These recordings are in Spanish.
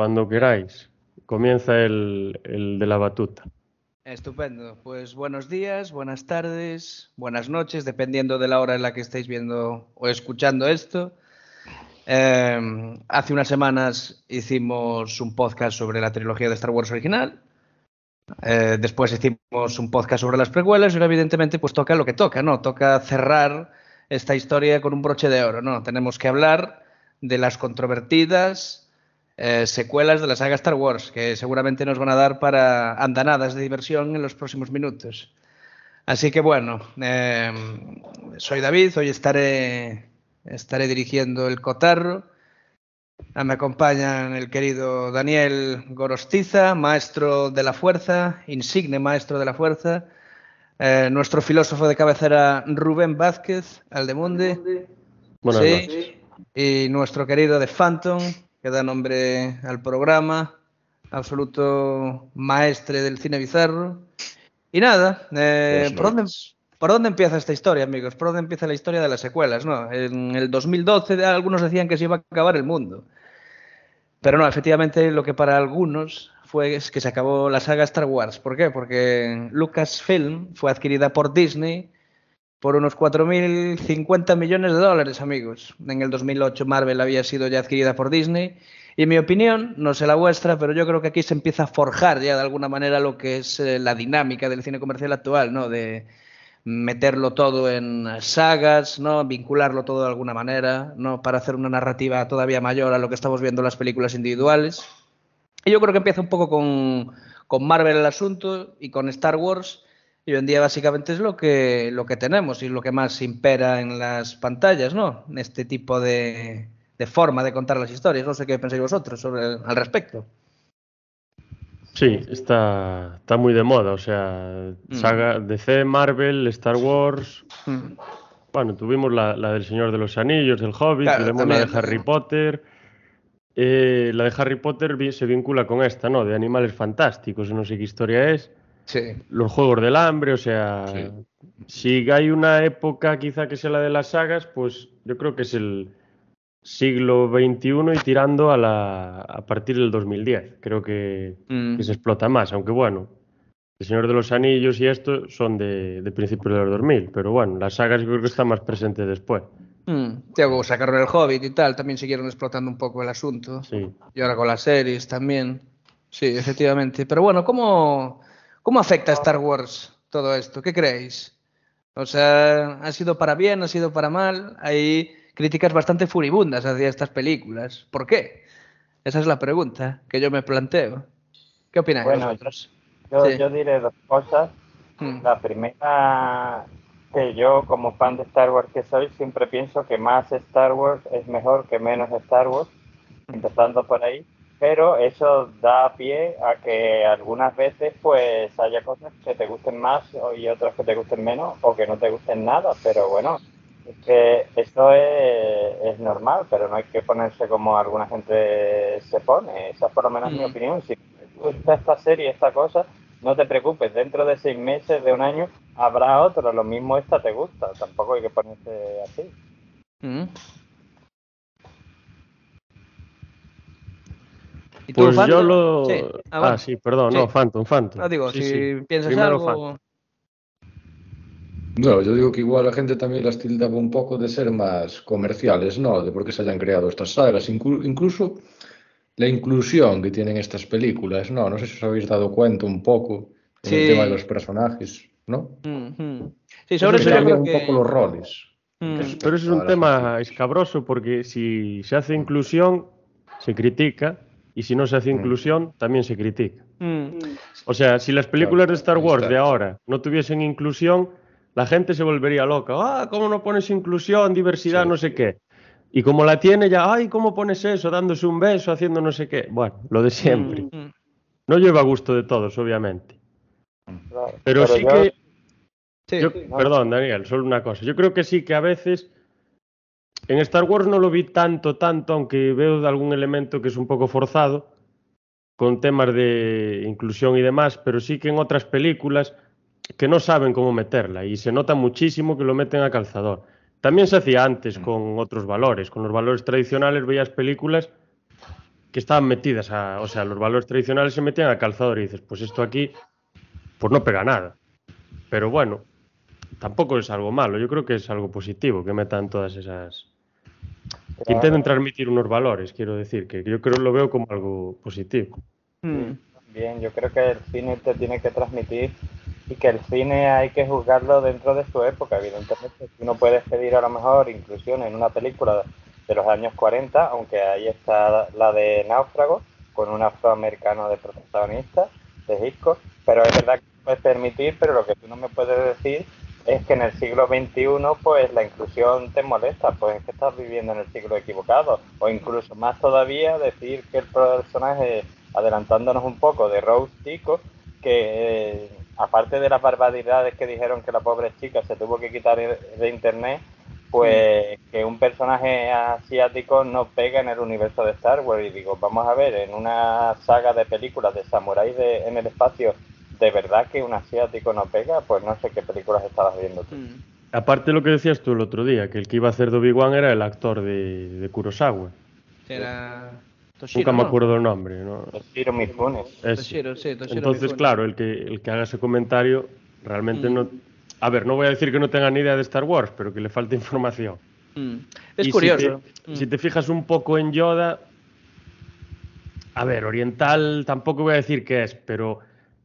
Cuando queráis, comienza el, el de la batuta. Estupendo. Pues buenos días, buenas tardes, buenas noches, dependiendo de la hora en la que estéis viendo o escuchando esto. Eh, hace unas semanas hicimos un podcast sobre la trilogía de Star Wars original. Eh, después hicimos un podcast sobre las precuelas y ahora evidentemente pues toca lo que toca, ¿no? Toca cerrar esta historia con un broche de oro, ¿no? Tenemos que hablar de las controvertidas eh, secuelas de la saga Star Wars, que seguramente nos van a dar para andanadas de diversión en los próximos minutos. Así que bueno, eh, soy David, hoy estaré, estaré dirigiendo el cotarro. Ah, Me acompañan el querido Daniel Gorostiza, maestro de la fuerza, insigne maestro de la fuerza, eh, nuestro filósofo de cabecera Rubén Vázquez, Aldemunde. Buenas Sí, y nuestro querido de Phantom, que da nombre al programa, absoluto maestre del cine bizarro. Y nada, eh, Buenas ¿por, dónde, noches. ¿por dónde empieza esta historia, amigos? ¿Por dónde empieza la historia de las secuelas? No, en el 2012 algunos decían que se iba a acabar el mundo. Pero no, efectivamente lo que para algunos fue es que se acabó la saga Star Wars. ¿Por qué? Porque Lucasfilm fue adquirida por Disney por unos 4.050 millones de dólares, amigos. En el 2008 Marvel había sido ya adquirida por Disney. Y mi opinión, no sé la vuestra, pero yo creo que aquí se empieza a forjar ya de alguna manera lo que es eh, la dinámica del cine comercial actual, ¿no? De meterlo todo en sagas, ¿no? Vincularlo todo de alguna manera, ¿no? Para hacer una narrativa todavía mayor a lo que estamos viendo en las películas individuales. Y yo creo que empieza un poco con, con Marvel el asunto y con Star Wars. Y hoy en día básicamente es lo que, lo que tenemos y lo que más impera en las pantallas, ¿no? Este tipo de, de forma de contar las historias. No sé qué pensáis vosotros sobre, al respecto. Sí, está, está muy de moda. O sea, Mm. saga DC, Marvel, Star Wars. Mm. Bueno, tuvimos la, la del Señor de los Anillos, del Hobbit, Claro, tuvimos la de Harry. Potter. Eh, la de Harry Potter se vincula con esta, ¿no? De animales fantásticos, no sé qué historia es. Sí. Los Juegos del Hambre, o sea, Sí. si hay una época quizá que sea la de las sagas, pues yo creo que es el siglo XXI y tirando a, la, a partir del 2010. Creo que, Mm. que se explota más, aunque bueno, El Señor de los Anillos y esto son de, de principios de los 2000, pero bueno, las sagas yo creo que están más presentes después. Mm. Como sacaron el Hobbit y tal, también siguieron explotando un poco el asunto. Sí. Y ahora con las series también. Sí, efectivamente. Pero bueno, ¿cómo, cómo afecta a Star Wars todo esto? ¿Qué creéis? O sea, ¿ha sido para bien, ha sido para mal? Hay críticas bastante furibundas hacia estas películas. ¿Por qué? Esa es la pregunta que yo me planteo. ¿Qué opináis Bueno, vosotros? Yo, Sí. yo diré dos cosas. Mm. La primera, que yo como fan de Star Wars que soy, siempre pienso que más Star Wars es mejor que menos Star Wars, empezando por ahí. Pero eso da pie a que algunas veces pues haya cosas que te gusten más y otras que te gusten menos o que no te gusten nada. Pero bueno, es que eso es, es normal, pero no hay que ponerse como alguna gente se pone. Esa es por lo menos mi Mm. opinión. Si te gusta esta serie, esta cosa, no te preocupes, dentro de seis meses, de un año, habrá otro. Lo mismo esta te gusta, tampoco hay que ponerse así. Mm. ¿Y tú, Pues yo lo... Sí. Ah, bueno. sí, perdón, Sí. no, Phantom, Phantom. No digo, Sí, si sí. piensas Primero algo... Phantom. No, yo digo que igual la gente también las tildaba un poco de ser más comerciales, ¿no? De por qué se hayan creado estas sagas, Inclu- incluso la inclusión que tienen estas películas, ¿no? No sé si os habéis dado cuenta un poco en Sí. el tema de los personajes, ¿no? Mm. Sí, sobre eso yo creo un que... poco los roles. Mm. Pero eso es un tema escabroso porque si se hace inclusión, se critica, y si no se hace inclusión, también se critica. Mm. O sea, si las películas de Star Wars de ahora no tuviesen inclusión, la gente se volvería loca. Ah, ¿cómo no pones inclusión, diversidad, Sí. no sé qué? Y como la tiene ya, ay, ¿cómo pones eso? Dándose un beso, haciendo no sé qué. Bueno, lo de siempre. Mm. No lleva a gusto de todos, obviamente. Claro. Pero, sí yo- que Sí. Yo- no. perdón, Daniel, solo una cosa. Yo creo que sí que a veces en Star Wars no lo vi tanto, tanto, aunque veo de algún elemento que es un poco forzado con temas de inclusión y demás, pero sí que en otras películas que no saben cómo meterla y se nota muchísimo que lo meten a calzador. También se hacía antes con otros valores, con los valores tradicionales veías películas que estaban metidas a, o sea, los valores tradicionales se metían a calzador y dices, pues esto aquí pues no pega nada. Pero bueno, tampoco es algo malo, yo creo que es algo positivo que metan todas esas que transmitir unos valores, quiero decir, que yo creo lo veo como algo positivo. Mm. Bien, yo creo que el cine te tiene que transmitir y que el cine hay que juzgarlo dentro de su época, evidentemente. Uno puede pedir a lo mejor inclusión en una película de los años 40, aunque ahí está la de Náufrago, con un afroamericano de protagonista, de Hitchcock, pero es verdad que puedes permitir, pero lo que tú no me puedes decir es que en el siglo XXI pues la inclusión te molesta, pues es que estás viviendo en el siglo equivocado, o incluso más todavía decir que el personaje, adelantándonos un poco de Rose Tico, que eh, aparte de las barbaridades que dijeron que la pobre chica se tuvo que quitar de internet, pues que un personaje asiático no pega en el universo de Star Wars. Y digo, vamos a ver, en una saga de películas de samuráis de- en el espacio, ¿de verdad que un asiático no pega? Pues no sé qué películas estabas viendo tú. Mm. Aparte lo que decías tú el otro día, que el que iba a hacer de Obi-Wan era el actor de, de Kurosawa. Era Toshiro, Nunca me ¿no? acuerdo el nombre, ¿no? Toshiro Mifune. Toshiro, sí, Toshiro Entonces, Mifune. claro, el que, el que haga ese comentario realmente Mm. no... A ver, no voy a decir que no tenga ni idea de Star Wars, pero que le falta información. Mm. Es Y curioso. Si te, Mm. si te fijas un poco en Yoda, a ver, oriental tampoco voy a decir que es, pero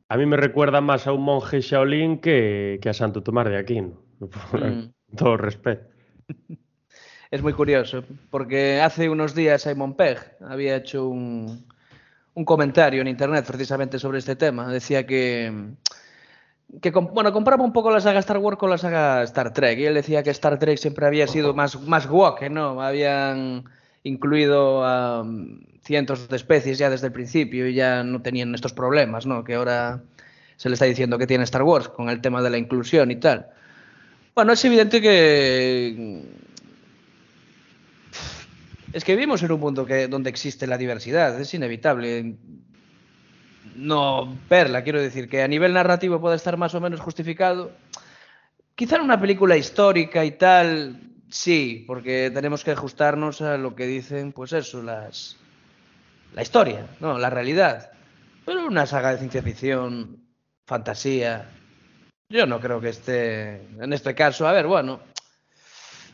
a mí me recuerda más a un monje Shaolin que, que a Santo Tomás de Aquino. Mm. todo respeto. Es muy curioso, porque hace unos días Simon Pegg había hecho un, un comentario en internet precisamente sobre este tema. Decía que, que bueno, compraba un poco la saga Star Wars con la saga Star Trek. Y él decía que Star Trek siempre había sido más, más woke, ¿no? Habían incluido a um, cientos de especies ya desde el principio y ya no tenían estos problemas, ¿no? Que ahora se le está diciendo que tiene Star Wars con el tema de la inclusión y tal. Bueno, es evidente que es que vivimos en un mundo que, donde existe la diversidad, es inevitable no verla, quiero decir, que a nivel narrativo pueda estar más o menos justificado. Quizá en una película histórica y tal, sí, porque tenemos que ajustarnos a lo que dicen, pues eso, las la historia, no, la realidad. Pero una saga de ciencia ficción, fantasía, yo no creo que esté en este caso. A ver, bueno,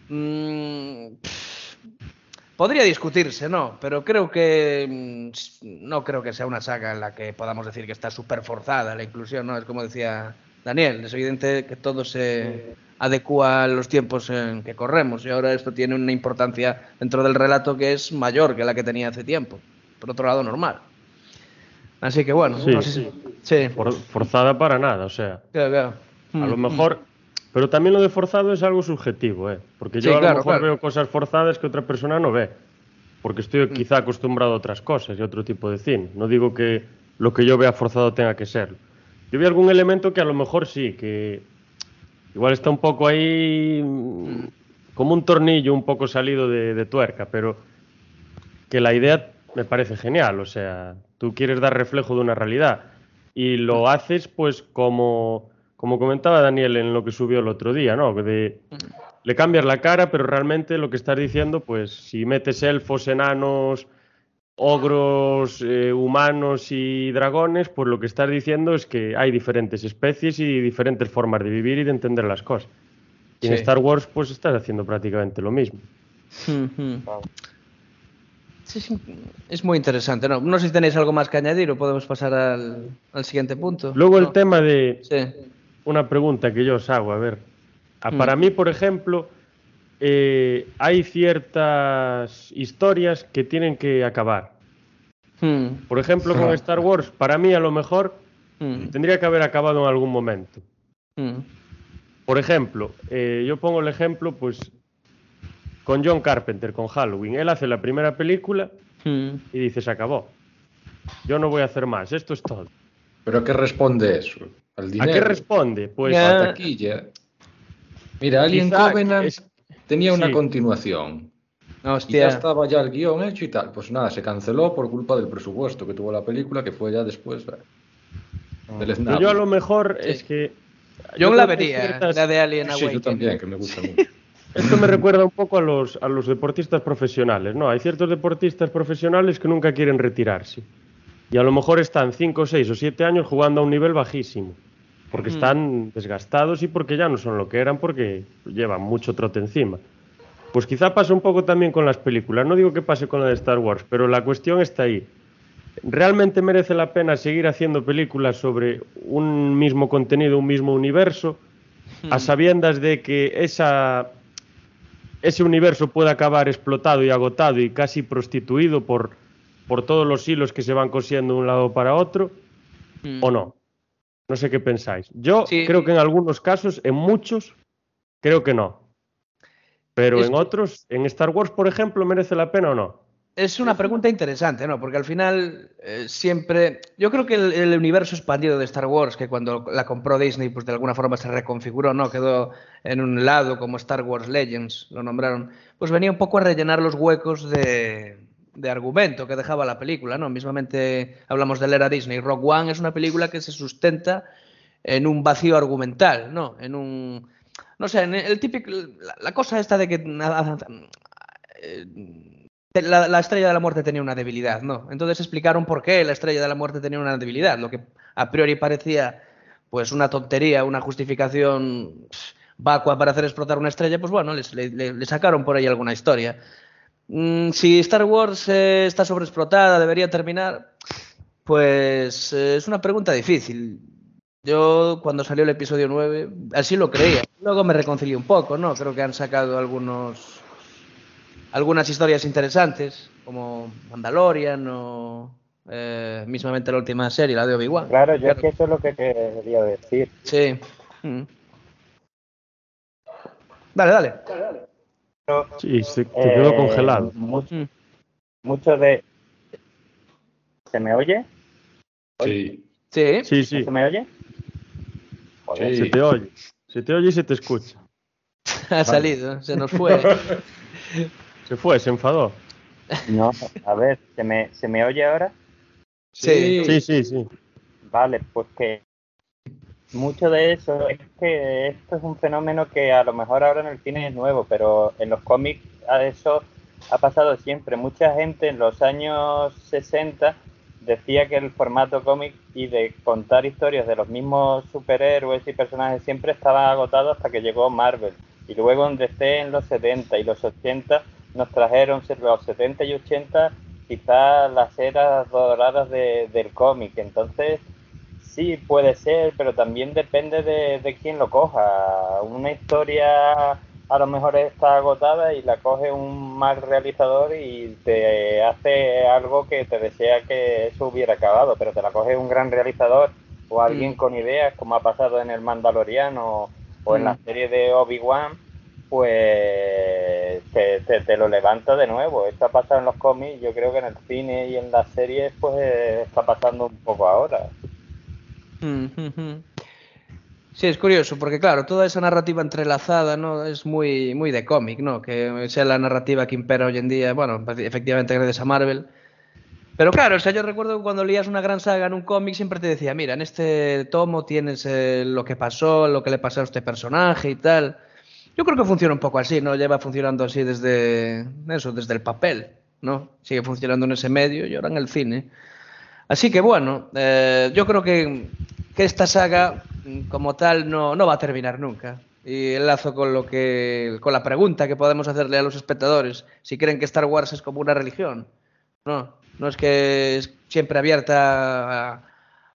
mm, Podría discutirse, ¿no? Pero creo que mm, no creo que sea una saga en la que podamos decir que está súper forzada la inclusión, ¿no? Es como decía Daniel, es evidente que todo se adecua a los tiempos en que corremos y ahora esto tiene una importancia dentro del relato que es mayor que la que tenía hace tiempo. Por otro lado, normal. Así que bueno, Sí. no sé si- sí. For- forzada para nada, o sea, Claro, claro. a lo Mm, mejor... Pero también lo de forzado es algo subjetivo, ¿eh? Porque yo Sí, a lo claro, mejor veo cosas forzadas que otra persona no ve. Porque estoy Mm. quizá acostumbrado a otras cosas y a otro tipo de cine. No digo que lo que yo vea forzado tenga que serlo. Yo vi algún elemento que a lo mejor sí, que igual está un poco ahí mm, como un tornillo un poco salido de, tuerca, pero que la idea me parece genial. O sea, tú quieres dar reflejo de una realidad y lo haces pues como, como comentaba Daniel en lo que subió el otro día, ¿no? De, le cambias la cara, pero realmente lo que estás diciendo, pues si metes elfos, enanos, ogros, eh, humanos y dragones, pues lo que estás diciendo es que hay diferentes especies y diferentes formas de vivir y de entender las cosas. Y en. Star Wars, pues estás haciendo prácticamente lo mismo. Es muy interesante. No, no sé si tenéis algo más que añadir o podemos pasar al, al siguiente punto. Luego el No. tema de Sí. una pregunta que yo os hago, a ver. A- Mm. Para mí, por ejemplo, eh, hay ciertas historias que tienen que acabar. Hmm, Por ejemplo, con Star Wars, para mí a lo mejor hmm, tendría que haber acabado en algún momento. hmm. Por ejemplo, eh, yo pongo el ejemplo, pues, con John Carpenter, con Halloween. Él hace la primera película Hmm. y dice, se acabó. Yo no voy a hacer más, esto es todo. ¿Pero a qué responde eso? ¿Al ¿A qué responde? Pues Ya. A la taquilla. Mira, Alien Quizá Covenant es- tenía una sí. continuación. Y ya Hostia. estaba ya el guion hecho y tal. Pues nada, se canceló por culpa del presupuesto que tuvo la película, que fue ya después eh, del Pero snap. yo a lo mejor Sí. es que... Yo creo la vería, ciertas- la de Alien Sí, Awakening. yo también, que me gusta mucho. Esto me recuerda un poco a los, a los deportistas profesionales, ¿no? Hay ciertos deportistas profesionales que nunca quieren retirarse. Y a lo mejor están 5, 6 o 7 años jugando a un nivel bajísimo. Porque Mm. están desgastados y porque ya no son lo que eran porque llevan mucho trote encima. Pues quizá pasa un poco también con las películas. No digo que pase con la de Star Wars, pero la cuestión está ahí. ¿Realmente merece la pena seguir haciendo películas sobre un mismo contenido, un mismo universo, a sabiendas de que esa, ese universo puede acabar explotado y agotado y casi prostituido por, por todos los hilos que se van cosiendo de un lado para otro, Hmm. o no? No sé qué pensáis. Yo Sí. creo que en algunos casos, en muchos, creo que no. Pero Es en que- otros, en Star Wars, por ejemplo, ¿merece la pena o no? Es una pregunta interesante, ¿no? Porque al final eh, siempre... Yo creo que el, el universo expandido de Star Wars, que cuando la compró Disney, pues de alguna forma se reconfiguró, ¿no? Quedó en un lado como Star Wars Legends, lo nombraron, pues venía un poco a rellenar los huecos de, de argumento que dejaba la película, ¿no? Mismamente hablamos de la era Disney. Rock One es una película que se sustenta en un vacío argumental, ¿no? En un... No sé, en el típico... La, cosa esta de que... eh, la, la estrella de la muerte tenía una debilidad, ¿no? Entonces explicaron por qué la estrella de la muerte tenía una debilidad, lo que a priori parecía pues una tontería, una justificación vacua para hacer explotar una estrella, pues bueno, les- le, le- le sacaron por ahí alguna historia. Mm, si Star Wars eh, está sobreexplotada, debería terminar, pues eh, es una pregunta difícil. Yo cuando salió el episodio 9, así lo creía. Luego me reconcilié un poco, ¿no? Creo que han sacado algunos algunas historias interesantes, como Mandalorian o eh, mismamente la última serie, la de Obi-Wan. Claro, yo es que eso es lo que quería decir. Sí. Mm. Dale, dale. Pero, Sí, se, se quedó eh, congelado. Mucho, mucho de... ¿Se me oye? Sí, Sí. Sí, sí, ¿Se me oye? Joder, Sí. se te oye. Se te oye y se te escucha. Ha salido, se nos fue. Se fue, se enfadó. No, a ver, ¿se me, ¿se me oye ahora? Sí. Sí, sí, sí. Vale, pues que mucho de eso es que esto es un fenómeno que a lo mejor ahora en el cine es nuevo, pero en los cómics a eso ha pasado siempre. Mucha gente en los años 60 decía que el formato cómic y de contar historias de los mismos superhéroes y personajes siempre estaba agotado hasta que llegó Marvel. Y luego en DC en los 70 y los 80 nos trajeron los 70 y 80 quizás las eras doradas de- del cómic. Entonces, sí, puede ser, pero también depende de, de quién lo coja. Una historia a lo mejor está agotada y la coge un mal realizador y te hace algo que te desea que eso hubiera acabado, pero te la coge un gran realizador o alguien Mm. con ideas, como ha pasado en El Mandaloriano o en la Mm. serie de Obi-Wan, pues te, te- te lo levanta de nuevo. Esto ha pasado en los cómics, yo creo que en el cine y en las series pues eh, está pasando un poco ahora. Sí, es curioso, porque claro, toda esa narrativa entrelazada, ¿no? Es muy, muy de cómic, ¿no? Que sea la narrativa que impera hoy en día, bueno, efectivamente gracias a Marvel. Pero claro, o sea, yo recuerdo que cuando leías una gran saga en un cómic siempre te decía, mira, en este tomo tienes eh, lo que pasó, lo que le pasó a este personaje y tal. Yo creo que funciona un poco así, ¿no? Lleva funcionando así desde eso, desde el papel, ¿no? Sigue funcionando en ese medio y ahora en el cine. Así que bueno, eh, yo creo que, que esta saga mm, como tal no, no va a terminar nunca. Y enlazo con lo que con la pregunta que podemos hacerle a los espectadores, si creen que Star Wars es como una religión. No, no es que es siempre abierta a,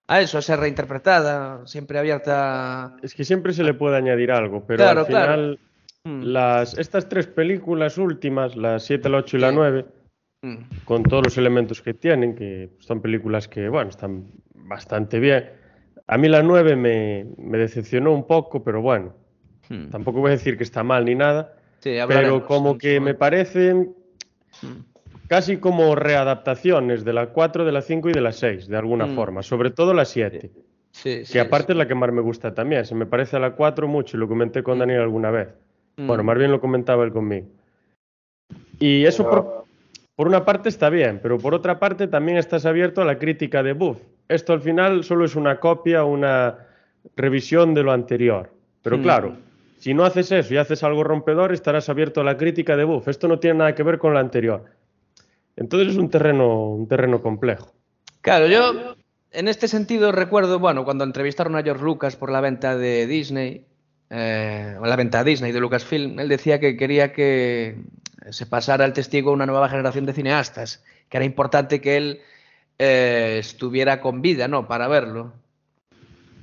a eso, a ser reinterpretada, siempre abierta. Es que siempre se le puede añadir algo, pero Claro, al final las, estas tres películas últimas, las 7, la 8 y la 9, mm. con todos los elementos que tienen, que son películas que, bueno, están bastante bien. A mí la 9 me, me decepcionó un poco, pero bueno, mm. tampoco voy a decir que está mal ni nada, pero como que me parecen casi como readaptaciones de la 4, de la 5 y de la 6, de alguna forma, sobre todo la 7. Sí, que aparte es la que más me gusta también. Se me parece a la 4 mucho y lo comenté con Daniel alguna vez. Mm. Bueno, más bien lo comentaba él conmigo. Y eso por, por, una parte está bien, pero por otra parte también estás abierto a la crítica de Buff. Esto al final solo es una copia, una revisión de lo anterior. Pero mm. claro, si no haces eso y haces algo rompedor, estarás abierto a la crítica de Buff. Esto no tiene nada que ver con lo anterior. Entonces es un terreno, un terreno complejo. Claro, yo en este sentido recuerdo, bueno, cuando entrevistaron a George Lucas por la venta de Disney, eh, la venta a Disney de Lucasfilm, él decía que quería que se pasara el testigo a una nueva generación de cineastas, que era importante que él eh, estuviera con vida, ¿no? Para verlo.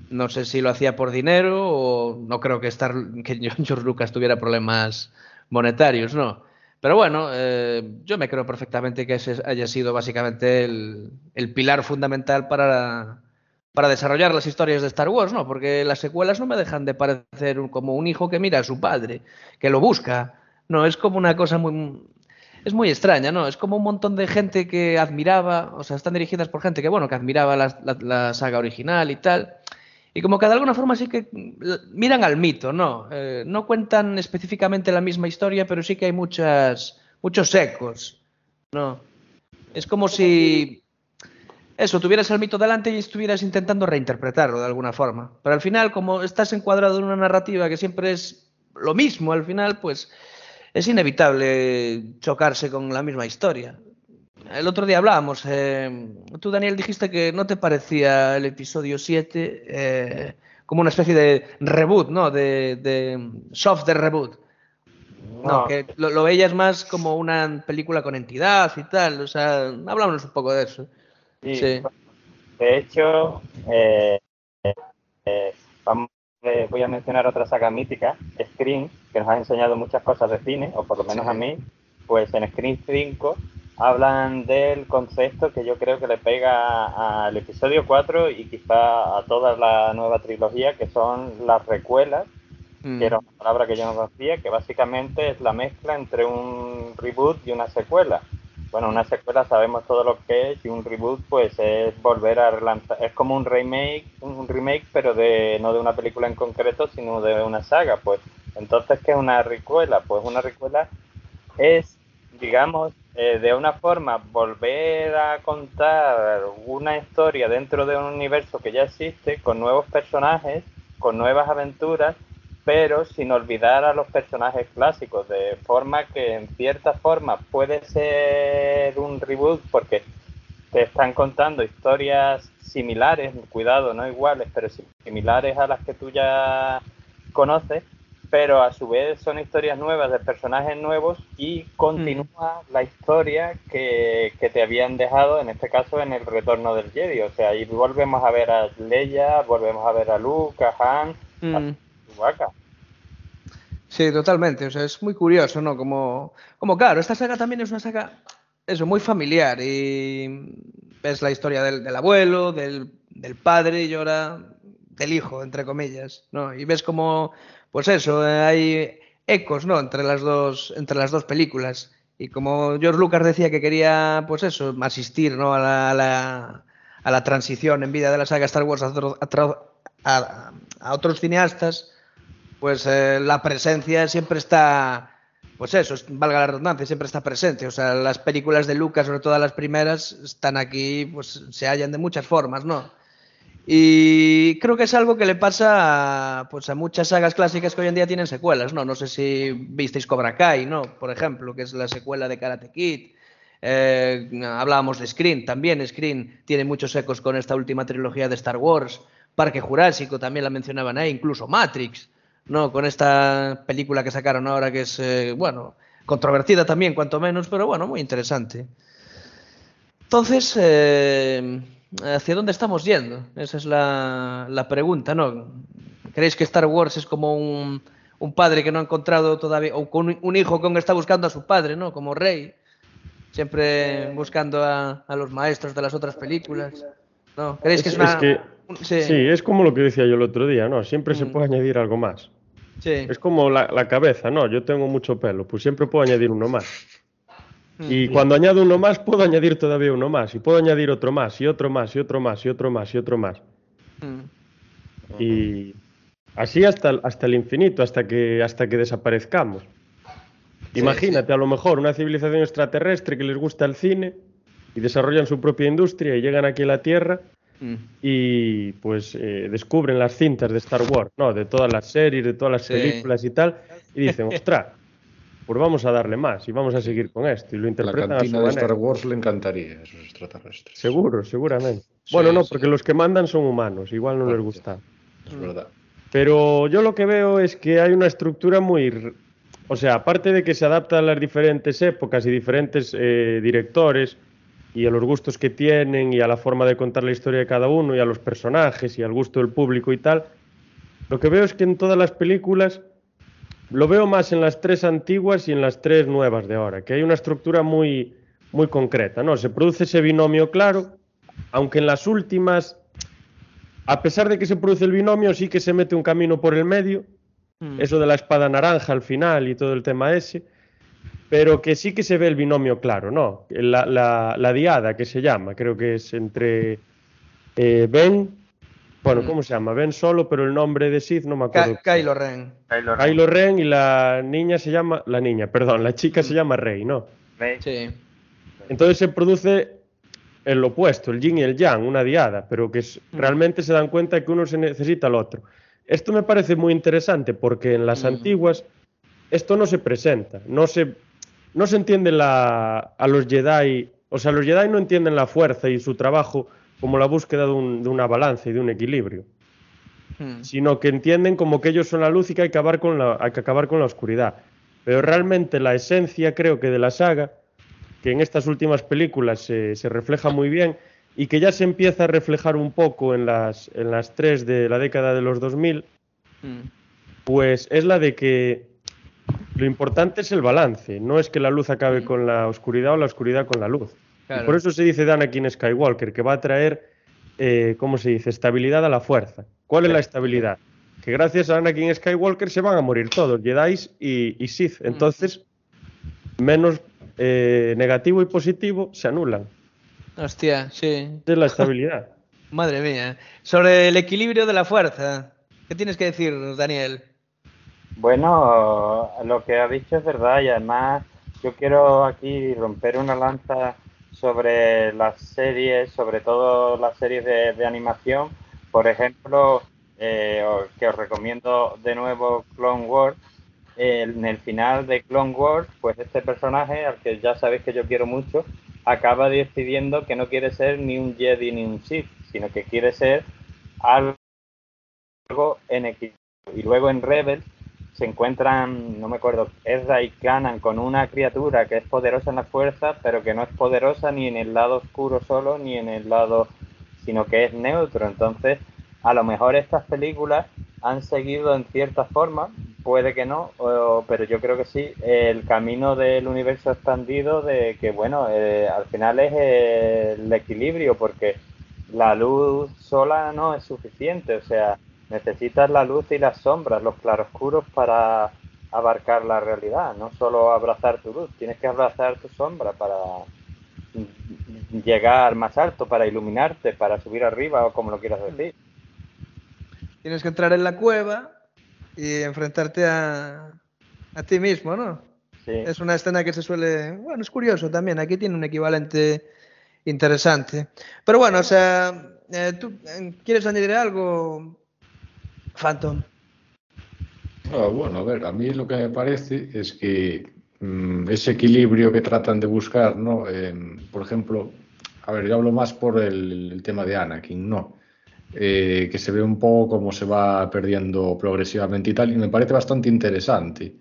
No sé si lo hacía por dinero o no creo que, estar, que George Lucas tuviera problemas monetarios, ¿no? Pero bueno, eh, yo me creo perfectamente que ese haya sido básicamente el, pilar fundamental para, para, desarrollar las historias de Star Wars, ¿no? Porque las secuelas no me dejan de parecer como un hijo que mira a su padre, que lo busca. No, es como una cosa muy... Es muy extraña, ¿no? Es como un montón de gente que admiraba, o sea, están dirigidas por gente que, bueno, que admiraba la saga original y tal y como que de alguna forma sí que miran al mito, ¿no? Eh, no cuentan específicamente la misma historia, pero sí que hay muchas, muchos ecos, ¿no? Es como si eso, tuvieras el mito delante y estuvieras intentando reinterpretarlo de alguna forma. Pero al final, como estás encuadrado en una narrativa que siempre es lo mismo, al final, pues es inevitable chocarse con la misma historia. El otro día hablábamos, eh, tú Daniel dijiste que no te parecía el episodio 7 eh, como una especie de reboot, ¿no? De, soft de reboot. No, que lo, veías más como una película con entidad y tal. O sea, hablámonos un poco de eso. Sí. De hecho, eh, voy a mencionar otra saga mítica, Scream, que nos ha enseñado muchas cosas de cine, o por lo menos a mí. Pues en Scream 5 hablan del concepto que yo creo que le pega al episodio 4 y quizá a toda la nueva trilogía, que son las recuelas, mm. que era una palabra que yo no conocía, que básicamente es la mezcla entre un reboot y una secuela. Bueno, una secuela sabemos todo lo que es y un reboot pues es volver a relanzar, es como un remake, un remake pero de no de una película en concreto, sino de una saga, pues. Entonces, ¿qué es una recuela? Pues una recuela es, digamos, eh, de una forma volver a contar una historia dentro de un universo que ya existe, con nuevos personajes, con nuevas aventuras, pero sin olvidar a los personajes clásicos, de forma que en cierta forma puede ser un reboot porque te están contando historias similares, cuidado, no iguales, pero similares a las que tú ya conoces, pero a su vez son historias nuevas de personajes nuevos y continúa la historia que, te habían dejado, en este caso, en el retorno del Jedi. O sea, ahí volvemos a ver a Leia, volvemos a ver a Luke, a Han, a mm. Chewbacca. Sí, totalmente. O sea, es muy curioso, ¿no? Como, como claro, esta saga también es una saga, eso, muy familiar. Y ves la historia del, abuelo, del, del padre y ahora del hijo, entre comillas, ¿no? Y ves como pues eso, eh, hay ecos, ¿no? Entre las dos, entre las dos películas. Y como George Lucas decía que quería, pues eso, asistir, ¿no? A la, a la, transición en vida de la saga Star Wars a, otros cineastas, pues eh, la presencia siempre está, pues eso, valga la redundancia, siempre está presente. O sea, las películas de Lucas, sobre todo las primeras, están aquí, pues se hallan de muchas formas, ¿no? Y creo que es algo que le pasa a, pues a muchas sagas clásicas que hoy en día tienen secuelas, ¿no? No sé si visteis Cobra Kai, ¿no? Por ejemplo, que es la secuela de Karate Kid. Eh, hablábamos de Screen, también Screen tiene muchos ecos con esta última trilogía de Star Wars. Parque Jurásico también la mencionaban ahí, incluso Matrix, ¿no? Con esta película que sacaron ahora que es, eh, bueno, controvertida también, cuanto menos, pero bueno, muy interesante. Entonces, eh, ¿hacia dónde estamos yendo? Esa es la, pregunta, ¿no? ¿Creéis que Star Wars es como un, un padre que no ha encontrado todavía, o con un hijo que está buscando a su padre, ¿no? Como rey, siempre buscando a, a los maestros de las otras películas. ¿No? ¿Creéis que es, Es una... que- Sí. Sí, es como lo que decía yo el otro día, ¿no? Siempre se Mm. puede añadir algo más. Sí. Es como la, la cabeza, ¿no? Yo tengo mucho pelo, pues siempre puedo añadir uno más. Mm. Y cuando añado uno más, puedo añadir todavía uno más. Y puedo añadir otro más, y otro más, y otro más, y otro más, y otro más. Mm. Y así hasta, el- hasta el infinito, hasta que, hasta que desaparezcamos. Sí, Imagínate, a lo mejor, una civilización extraterrestre que les gusta el cine y desarrollan su propia industria y llegan aquí a la Tierra Mm. y pues eh, descubren las cintas de Star Wars, ¿no? De todas las series, de todas las Sí. películas y tal, y dicen, ostras, pues vamos a darle más y vamos a seguir con esto. Y lo La interpretan a su cantina de manera. Star Wars le encantaría a esos extraterrestres. Seguro, seguramente. Sí, bueno, no, sí. porque los que mandan son humanos, igual no les gusta. Es verdad. Pero yo lo que veo es que hay una estructura muy... O sea, aparte de que se adapta a las diferentes épocas y diferentes eh, directores y a los gustos que tienen y a la forma de contar la historia de cada uno y a los personajes y al gusto del público y tal, lo que veo es que en todas las películas lo veo más en las tres antiguas y en las tres nuevas de ahora, que hay una estructura muy, muy concreta, ¿no? Se produce ese binomio claro, aunque en las últimas a pesar de que se produce el binomio, sí que se mete un camino por el medio, Mm. eso de la espada naranja al final y todo el tema ese, pero que sí que se ve el binomio claro, ¿no? La, la- la diada que se llama, creo que es entre eh, Ben, bueno, Mm. ¿cómo se llama? Ben solo, pero el nombre de Sith no me acuerdo. Ka- Kylo Ren. Kylo Ren. Kylo Ren y la niña se llama, la niña, perdón, la chica Mm. se llama Rey, ¿no? Rey. Sí. Entonces se produce el opuesto, el yin y el yang, una diada, pero que es- Mm. realmente se dan cuenta que uno se necesita al otro. Esto me parece muy interesante porque en las antiguas esto no se presenta, no se, no se entiende la, a los Jedi, o sea, los Jedi no entienden la fuerza y su trabajo como la búsqueda de, un- de una balanza y de un equilibrio, Mm. sino que entienden como que ellos son la luz y que hay que acabar con la, hay que acabar con la oscuridad. Pero realmente la esencia, creo que de la saga, que en estas últimas películas se, se refleja muy bien y que ya se empieza a reflejar un poco en las, en las tres de la década de los 2000, Mm. pues es la de que lo importante es el balance, no es que la luz acabe con la oscuridad o la oscuridad con la luz. Y por eso se dice de Anakin Skywalker, que va a traer, eh, ¿cómo se dice?, estabilidad a la fuerza. ¿Cuál es la estabilidad? Que gracias a Anakin Skywalker se van a morir todos, Jedi y, y Sith. Entonces, menos eh, negativo y positivo se anulan. Hostia, sí. Es la estabilidad. Madre mía. Sobre el equilibrio de la fuerza. ¿Qué tienes que decir, Daniel? Bueno, lo que ha dicho es verdad y además yo quiero aquí romper una lanza sobre las series, sobre todo las series de, animación. Por ejemplo, eh, que os recomiendo de nuevo Clone Wars. Eh, en el final de Clone Wars, pues este personaje, al que ya sabéis que yo quiero mucho, acaba decidiendo que no quiere ser ni un Jedi ni un Sith, sino que quiere ser algo en equilibrio. Y luego en Rebels se encuentran, no me acuerdo, Ezra y Kanan con una criatura que es poderosa en la fuerza, pero que no es poderosa ni en el lado oscuro solo, ni en el lado, sino que es neutro. Entonces, a lo mejor estas películas han seguido en cierta forma, puede que no, o- pero yo creo que sí, el camino del universo expandido de que, bueno, eh, al final es el equilibrio, porque la luz sola no es suficiente, o sea, necesitas la luz y las sombras, los claroscuros para abarcar la realidad, no solo abrazar tu luz, tienes que abrazar tu sombra para llegar más alto, para iluminarte, para subir arriba o como lo quieras decir. Tienes que entrar en la cueva y enfrentarte a, a ti mismo, ¿no? Sí. Es una escena que se suele... Bueno, es curioso también. Aquí tiene un equivalente interesante. Pero bueno, o sea, eh, ¿tú eh, quieres añadir algo, Phantom? Ah, bueno, a ver, a mí lo que me parece es que mm, ese equilibrio que tratan de buscar, ¿no? Por ejemplo, a ver, yo hablo más por el, el tema de Anakin, ¿no? Eh, que se ve un poco cómo se va perdiendo progresivamente y tal, y me parece bastante interesante.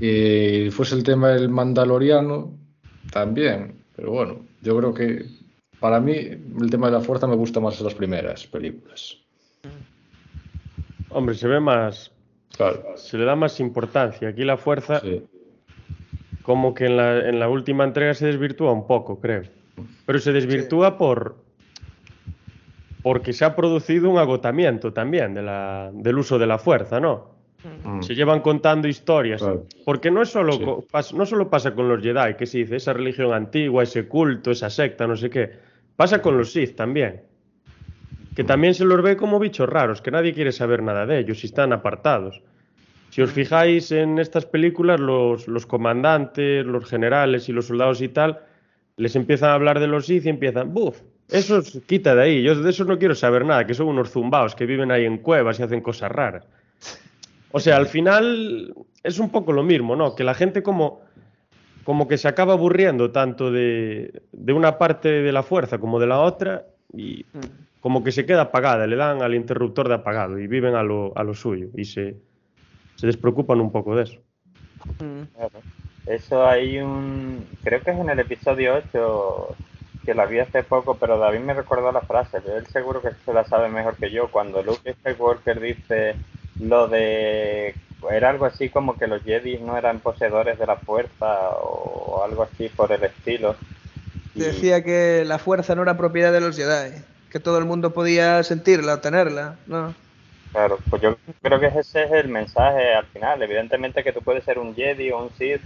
Eh, fuese el tema del Mandaloriano, también, pero bueno, yo creo que para mí el tema de la fuerza me gusta más en las primeras películas. Hombre, se ve más, Claro. se le da más importancia. Aquí la fuerza, Sí. como que en la, en la última entrega se desvirtúa un poco, creo. Pero se desvirtúa por porque se ha producido un agotamiento también de la- del uso de la fuerza, ¿no? Mm. Se llevan contando historias. Claro. Porque no es solo Sí. co- pas- no solo pasa con los Jedi, que se dice esa religión antigua, ese culto, esa secta, no sé qué. Pasa con los Sith también. Que también se los ve como bichos raros, que nadie quiere saber nada de ellos y están apartados. Si os fijáis en estas películas, los, los comandantes, los generales y los soldados y tal, les empiezan a hablar de los Sith y empiezan, buf, esos quita de ahí, yo de esos no quiero saber nada, que son unos zumbaos que viven ahí en cuevas y hacen cosas raras. O sea, al final es un poco lo mismo, ¿no? Que la gente como, como que se acaba aburriendo tanto de, de una parte de la fuerza como de la otra y como que se queda apagada, le dan al interruptor de apagado y viven a lo, a lo suyo y se, se despreocupan un poco de eso. Claro. Eso hay un. Creo que es en el episodio 8 que la vi hace poco, pero David me recordó la frase. Él seguro que se la sabe mejor que yo. Cuando Luke Skywalker dice lo de. Era algo así como que los Jedi no eran poseedores de la fuerza o algo así por el estilo. Decía que la fuerza no era propiedad de los Jedi, que todo el mundo podía sentirla o tenerla, ¿no? Claro, pues yo creo que ese es el mensaje al final. Evidentemente que tú puedes ser un Jedi o un Sith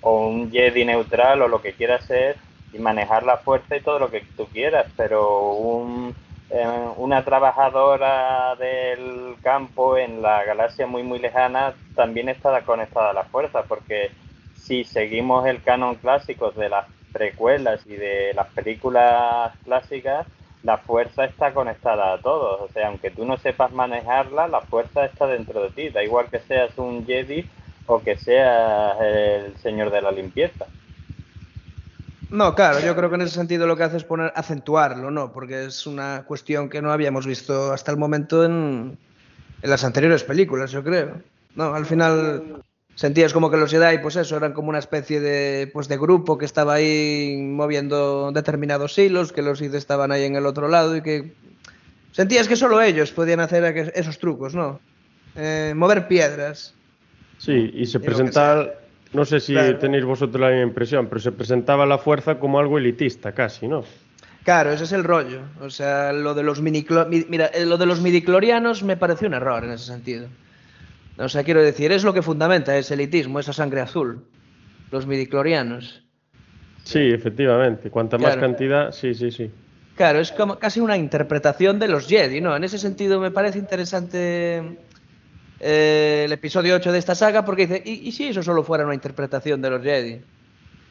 o un Jedi neutral o lo que quieras ser y manejar la fuerza y todo lo que tú quieras, pero un, eh, una trabajadora del campo en la galaxia muy muy lejana también está conectada a la fuerza, porque si seguimos el canon clásico de las precuelas y de las películas clásicas, la fuerza está conectada a todos. O sea, aunque tú no sepas manejarla, la fuerza está dentro de ti. Da igual que seas un Jedi o que seas el señor de la limpieza. No, claro, yo creo que en ese sentido lo que hace es poner, acentuarlo, ¿no? Porque es una cuestión que no habíamos visto hasta el momento en, en las anteriores películas, yo creo. No, al final sentías como que los Jedi, pues eso, eran como una especie de, pues de grupo que estaba ahí moviendo determinados hilos, que los Sith estaban ahí en el otro lado y que sentías que solo ellos podían hacer esos trucos, ¿no? Eh, mover piedras. Sí, y se que presenta, no sé si Claro. tenéis vosotros la misma impresión, pero se presentaba la fuerza como algo elitista casi, ¿no? Claro, ese es el rollo. O sea, lo de los miniclo- mi- mira, eh, lo de los midiclorianos me pareció un error en ese sentido. O sea, quiero decir, es lo que fundamenta ese elitismo, esa sangre azul. Los midiclorianos. Sí, efectivamente. Cuanta más cantidad, sí, sí, sí. Claro, es como casi una interpretación de los Jedi, ¿no? En ese sentido me parece interesante eh, el episodio 8 de esta saga porque dice, ¿y, y si eso solo fuera una interpretación de los Jedi?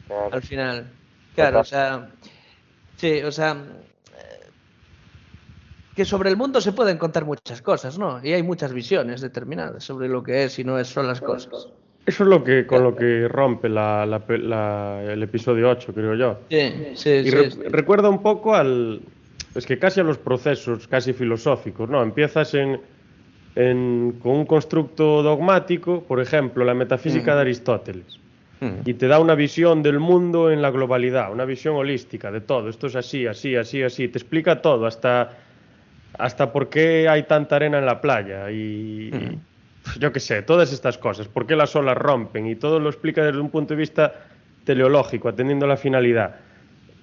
Claro. al final. Claro, o sea, sí, o sea, que sobre el mundo se pueden contar muchas cosas, ¿no? Y hay muchas visiones determinadas sobre lo que es y no es, son las cosas. Eso es lo que con lo que rompe la- la pe- la- el episodio 8, creo yo. Sí, sí, Y sí. re- sí. recuerda un poco al. Es que casi a los procesos casi filosóficos, ¿no? Empiezas en, en- con un constructo dogmático, por ejemplo, la metafísica de Aristóteles, Mm. y te da una visión del mundo en la globalidad, una visión holística de todo. Esto es así, así, así, así. Te explica todo, hasta, hasta por qué hay tanta arena en la playa y. y, yo qué sé, todas estas cosas, por qué las olas rompen y todo lo explica desde un punto de vista teleológico, atendiendo a la finalidad.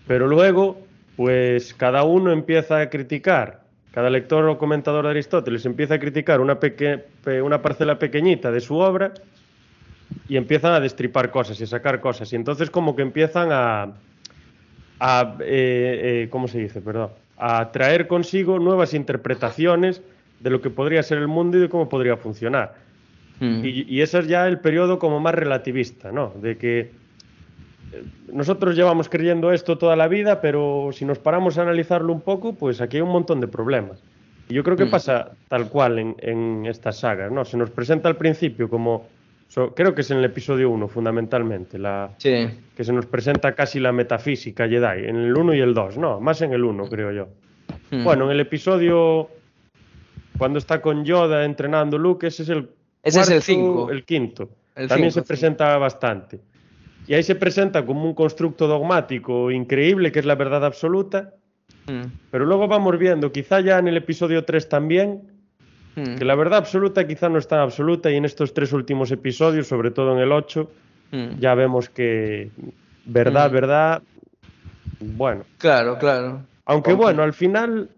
Pero luego, pues cada uno empieza a criticar, cada lector o comentador de Aristóteles empieza a criticar una, peque- pe- una parcela pequeñita de su obra y empiezan a destripar cosas y a sacar cosas. Y entonces como que empiezan a, a eh, eh, ¿cómo se dice? Perdón, a traer consigo nuevas interpretaciones de lo que podría ser el mundo y de cómo podría funcionar. Mm. Y, y ese es ya el periodo como más relativista, ¿no? De que eh, nosotros llevamos creyendo esto toda la vida, pero si nos paramos a analizarlo un poco, pues aquí hay un montón de problemas. Y yo creo que Mm. pasa tal cual en, en estas sagas, ¿no? Se nos presenta al principio como, so- creo que es en el episodio 1 fundamentalmente, la, Sí. que se nos presenta casi la metafísica Jedi, en el 1 y el 2, no, más en el 1 creo yo. Mm. Bueno, en el episodio cuando está con Yoda entrenando Luke, ese es el Ese es el cuarto, cinco. el quinto. El También cinco, se presenta bastante. Y ahí se presenta como un constructo dogmático increíble, que es la verdad absoluta, Mm. pero luego vamos viendo, quizá ya en el episodio 3 también, Mm. Que la verdad absoluta quizá no está absoluta y en estos tres últimos episodios, sobre todo en el 8, Mm. ya vemos que verdad, Mm. verdad, bueno. Claro, claro. Aunque bueno, al final,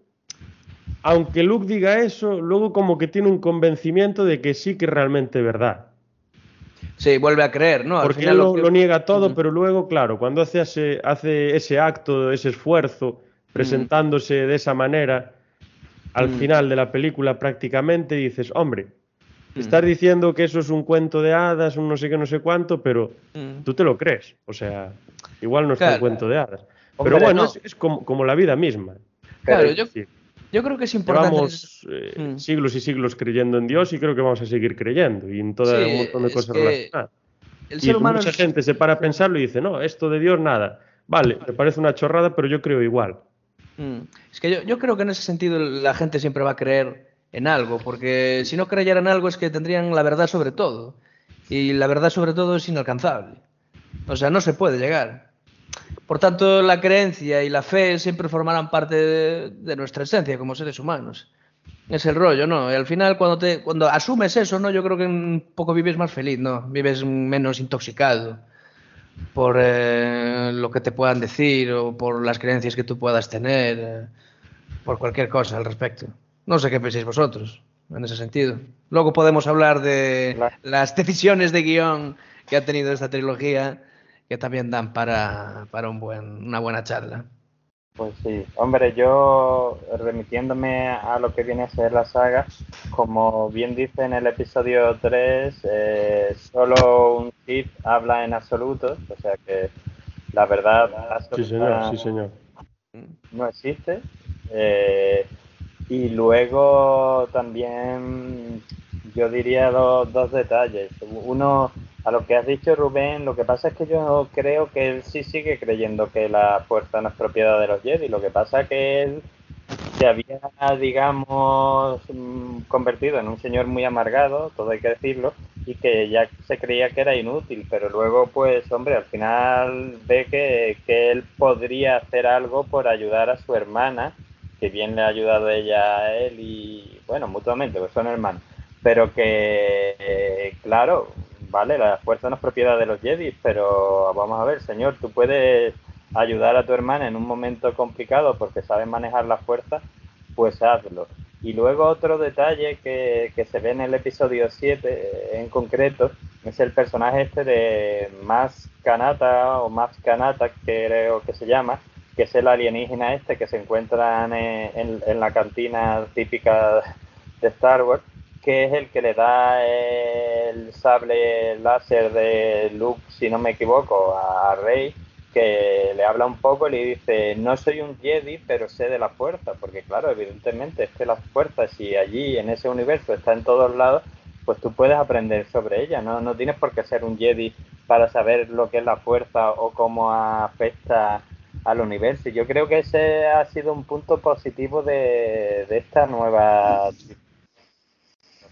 aunque Luke diga eso, luego como que tiene un convencimiento de que sí que es realmente verdad. Sí, vuelve a creer, ¿no? Al Porque final él lo, niega todo, pero luego, claro, cuando hace ese, hace ese acto, ese esfuerzo, presentándose de esa manera, al Mm. final de la película prácticamente dices, hombre, Mm. estás diciendo que eso es un cuento de hadas, un no sé qué, no sé cuánto, pero Mm. tú te lo crees. O sea, igual no es un cuento de hadas. Hombre, pero bueno, no. es, es como, como la vida misma. Claro, yo, yo creo que es importante. Llevamos eh, siglos y siglos creyendo en Dios y creo que vamos a seguir creyendo y en todo Sí, un montón de cosas que relacionadas. El Y ser humano mucha es- gente se para a pensarlo y dice, no, esto de Dios nada. Vale, me parece una chorrada, pero yo creo igual. Mm. Es que yo, creo que en ese sentido la gente siempre va a creer en algo, porque si no creyeran algo es que tendrían la verdad sobre todo. Y la verdad sobre todo es inalcanzable. O sea, no se puede llegar. Por tanto, la creencia y la fe siempre formarán parte de, de nuestra esencia como seres humanos. Es el rollo, ¿no? Y al final, cuando, te, cuando asumes eso, ¿no? Yo creo que un poco vives más feliz, ¿no? Vives menos intoxicado por eh, lo que te puedan decir o por las creencias que tú puedas tener, eh, por cualquier cosa al respecto. No sé qué pensáis vosotros en ese sentido. Luego podemos hablar de las decisiones de guion que ha tenido esta trilogía, que también dan para, para un buen, una buena charla. Pues sí, hombre, yo remitiéndome a lo que viene a ser la saga, como bien dice en el episodio 3, eh, solo un Sith habla en absoluto, o sea que la verdad Sí, señor, sí, señor. no existe. Eh, y luego también yo diría do- dos detalles. Uno, a lo que has dicho Rubén, lo que pasa es que yo creo que él sí sigue creyendo que la fuerza no es propiedad de los Jedi. Lo que pasa es que él se había, digamos, mm, convertido en un señor muy amargado, todo hay que decirlo, y que ya se creía que era inútil, pero luego, pues, hombre, al final ve que, que él podría hacer algo por ayudar a su hermana, que bien le ha ayudado ella a él y, bueno, mutuamente, pues son hermanos, pero que, eh, claro, vale, la fuerza no es propiedad de los Jedi, pero vamos a ver, señor, tú puedes ayudar a tu hermana en un momento complicado porque sabes manejar la fuerza, pues hazlo. Y luego otro detalle que, que se ve en el episodio 7 eh, en concreto es el personaje este de Mas Kanata o Mas Kanata creo que se llama, que es el alienígena este que se encuentra en, en- en la cantina típica de Star Wars, que es el que le da el sable láser de Luke, si no me equivoco, a Rey, que le habla un poco y le dice, no soy un Jedi, pero sé de la fuerza, porque claro, evidentemente es que la fuerza, si allí en ese universo está en todos lados, pues tú puedes aprender sobre ella, no, no tienes por qué ser un Jedi para saber lo que es la fuerza o cómo afecta al universo. Yo creo que ese ha sido un punto positivo de, de esta nueva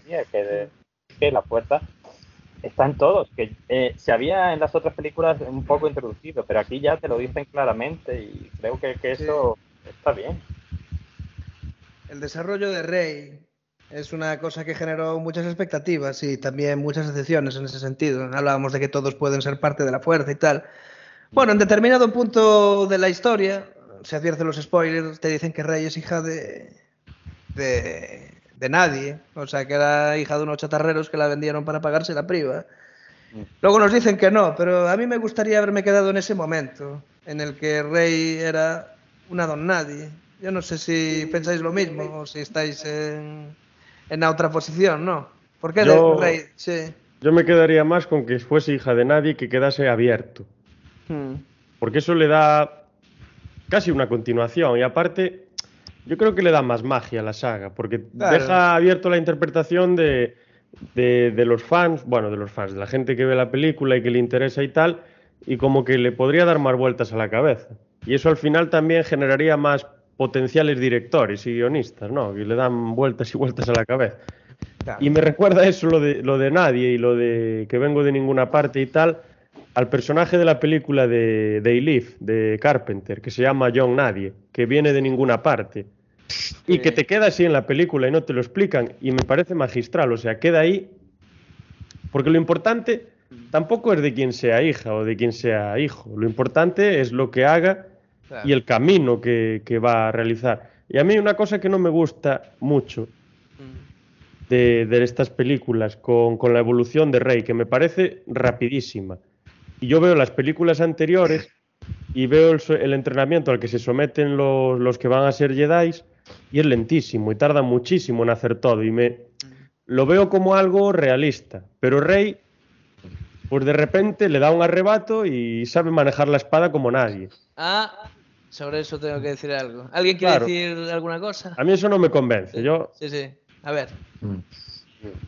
trilogía, que, de- que la fuerza está en todos, que eh, se había en las otras películas un poco introducido, pero aquí ya te lo dicen claramente y creo que, que eso está bien. El desarrollo de Rey es una cosa que generó muchas expectativas y también muchas decepciones en ese sentido. Hablábamos de que todos pueden ser parte de la fuerza y tal. Bueno, en determinado punto de la historia, se advierten los spoilers, te dicen que Rey es hija de, de, de nadie. O sea, que era hija de unos chatarreros que la vendieron para pagarse la priva. Luego nos dicen que no, pero a mí me gustaría haberme quedado en ese momento, en el que Rey era una don nadie. Yo no sé si pensáis lo mismo o si estáis en, en la otra posición, ¿no? ¿Por qué Yo- de Rey? Sí. Yo me quedaría más con que fuese hija de nadie y que quedase abierto. Hmm. Porque eso le da casi una continuación. Y aparte, yo creo que le da más magia a la saga. Porque Claro. deja abierto la interpretación de, de, de los fans, bueno, de los fans, de la gente que ve la película y que le interesa y tal. Y como que le podría dar más vueltas a la cabeza. Y eso al final también generaría más potenciales directores y guionistas, ¿no? Que le dan vueltas y vueltas a la cabeza. Claro. Y me recuerda eso, lo de, lo de nadie y lo de que vengo de ninguna parte y tal, al personaje de la película de They Live, de Carpenter, que se llama John Nadie, que viene de ninguna parte. y que te queda así en la película y no te lo explican y me parece magistral, o sea, queda ahí porque lo importante tampoco es de quien sea hija o de quien sea hijo, lo importante es lo que haga Claro. y el camino que, que va a realizar. Y a mí una cosa que no me gusta mucho Mm. de, de estas películas con, con la evolución de Rey, que me parece rapidísima. Y yo veo las películas anteriores y veo el, entrenamiento al que se someten los, los que van a ser Jedi y es lentísimo y tarda muchísimo en hacer todo. Y me lo veo como algo realista. Pero Rey, pues de repente le da un arrebato y sabe manejar la espada como nadie. Ah, sobre eso tengo que decir algo. ¿Alguien quiere Claro. decir alguna cosa? A mí eso no me convence. Yo, Sí, sí. A ver. Mm.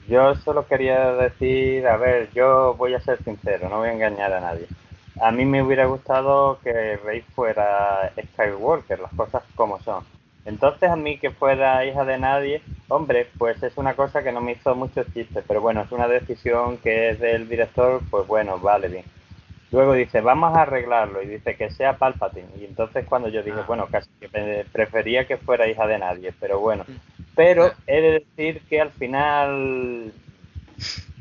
Yo solo quería decir, a ver, yo voy a ser sincero, no voy a engañar a nadie. A mí me hubiera gustado que Rey fuera Skywalker, las cosas como son. Entonces a mí que fuera hija de nadie, hombre, pues es una cosa que no me hizo mucho chiste, pero bueno, es una decisión que es del director, pues bueno, vale bien. Luego dice, vamos a arreglarlo y dice que sea Palpatine. Y entonces cuando yo dije, bueno, casi que prefería que fuera hija de nadie, pero bueno. Pero he de decir que al final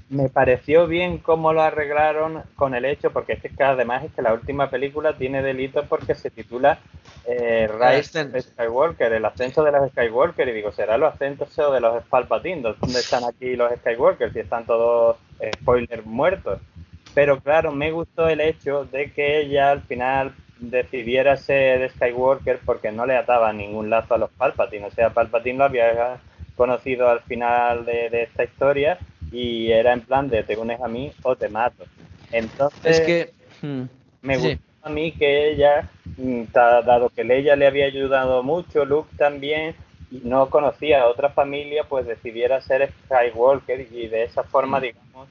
me pareció bien cómo lo arreglaron con el hecho, porque es que además es que la última película tiene delitos porque se titula eh, Rise ascenso. of Skywalker, el ascenso de los Skywalker, y digo, ¿será los ascensos de los Palpatine? ¿Dónde están aquí los Skywalker? Si están todos, eh, spoilers, muertos. Pero claro, me gustó el hecho de que ella al final decidiera ser Skywalker porque no le ataba ningún lazo a los Palpatine. O sea, Palpatine lo había conocido al final de, de esta historia y era en plan de te unes a mí o te mato. Entonces, Es que. mm, me sí. gustó a mí que ella, mm, dado que Leia le había ayudado mucho, Luke también, y no conocía a otra familia, pues decidiera ser Skywalker y de esa forma, digamos,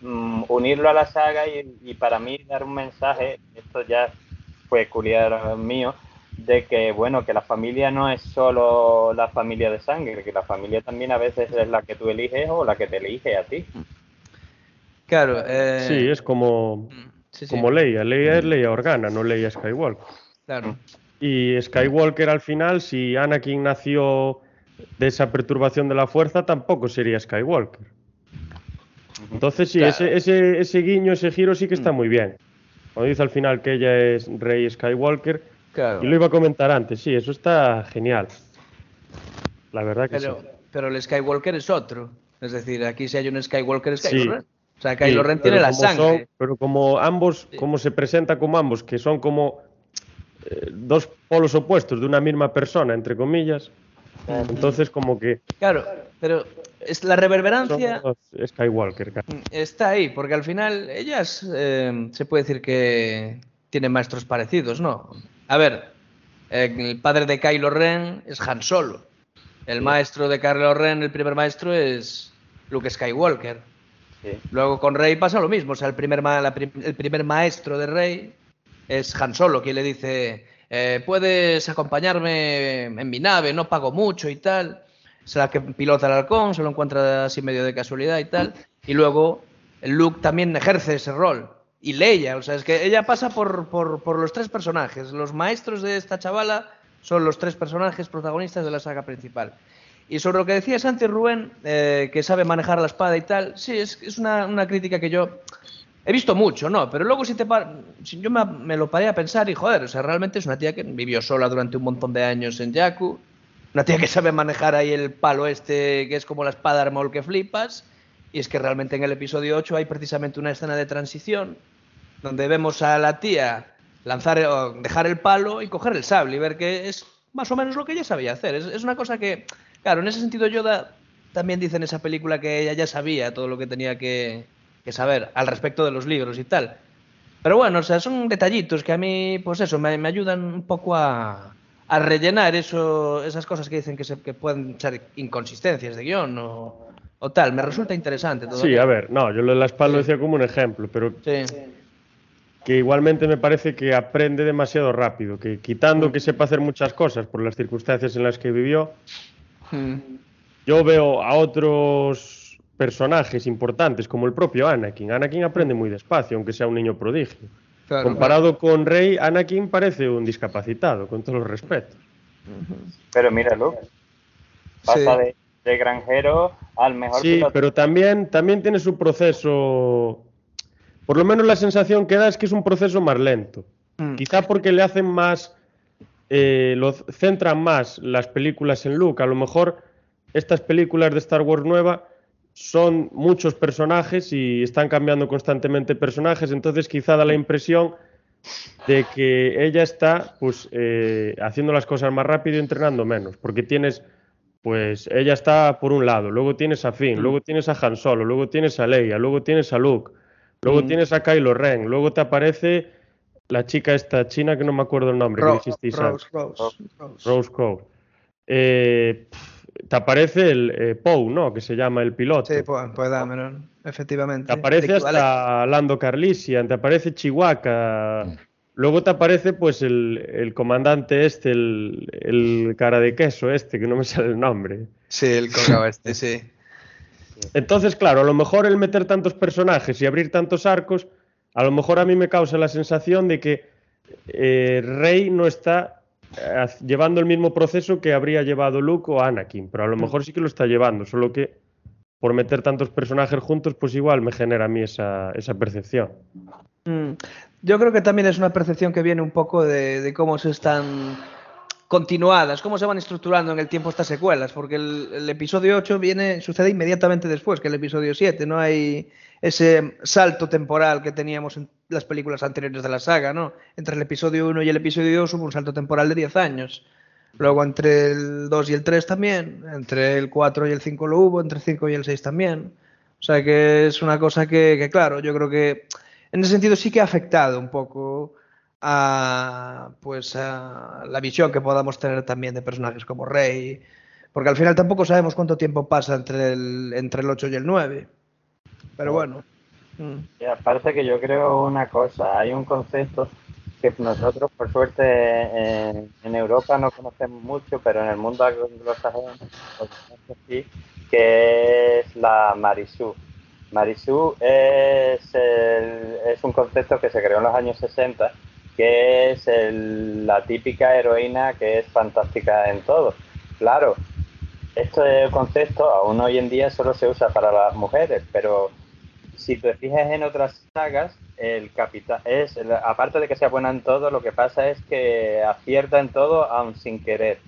mm, unirlo a la saga y, y para mí dar un mensaje, esto ya fue peculiar mío, de que, bueno, que la familia no es solo la familia de sangre, que la familia también a veces es la que tú eliges o la que te elige a ti. Claro. Eh, sí, es como, mm, sí, sí, como Leia. Leia es Leia Organa, no Leia Skywalker. Claro. Y Skywalker al final, si Anakin nació de esa perturbación de la fuerza, tampoco sería Skywalker. Entonces sí, Claro. ese, ese, ese guiño, ese giro sí que está muy bien. Cuando dice al final que ella es Rey Skywalker, Claro. y lo iba a comentar antes, sí, eso está genial. La verdad que Pero, sí. pero el Skywalker es otro. Es decir, aquí si hay un Skywalker es Sí. Kylo Ren. O sea, Kylo Sí, Ren tiene la sangre. son- pero como ambos, como se presenta como ambos, que son como eh, dos polos opuestos de una misma persona, entre comillas, entonces como que Claro, pero es la reverberancia Skywalker. claro. está ahí, porque al final ellas eh, se puede decir que tienen maestros parecidos, ¿no? A ver, el padre de Kylo Ren es Han Solo. El maestro de Kylo Ren, el primer maestro, es Luke Skywalker. Sí. Luego con Rey pasa lo mismo, o sea, el primer, ma- prim- el primer maestro de Rey es Han Solo, quien le dice, eh, puedes acompañarme en mi nave, no pago mucho y tal. Es la que pilota el halcón, se lo encuentra así medio de casualidad y tal. Y luego Luke también ejerce ese rol. Y Leia, o sea, es que ella pasa por, por, por los tres personajes. Los maestros de esta chavala son los tres personajes protagonistas de la saga principal. Y sobre lo que decía Santi Rubén, eh, que sabe manejar la espada y tal, sí, es, es una, una crítica que yo he visto mucho, ¿no? Pero luego si te par- si yo me, me lo paré a pensar y joder, o sea, realmente es una tía que vivió sola durante un montón de años en Yaku, una tía que sabe manejar ahí el palo este que es como la espada armol que flipas, y es que realmente en el episodio 8 hay precisamente una escena de transición donde vemos a la tía lanzar dejar el palo y coger el sable y ver que es más o menos lo que ella sabía hacer. Es, es una cosa que, claro, en ese sentido Yoda también dice en esa película que ella ya sabía todo lo que tenía que, que saber al respecto de los libros y tal. Pero bueno, o sea, son detallitos que a mí, pues eso, me, me ayudan un poco a, a rellenar eso, esas cosas que dicen que, se, que pueden ser inconsistencias de guion o, o tal. Me resulta interesante todo. Sí, aquello. a ver, no, yo lo de la espada lo Sí. decía como un ejemplo, pero Sí. que igualmente me parece que aprende demasiado rápido, que Mm. quitando que sepa hacer muchas cosas por las circunstancias en las que vivió, Mm. yo veo a otros personajes importantes como el propio Anakin. Anakin aprende muy despacio, aunque sea un niño prodigio. Claro, Comparado con Rey, Anakin parece un discapacitado, con todos los respetos. Pero mira, Luke, pasa de, de granjero al mejor Sí, piloto. pero también, también tiene su proceso. Por lo menos la sensación que da es que es un proceso más lento. Mm. Quizá porque le hacen más. eh, lo centran más las películas en Luke. A lo mejor estas películas de Star Wars nueva son muchos personajes y están cambiando constantemente personajes. Entonces, quizá da la impresión de que ella está pues eh, haciendo las cosas más rápido y entrenando menos. Porque tienes. Pues ella está por un lado, luego tienes a Finn, luego tienes a Han Solo, luego tienes a Leia, luego tienes a Luke, luego Mm. tienes a Kylo Ren, luego te aparece la chica esta china que no me acuerdo el nombre, Ro- que dijisteis antes, Rose, Rose, Rose. Rose Cole. Eh, te aparece el eh, Poe, ¿no? Que se llama el piloto. Sí, pues, pues Dameron, efectivamente. Te aparece hasta Lando Carlisian, te aparece Chihuahua. Luego te aparece pues el, el comandante este, el, el cara de queso este, que no me sale el nombre. Sí, el colgado este, sí. Entonces, claro, a lo mejor el meter tantos personajes y abrir tantos arcos, a lo mejor a mí me causa la sensación de que eh, Rey no está eh, llevando el mismo proceso que habría llevado Luke o Anakin, pero a lo mejor sí que lo está llevando, solo que por meter tantos personajes juntos, pues igual me genera a mí esa, esa percepción. Mm. Yo creo que también es una percepción que viene un poco de, cómo se están continuadas, cómo se van estructurando en el tiempo estas secuelas, porque el, episodio 8 viene, sucede inmediatamente después que el episodio 7, no hay ese salto temporal que teníamos en las películas anteriores de la saga, ¿no? Entre el episodio 1 y el episodio 2 hubo un salto temporal de 10 años. Luego entre el 2 y el 3 también, entre el 4 y el 5 lo hubo, entre el 5 y el 6 también. O sea que es una cosa que, claro, yo creo que en ese sentido sí que ha afectado un poco a pues a la visión que podamos tener también de personajes como Rey, porque al final tampoco sabemos cuánto tiempo pasa entre el, entre el 8 y el 9. Pero bueno. Mm. Y aparte que yo creo una cosa, hay un concepto que nosotros por suerte en, en Europa no conocemos mucho, pero en el mundo anglosajón sí, que es la Marisú. Marisú es, el- es un concepto que se creó en los años 60, que es el- la típica heroína que es fantástica en todo. Claro, este concepto aún hoy en día solo se usa para las mujeres, pero si te fijas en otras sagas, el capitán es, aparte de que sea buena en todo, lo que pasa es que acierta en todo aun sin querer.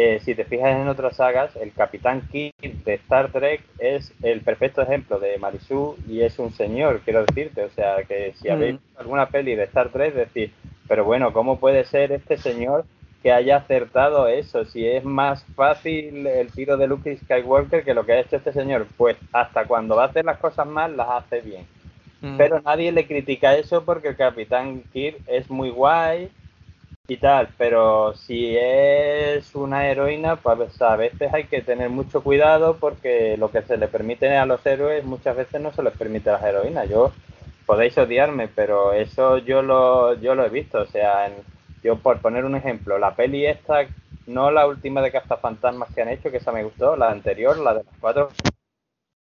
Eh, si te fijas en otras sagas, el Capitán Kirk de Star Trek es el perfecto ejemplo de Marisú y es un señor, quiero decirte. O sea, que si Mm. habéis visto alguna peli de Star Trek, decir, pero bueno, ¿cómo puede ser este señor que haya acertado eso? Si es más fácil el tiro de Luke Skywalker que lo que ha hecho este señor. Pues hasta cuando va a hacer las cosas mal, las hace bien. Mm. Pero nadie le critica eso porque el Capitán Kirk es muy guay y tal, pero si es una heroína, pues a veces hay que tener mucho cuidado porque lo que se le permite a los héroes muchas veces no se les permite a las heroínas. Yo podéis odiarme, pero eso yo lo yo lo he visto, o sea, en- yo por poner un ejemplo, la peli esta, no la última de Cazafantasmas que han hecho, que esa me gustó, la anterior, la de las cuatro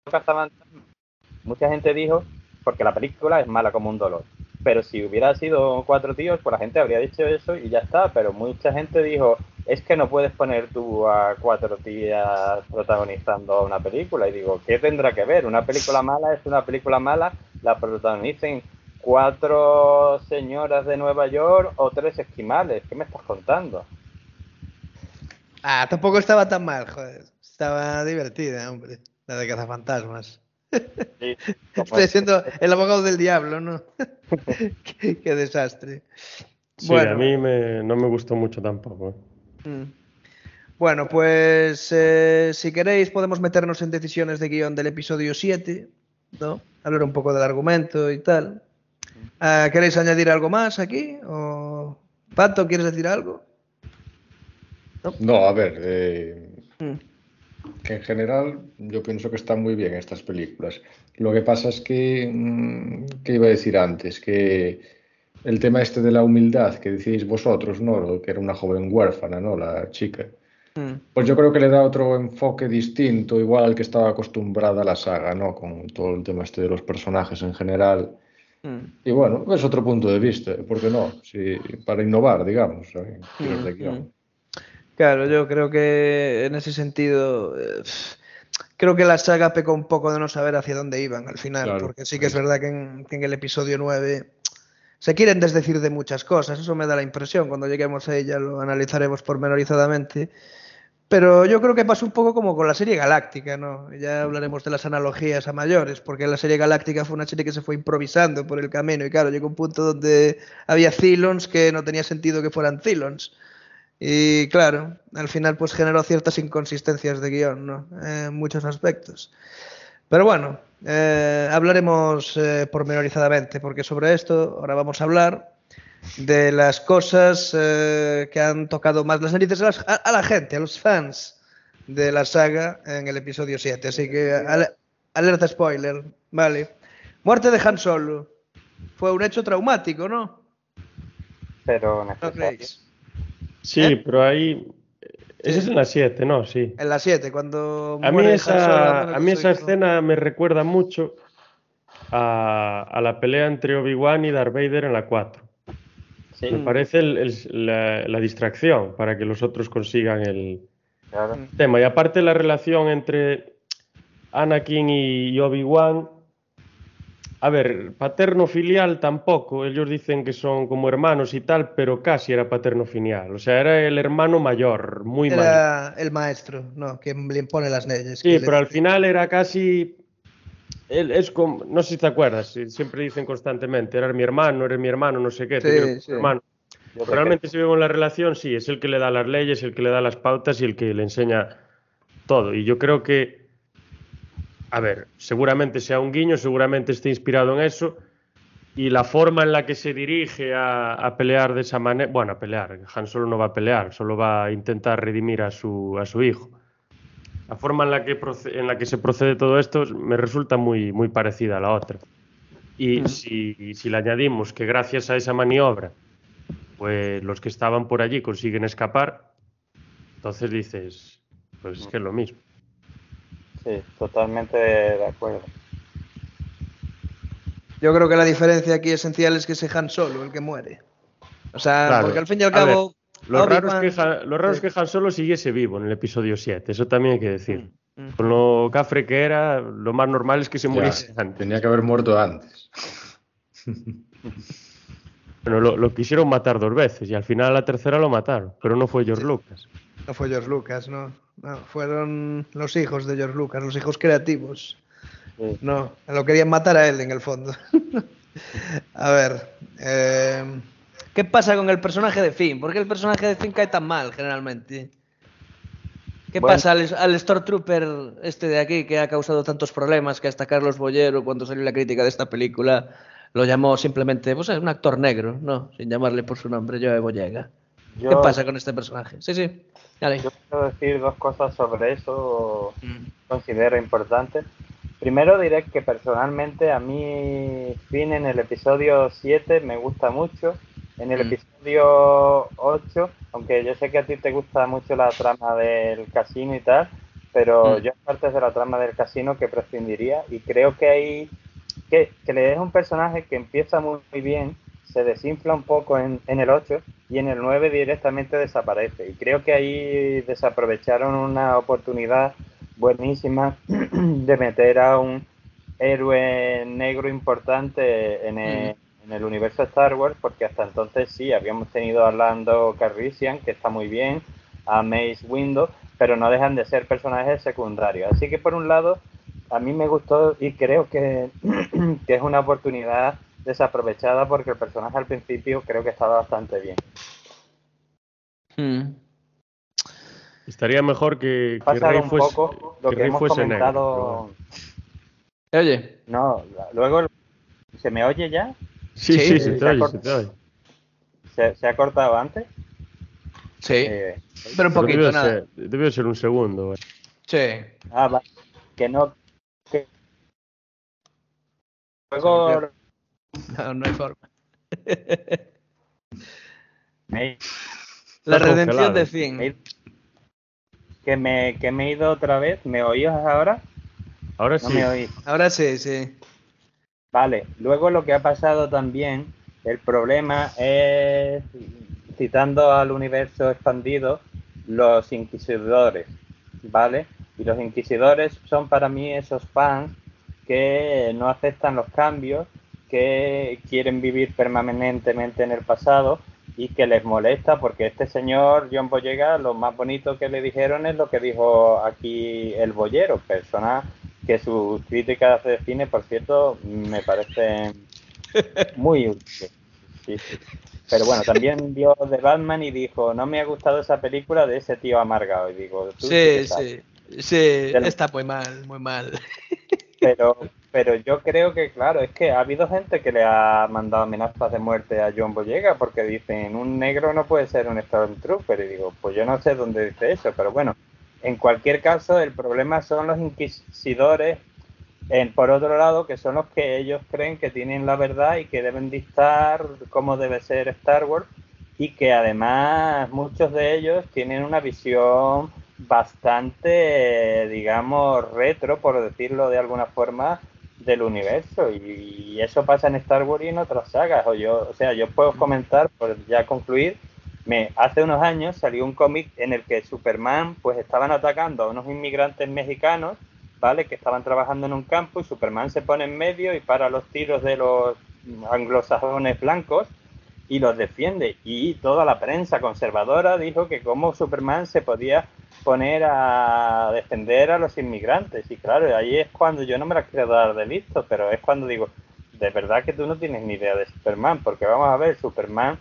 Cazafantasmas, mucha gente dijo porque la película es mala como un dolor. Pero si hubiera sido cuatro tíos, pues la gente habría dicho eso y ya está. Pero mucha gente dijo, es que no puedes poner tú a cuatro tías protagonizando una película. Y digo, ¿qué tendrá que ver? Una película mala es una película mala, la protagonicen cuatro señoras de Nueva York o tres esquimales. ¿Qué me estás contando? Ah, tampoco estaba tan mal, joder. Estaba divertida, hombre. La de cazafantasmas. Sí, Estoy es- siendo el abogado del diablo, ¿no? qué, qué desastre. Sí, Bueno. a mí me- no me gustó mucho tampoco. ¿eh? Mm. Bueno, pues eh, si queréis podemos meternos en decisiones de guion del episodio 7, ¿no? Hablar un poco del argumento y tal. Ah, ¿Queréis añadir algo más aquí? ¿O... Pato, ¿quieres decir algo? No, a ver, eh, Mm. Que en general yo pienso que están muy bien estas películas. Lo que pasa es que, mm, ¿qué iba a decir antes? Que el tema este de la humildad que decíais vosotros, ¿no? Que era una joven huérfana, ¿no? La chica. Mm. Pues yo creo que le da otro enfoque distinto, igual al que estaba acostumbrada la saga, ¿no? Con todo el tema este de los personajes en general. Mm. Y bueno, es otro punto de vista, ¿por qué no? Sí, para innovar, digamos, guion. mm. Claro, yo creo que en ese sentido, eh, creo que la saga pecó un poco de no saber hacia dónde iban al final, Claro. porque sí que es verdad que en, que en el episodio 9 se quieren desdecir de muchas cosas, eso me da la impresión, cuando lleguemos a ella lo analizaremos pormenorizadamente, pero yo creo que pasó un poco como con la serie Galáctica, ¿no? Ya hablaremos de las analogías a mayores, porque la serie Galáctica fue una serie que se fue improvisando por el camino y claro, llegó un punto donde había Cylons que no tenía sentido que fueran Cylons. Y claro, al final pues generó ciertas inconsistencias de guion, ¿no? Eh, en muchos aspectos. Pero bueno, eh, hablaremos eh, pormenorizadamente, porque sobre esto ahora vamos a hablar de las cosas eh, que han tocado más las narices a, las- a- a la gente, a los fans de la saga en el episodio 7. Así que ale- alerta spoiler, vale. Muerte de Han Solo. Fue un hecho traumático, ¿no? Pero ¿No necesario. creéis? Sí, ¿Eh? pero ahí. Ese es en la 7, ¿no? Sí. En la 7, cuando A mí esa, a mí esa escena me recuerda mucho a, a la pelea entre Obi-Wan y Darth Vader en la 4. Sí, Me parece el- el- la, la distracción para que los otros consigan el claro. tema. Y aparte la relación entre Anakin y, y Obi-Wan, a ver, paterno filial tampoco. Ellos dicen que son como hermanos y tal, pero casi era paterno filial. O sea, era el hermano mayor, muy mayor. Era el maestro, ¿no? Que le impone las leyes. Sí, pero le- al final era casi. Él es como. No sé si te acuerdas, si- siempre dicen constantemente: era mi hermano, eres mi hermano, no sé qué. te Sí, como sí. hermano. Realmente, si vemos la relación, sí, es el que le da las leyes, el que le da las pautas y el que le enseña todo. Y yo creo que. A ver, seguramente sea un guiño, seguramente esté inspirado en eso. Y la forma en la que se dirige a, a pelear de esa manera. Bueno, a pelear. Han solo no va a pelear, solo va a intentar redimir a su, a su hijo. La forma en la que, proce- en la que se procede todo esto me resulta muy, muy parecida a la otra. Y si, si le añadimos que gracias a esa maniobra, pues los que estaban por allí consiguen escapar, entonces dices, pues es que es lo mismo. Sí, totalmente de acuerdo. Yo creo que la diferencia aquí esencial es que es Han Solo el que muere. O sea, Claro. porque al fin y al ver, cabo. Lo raro, es que, Han- lo raro es Sí. que Han Solo siguiese vivo en el episodio 7, eso también hay que decir. Mm. Con lo cafre que era, lo más normal es que se Ya, muriese antes. tenía que haber muerto antes. Bueno, lo, lo quisieron matar dos veces y al final a la tercera lo mataron, pero no fue George Lucas. No fue George Lucas, no. No, fueron los hijos de George Lucas, los hijos creativos. Sí. No, lo querían matar a él en el fondo. a ver, eh, ¿qué pasa con el personaje de Finn? ¿Por qué el personaje de Finn cae tan mal generalmente? ¿Qué Bueno. pasa al, al Stormtrooper este de aquí que ha causado tantos problemas que hasta Carlos Bollero, cuando salió la crítica de esta película, lo llamó simplemente, pues es un actor negro, ¿no? Sin llamarle por su nombre, Joe Boyega. ¿Qué Yo- pasa con este personaje? Sí, sí. Dale. Yo quiero decir dos cosas sobre eso Mm. considero importantes. Primero diré que personalmente a mí Finn en el episodio 7 me gusta mucho. En el Mm. episodio 8, aunque yo sé que a ti te gusta mucho la trama del casino y tal, pero Mm. yo hay partes de la trama del casino que prescindiría y creo que hay que, que le es un personaje que empieza muy, muy bien, se desinfla un poco en, en el 8 y en el 9 directamente desaparece. Y creo que ahí desaprovecharon una oportunidad buenísima de meter a un héroe negro importante en el, en el universo Star Wars, porque hasta entonces sí, habíamos tenido a Lando Calrissian, que está muy bien, a Mace Windu, pero no dejan de ser personajes secundarios. Así que por un lado, a mí me gustó y creo que, que es una oportunidad desaprovechada porque el personaje al principio creo que estaba bastante bien. Mm. Estaría mejor que, que Pasado Rey un fuese, poco lo que hemos fuese negro, pero comentado. Oye, No, luego se me oye ya, Sí, Sí, se te se oye, acorta. se te oye. se, se ha cortado antes. sí, Eh, pero un poquito, debió, nada. ser, debió ser un segundo. eh. Sí. ah, va, que no. Que... Luego No, no hay forma. me, La redención de Finn. me- que me que me he ido otra vez. ¿Me oís ahora? Ahora No sí. me oís. Ahora sí, sí. Vale, luego lo que ha pasado también, el problema es, citando al universo expandido, los inquisidores, ¿vale? Y los inquisidores son para mí esos fans que no aceptan los cambios, que quieren vivir permanentemente en el pasado y que les molesta porque este señor John Boyega lo más bonito que le dijeron es lo que dijo aquí el Boyero, persona que sus críticas de cine, por cierto, me parecen muy útiles. Sí, sí. Pero bueno, también vio de Batman y dijo, no me ha gustado esa película de ese tío amargado. Y digo, ¿tú sí, sí, sí, está muy mal, muy mal. Pero, pero yo creo que, claro, es que ha habido gente que le ha mandado amenazas de muerte a John Boyega porque dicen, un negro no puede ser un Stormtrooper. Y digo, pues yo no sé dónde dice eso, pero bueno, en cualquier caso, el problema son los inquisidores por otro lado, que son los que ellos creen que tienen la verdad y que deben dictar cómo debe ser Star Wars y que además muchos de ellos tienen una visión bastante, digamos, retro, por decirlo de alguna forma, del universo y, eso pasa en Star Wars y en otras sagas. O, yo, o sea, yo puedo comentar, por ya concluir, me, hace unos años salió un cómic en el que Superman pues estaban atacando a unos inmigrantes mexicanos ¿vale? Que estaban trabajando en un campo y Superman se pone en medio y para los tiros de los anglosajones blancos y los defiende. Y toda la prensa conservadora dijo que cómo Superman se podía poner a defender a los inmigrantes. Y claro, ahí es cuando yo no me la quiero dar de listo, pero es cuando digo, de verdad que tú no tienes ni idea de Superman, porque vamos a ver, Superman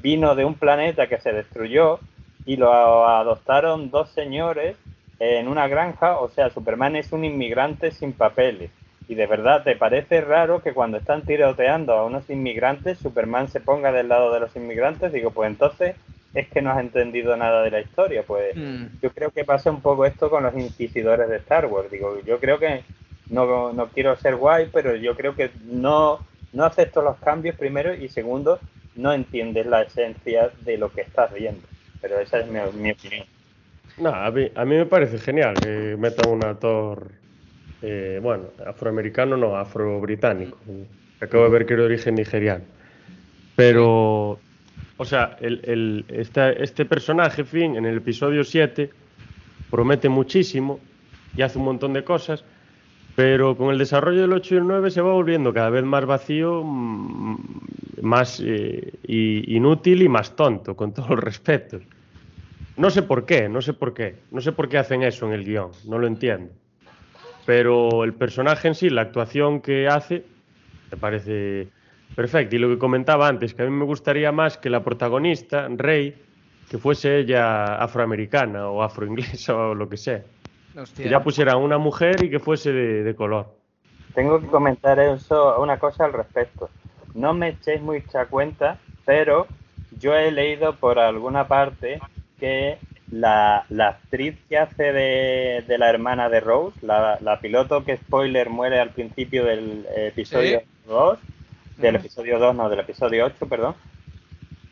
vino de un planeta que se destruyó y lo adoptaron dos señores en una granja, o sea, Superman es un inmigrante sin papeles. Y de verdad, ¿te parece raro que cuando están tiroteando a unos inmigrantes, Superman se ponga del lado de los inmigrantes? Digo, pues entonces es que no has entendido nada de la historia. Pues mm. yo creo que pasa un poco esto con los inquisidores de Star Wars. Digo, yo creo que no, no quiero ser guay, pero yo creo que no, no acepto los cambios primero y segundo, no entiendes la esencia de lo que estás viendo. Pero esa es mi opinión. No, a mí, me parece genial que metan un actor, eh, bueno, afroamericano no, afro-británico. Acabo de ver que era de origen nigeriano. Pero, o sea, el, este, personaje, Finn, en el episodio 7, promete muchísimo y hace un montón de cosas, pero con el desarrollo del 8 y el 9 se va volviendo cada vez más vacío, mm, más eh, inútil y más tonto, con todos los respetos. No sé por qué, no sé por qué. No sé por qué hacen eso en el guion, no lo entiendo. Pero el personaje en sí, la actuación que hace, me parece perfecto. Y lo que comentaba antes, que a mí me gustaría más que la protagonista, Rey, que fuese ella afroamericana o afroinglesa o lo que sea. Que ya pusiera una mujer y que fuese de, de color. Tengo que comentar eso, una cosa al respecto. No me echéis mucha cuenta, pero yo he leído por alguna parte que la, actriz que hace de, la hermana de Rose, la, piloto que spoiler muere al principio del episodio 2, del episodio 2, no, del episodio 8, perdón,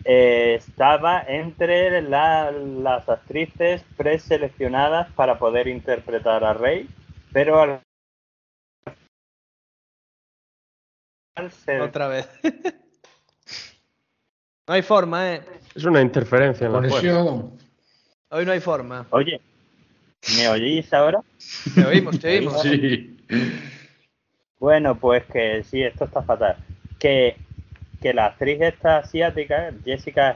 eh, estaba entre las actrices preseleccionadas para poder interpretar a Rey, pero al Otra vez. no hay forma, ¿eh? Es una interferencia en la conexión. Hoy no hay forma. Oye, ¿me oís ahora? Te oímos, te oímos. Sí. Bueno, pues que sí, esto está fatal. Que, que la actriz esta asiática, Jessica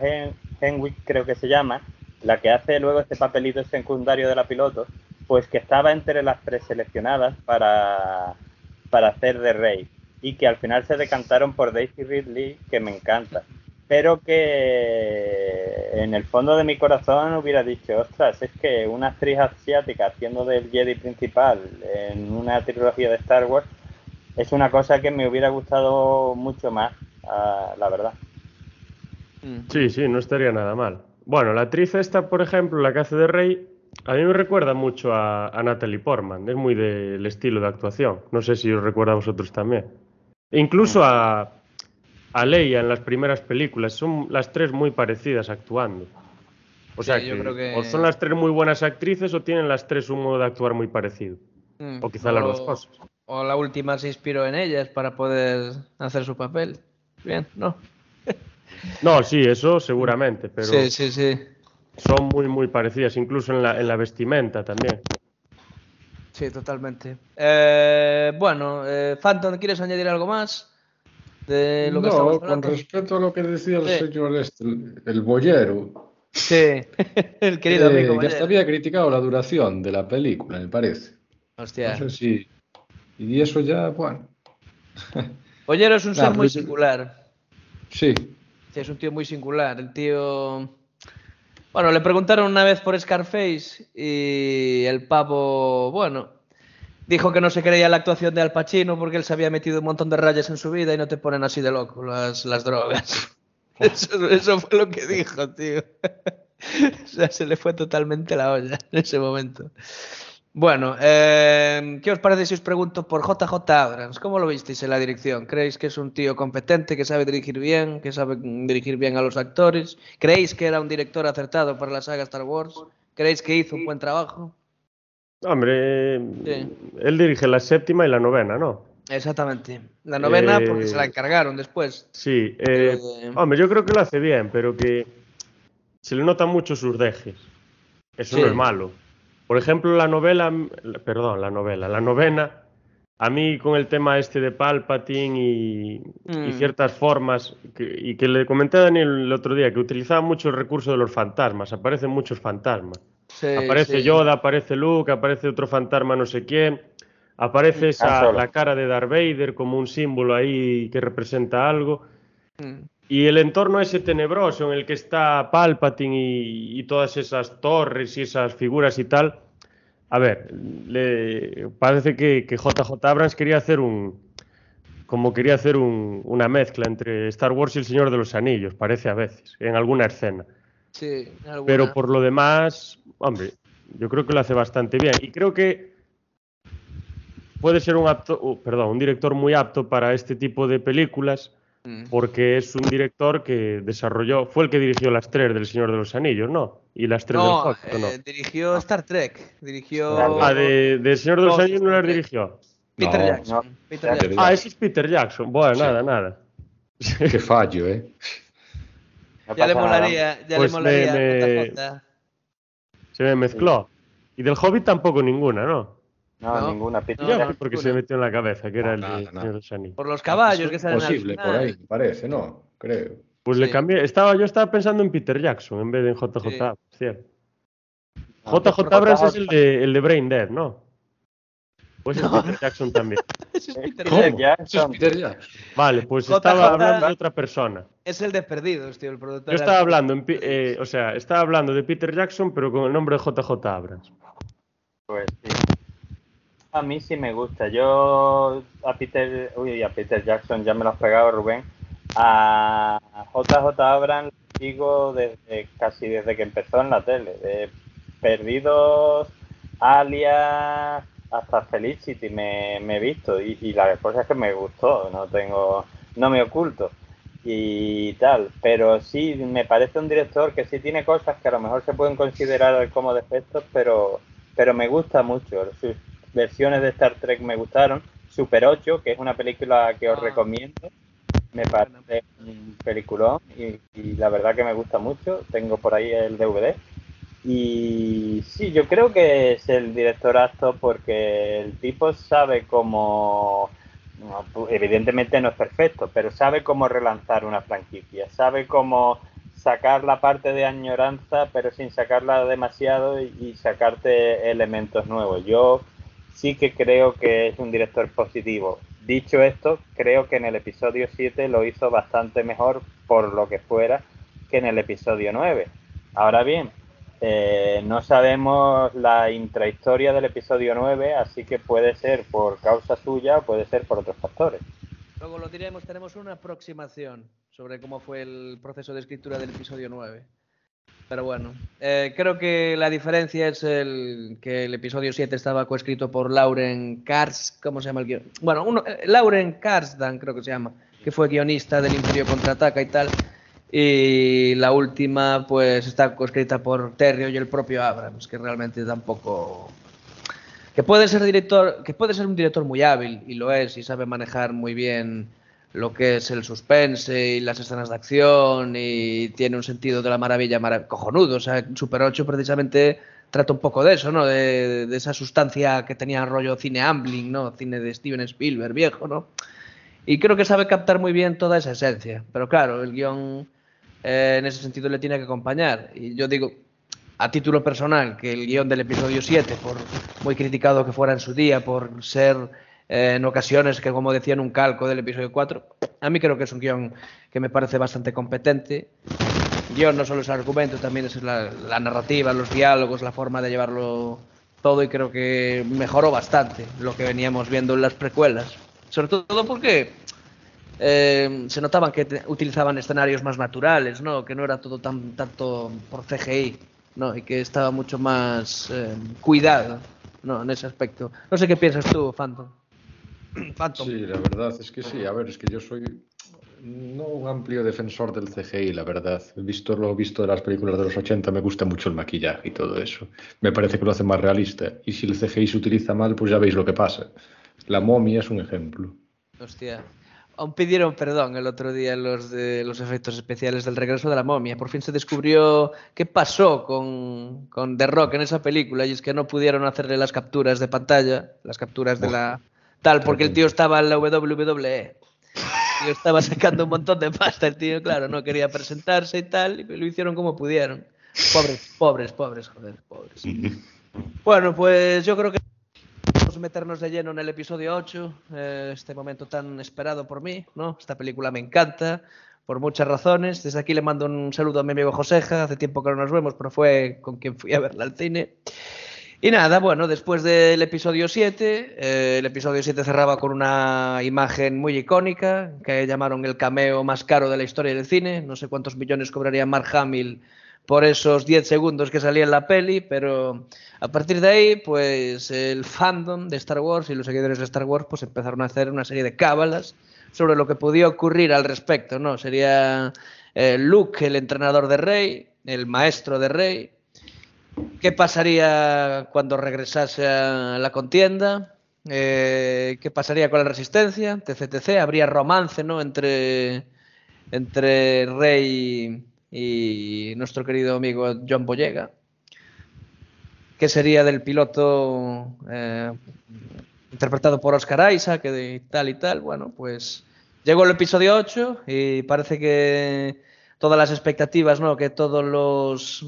Henwick creo que se llama, la que hace luego este papelito secundario de la piloto, pues que estaba entre las preseleccionadas para, para hacer de rey y que al final se decantaron por Daisy Ridley, que me encanta. Pero que en el fondo de mi corazón hubiera dicho, ostras, es que una actriz asiática haciendo del Jedi principal en una trilogía de Star Wars es una cosa que me hubiera gustado mucho más, ah, la verdad. Sí, sí, no estaría nada mal. Bueno, la actriz esta, por ejemplo, la que hace de Rey, a mí me recuerda mucho a, Natalie Portman, es muy del estilo de actuación. No sé si os recuerda a vosotros también. E incluso mm. a, a Leia en las primeras películas. Son las tres muy parecidas actuando. O sea, que, o son las tres muy buenas actrices o tienen las tres un modo de actuar muy parecido. Mm, o quizá las dos cosas. O la última se inspiró en ellas para poder hacer su papel. Bien, ¿no? no, sí, eso seguramente, pero... Sí, sí, sí. son muy, muy parecidas, incluso en la, en la vestimenta también. Sí, totalmente. Eh, bueno, eh, Phantom, ¿quieres añadir algo más? De lo que no, estamos con respecto a lo que decía el Sí. señor este, el, el boyero, Sí, el querido eh, amigo. ya había criticado la duración de la película, me parece. Hostia. No sé si... Y eso ya, bueno, Ollero es un ser Nah, muy pues- singular. sí. Sí, es un tío muy singular. El tío. Bueno, le preguntaron una vez por Scarface y el pavo, bueno, dijo que no se creía la actuación de Al Pacino porque él se había metido un montón de rayas en su vida y no te ponen así de loco las, las drogas. Eso, eso fue lo que dijo, tío. O sea, se le fue totalmente la olla en ese momento. Bueno, eh, ¿qué os parece si os pregunto por JJ Abrams? ¿Cómo lo visteis en la dirección? ¿Creéis que es un tío competente, que sabe dirigir bien, que sabe dirigir bien a los actores? ¿Creéis que era un director acertado para la saga Star Wars? ¿Creéis que hizo un buen trabajo? Hombre, Sí. él dirige la séptima y la novena, ¿no? Exactamente. La novena, Eh, porque se la encargaron después. Sí, eh, hombre, yo creo que lo hace bien, pero que se le notan mucho sus dejes. Eso Sí. no es malo. Por ejemplo, la novela, la- perdón, la novela, la novena, a mí con el tema este de Palpatine y, y Mm. ciertas formas, que- y que le comenté a Daniel el otro día, que utilizaba mucho el recurso de los fantasmas, aparecen muchos fantasmas. Sí, Aparece sí. Yoda, aparece Luke, aparece otro fantasma no sé quién, aparece esa, Solo. la cara de Darth Vader como un símbolo ahí que representa algo. Mm. Y el entorno ese tenebroso en el que está Palpatine y, y todas esas torres y esas figuras y tal. A ver, le, parece que, que JJ Abrams quería hacer un. Como quería hacer un- una mezcla entre Star Wars y El Señor de los Anillos, parece a veces, en alguna escena. Sí, alguna. Pero por lo demás, hombre, yo creo que lo hace bastante bien. Y creo que puede ser un apto, uh, perdón, un director muy apto para este tipo de películas Mm. porque es un director que desarrolló, fue el que dirigió las tres del Señor de los Anillos, ¿no? Y las tres del ¿o no? eh, dirigió Star Trek. Dirigió. Ah, de, de Señor de los no, Anillos no las dirigió. Peter No, Jackson. no. Peter Ya, Jackson. Ah, ese es Peter Jackson. Bueno, Sí. nada, nada. Qué fallo, ¿eh? Ya le molaría, ya Pues le molaría me- JJ. Se me mezcló. Y del Hobbit tampoco ninguna, ¿no? No, No, ninguna no, Jackson. porque se metió en la cabeza, que era el Señor. Por los caballos que salen al posible, por final. ahí, parece, ¿no? Creo. Pues le cambié. Estaba, yo estaba pensando en Peter Jackson en vez de en JJ Sí. Cierto. JJ Abrams es el de, el de Brain Dead, ¿no? Pues es Peter Jackson también. Ese es Peter ¿Cómo? Jackson. Eso es Jackson. Peter Jackson. Vale, pues JJ estaba hablando de otra persona. Es el de Perdidos, tío, el productor. Yo estaba hablando, en, Pi- eh, o sea, estaba hablando de Peter Jackson, pero con el nombre de JJ Abrams. Pues sí. A mí sí me gusta. Yo a Peter, uy, a Peter Jackson ya me lo has pegado, Rubén. A JJ Abrams sigo desde casi desde que empezó en la tele. De Perdidos, Alias, hasta Felicity me, he visto y, la cosa es que me gustó. No tengo, no me oculto y tal. Pero sí me parece un director que sí tiene cosas que a lo mejor se pueden considerar como defectos, pero pero me gusta mucho. Versiones de Star Trek me gustaron. Super 8, que es una película que os Ah. recomiendo, me parece un peliculón y, y la verdad que me gusta mucho. Tengo por ahí el DVD. Y sí, yo creo que es el director apto porque el tipo sabe cómo, evidentemente no es perfecto, pero sabe cómo relanzar una franquicia, sabe cómo sacar la parte de añoranza, pero sin sacarla demasiado y, y sacarte elementos nuevos. Yo sí que creo que es un director positivo. Dicho esto, creo que en el episodio 7 lo hizo bastante mejor por lo que fuera que en el episodio 9. Ahora bien, eh, no sabemos la intrahistoria del episodio 9, así que puede ser por causa suya o puede ser por otros factores. Luego lo diremos, tenemos una aproximación sobre cómo fue el proceso de escritura del episodio 9. Pero bueno, eh, creo que la diferencia es el que el episodio 7 estaba coescrito por Lauren Kars, ¿cómo se llama el guion? Bueno, uno, eh, Lauren Karsdan creo que se llama, que fue guionista del Imperio Contraataca y tal. Y la última pues está coescrita por Terrio y el propio Abrams, que realmente tampoco que puede ser director, que puede ser un director muy hábil y lo es y sabe manejar muy bien lo que es el suspense y las escenas de acción y tiene un sentido de la maravilla marav cojonudo. O sea, Super 8 precisamente trata un poco de eso, ¿no? De, esa sustancia que tenía rollo cine Amblin, ¿no? Cine de Steven Spielberg viejo, ¿no? Y creo que sabe captar muy bien toda esa esencia. Pero claro, el guion eh, en ese sentido le tiene que acompañar. Y yo digo, a título personal, que el guion del episodio 7, por muy criticado que fuera en su día, por ser eh, en ocasiones que, como decían, un calco del episodio 4, a mí creo que es un guion que me parece bastante competente guion no solo es el argumento, también es la, la, narrativa, los diálogos, la forma de llevarlo todo y creo que mejoró bastante lo que veníamos viendo en las precuelas. Sobre todo porque eh, se notaban que te, utilizaban escenarios más naturales, ¿no? que no era todo tan tanto por CGI ¿no? y que estaba mucho más eh, cuidado ¿no? en ese aspecto. No sé qué piensas tú, Phantom. Phantom. Sí, la verdad es que sí. A ver, es que yo soy no un amplio defensor del CGI, la verdad. Visto lo visto de las películas de los 80, me gusta mucho el maquillaje y todo eso. Me parece que lo hace más realista. Y si el CGI se utiliza mal, pues ya veis lo que pasa. La momia es un ejemplo. Hostia. Aún pidieron perdón el otro día los de los efectos especiales del regreso de la momia. Por fin se descubrió qué pasó con, con The Rock en esa película y es que no pudieron hacerle las capturas de pantalla, las capturas de la tal, porque el tío estaba en la WWE tío estaba sacando un montón de pasta, el tío, claro, no quería presentarse y tal, y lo hicieron como pudieron. Pobres, pobres, pobres, joder, pobres. Bueno, pues yo creo que vamos a meternos de lleno en el episodio 8, eh, este momento tan esperado por mí, ¿no? Esta película me encanta, por muchas razones. Desde aquí le mando un saludo a mi amigo Joseja, hace tiempo que no nos vemos, pero fue con quien fui a verla al cine. Y nada, bueno, después del episodio 7, eh, el episodio 7 cerraba con una imagen muy icónica que llamaron el cameo más caro de la historia del cine. No sé cuántos millones cobraría Mark Hamill por esos 10 segundos que salía en la peli, pero a partir de ahí, pues el fandom de Star Wars y los seguidores de Star Wars pues empezaron a hacer una serie de cábalas sobre lo que podía ocurrir al respecto, ¿no? Sería eh, Luke el entrenador de Rey, el maestro de Rey, ¿Qué pasaría cuando regresase a la contienda? Eh, ¿Qué pasaría con la resistencia? TCTC, habría romance ¿no? entre, entre Rey y nuestro querido amigo John Boyega. ¿Qué sería del piloto eh, interpretado por Oscar Isaac y tal y tal? Bueno, pues llegó el episodio 8 y parece que todas las expectativas, ¿no? que todos los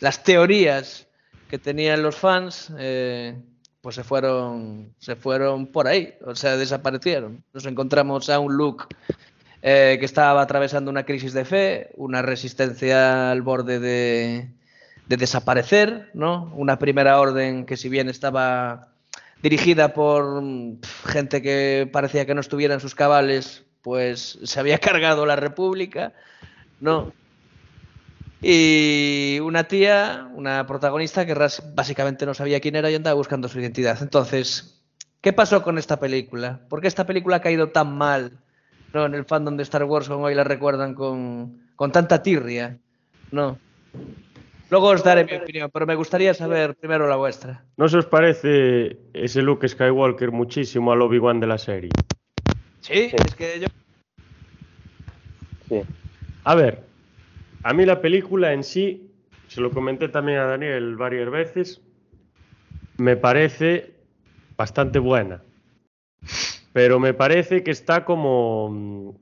las teorías que tenían los fans, eh, pues se fueron, se fueron por ahí, o sea, desaparecieron. Nos encontramos a un Luke eh, que estaba atravesando una crisis de fe, una resistencia al borde de, de desaparecer, ¿no? Una primera orden que si bien estaba dirigida por gente que parecía que no estuviera en sus cabales, pues se había cargado la República, ¿no? Y una tía, una protagonista que básicamente no sabía quién era y andaba buscando su identidad. Entonces, ¿qué pasó con esta película? ¿Por qué esta película ha caído tan mal ¿no? en el fandom de Star Wars como hoy la recuerdan con, con tanta tirria? No. Luego os daré mi opinión, pero me gustaría saber primero la vuestra. ¿No se os parece ese Luke Skywalker muchísimo al Obi-Wan de la serie? Sí, sí, es que yo... Sí. A ver, a mí la película en sí, se lo comenté también a Daniel varias veces, me parece bastante buena. Pero me parece que está como...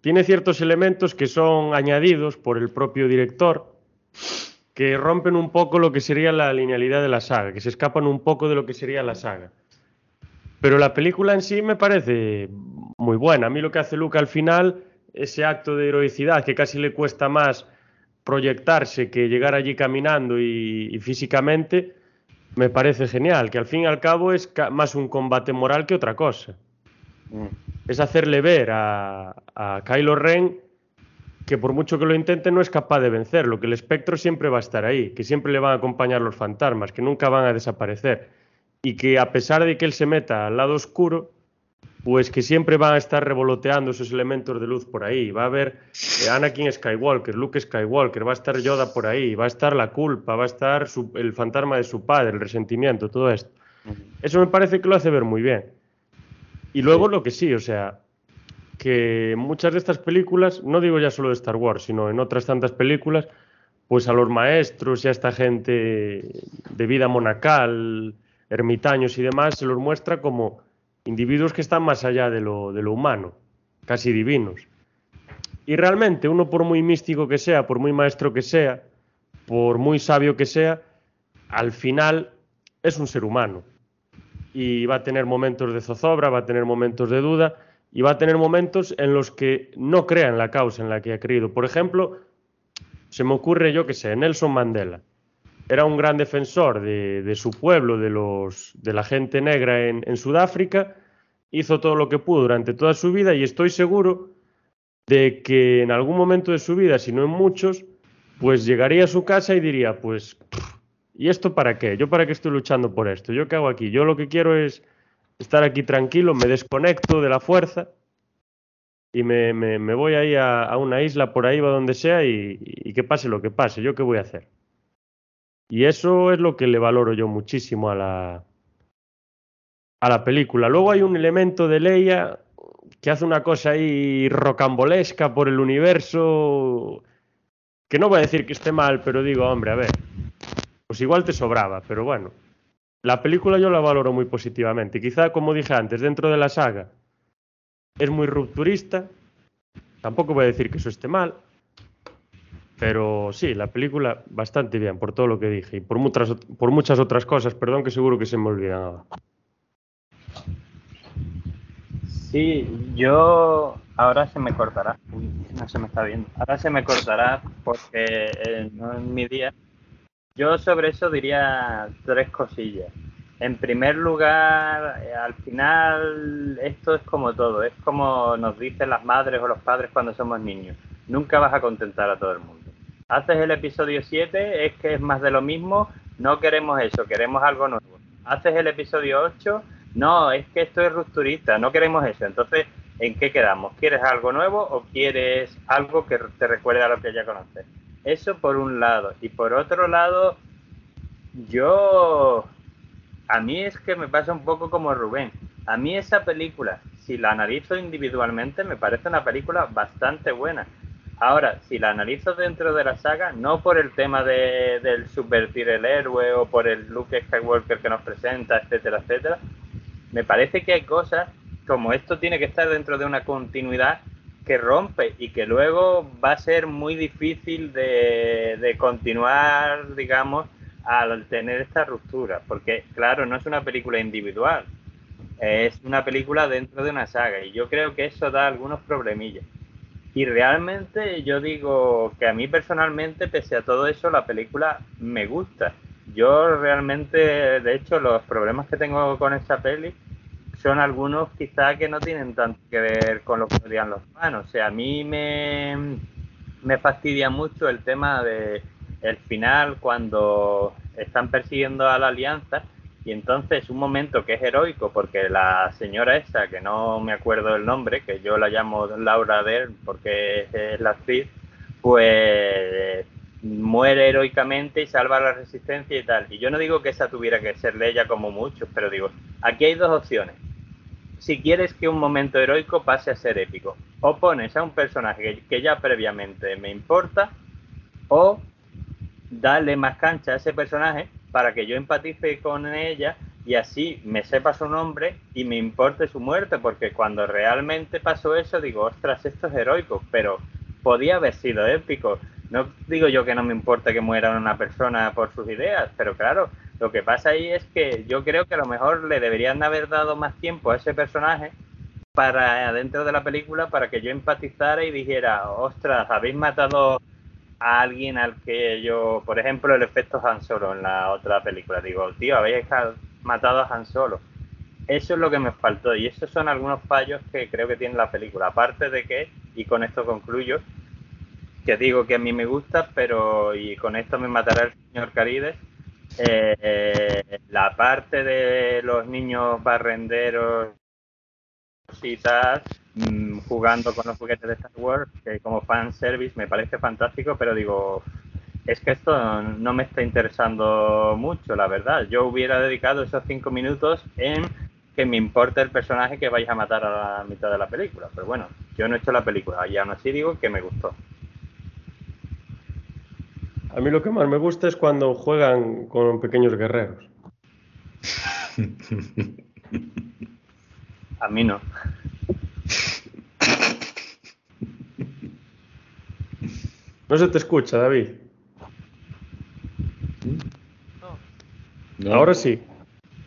Tiene ciertos elementos que son añadidos por el propio director que rompen un poco lo que sería la linealidad de la saga, que se escapan un poco de lo que sería la saga. Pero la película en sí me parece muy buena. A mí lo que hace Luke al final, ese acto de heroicidad que casi le cuesta más proyectarse que llegar allí caminando y, y, físicamente, me parece genial, que al fin y al cabo es más un combate moral que otra cosa. Mm. Es hacerle ver a, a Kylo Ren que por mucho que lo intente no es capaz de vencerlo, que el espectro siempre va a estar ahí, que siempre le van a acompañar los fantasmas, que nunca van a desaparecer y que a pesar de que él se meta al lado oscuro, pues que siempre van a estar revoloteando esos elementos de luz por ahí. Va a haber eh, Anakin Skywalker, Luke Skywalker, va a estar Yoda por ahí, va a estar la culpa, va a estar su, el fantasma de su padre, el resentimiento, todo esto. Eso me parece que lo hace ver muy bien. Y luego lo que sí, o sea, que muchas de estas películas, no digo ya solo de Star Wars, sino en otras tantas películas, pues a los maestros y a esta gente de vida monacal, ermitaños y demás, se los muestra como individuos que están más allá de lo, de lo humano, casi divinos. Y realmente uno por muy místico que sea, por muy maestro que sea, por muy sabio que sea, al final es un ser humano. Y va a tener momentos de zozobra, va a tener momentos de duda y va a tener momentos en los que no crea en la causa en la que ha creído. Por ejemplo, se me ocurre, yo que sé, Nelson Mandela. Era un gran defensor de, su pueblo, de, los, de la gente negra en, Sudáfrica, hizo todo lo que pudo durante toda su vida y estoy seguro de que en algún momento de su vida, si no en muchos, pues llegaría a su casa y diría, pues, ¿y esto para qué? ¿Yo para qué estoy luchando por esto? ¿Yo qué hago aquí? Yo lo que quiero es estar aquí tranquilo, me desconecto de la fuerza y me, me, voy ahí a, una isla por ahí o donde sea y, y, que pase lo que pase. ¿Yo qué voy a hacer? Y eso es lo que le valoro yo muchísimo a la, a la película. Luego hay un elemento de Leia que hace una cosa ahí rocambolesca por el universo, que no voy a decir que esté mal, pero digo, hombre, a ver, pues igual te sobraba, pero bueno. La película yo la valoro muy positivamente. Quizá, como dije antes, dentro de la saga es muy rupturista. Tampoco voy a decir que eso esté mal. Pero sí, la película bastante bien por todo lo que dije y por muchas, por muchas otras cosas, perdón que seguro que se me olvidan Sí, yo ahora se me cortará. Uy, no se me está viendo. Ahora se me cortará porque eh, no es mi día. Yo sobre eso diría tres cosillas. En primer lugar, eh, al final esto es como todo, es como nos dicen las madres o los padres cuando somos niños. Nunca vas a contentar a todo el mundo. Haces el episodio 7, es que es más de lo mismo, no queremos eso, queremos algo nuevo. Haces el episodio 8, no, es que esto es rupturista, no queremos eso. Entonces, ¿en qué quedamos? ¿Quieres algo nuevo o quieres algo que te recuerde a lo que ya conoces? Eso por un lado. Y por otro lado, yo... A mí es que me pasa un poco como Rubén. A mí esa película, si la analizo individualmente, me parece una película bastante buena. Ahora, si la analizo dentro de la saga, no por el tema de, del subvertir el héroe o por el Luke Skywalker que nos presenta, etcétera, etcétera, me parece que hay cosas como esto tiene que estar dentro de una continuidad que rompe y que luego va a ser muy difícil de, continuar, digamos, al tener esta ruptura. Porque, claro, no es una película individual, es una película dentro de una saga y yo creo que eso da algunos problemillas. Y realmente yo digo que a mí personalmente, pese a todo eso, la película me gusta. Yo realmente, de hecho, los problemas que tengo con esta peli son algunos quizá que no tienen tanto que ver con lo que odian los humanos. O sea, a mí me, me fastidia mucho el tema de el final cuando están persiguiendo a la alianza y entonces un momento que es heroico porque la señora esa, que no me acuerdo el nombre, que yo la llamo Laura Dern porque es la actriz, pues muere heroicamente y salva la resistencia y tal. Y yo no digo que esa tuviera que ser de ella como muchos, pero digo, aquí hay dos opciones si quieres que un momento heroico pase a ser épico. O pones a un personaje que, ya previamente me importa, o darle más cancha a ese personaje para que yo empatice con ella y así me sepa su nombre y me importe su muerte, porque cuando realmente pasó eso digo, ostras, esto es heroico, pero podía haber sido épico. No digo yo que no me importa que muera una persona por sus ideas, pero claro, lo que pasa ahí es que yo creo que a lo mejor le deberían haber dado más tiempo a ese personaje para dentro de la película para que yo empatizara y dijera, ostras, habéis matado a alguien al que yo, por ejemplo, el efecto Han Solo en la otra película. Digo, tío, habéis matado a Han Solo. Eso es lo que me faltó y esos son algunos fallos que creo que tiene la película. Aparte de que, y con esto concluyo, que digo que a mí me gusta, pero y con esto me matará el señor Carides, eh, la parte de los niños barrenderos y tal, mm, jugando con los juguetes de Star Wars, que como fan service me parece fantástico, pero digo, es que esto no me está interesando mucho, la verdad. Yo hubiera dedicado esos cinco minutos en que me importe el personaje que vais a matar a la mitad de la película, pero bueno, Yo no he hecho la película y aún así digo que me gustó. A mí lo que más me gusta es cuando juegan con pequeños guerreros. A mí no. No se te escucha, David. No, No. Ahora sí.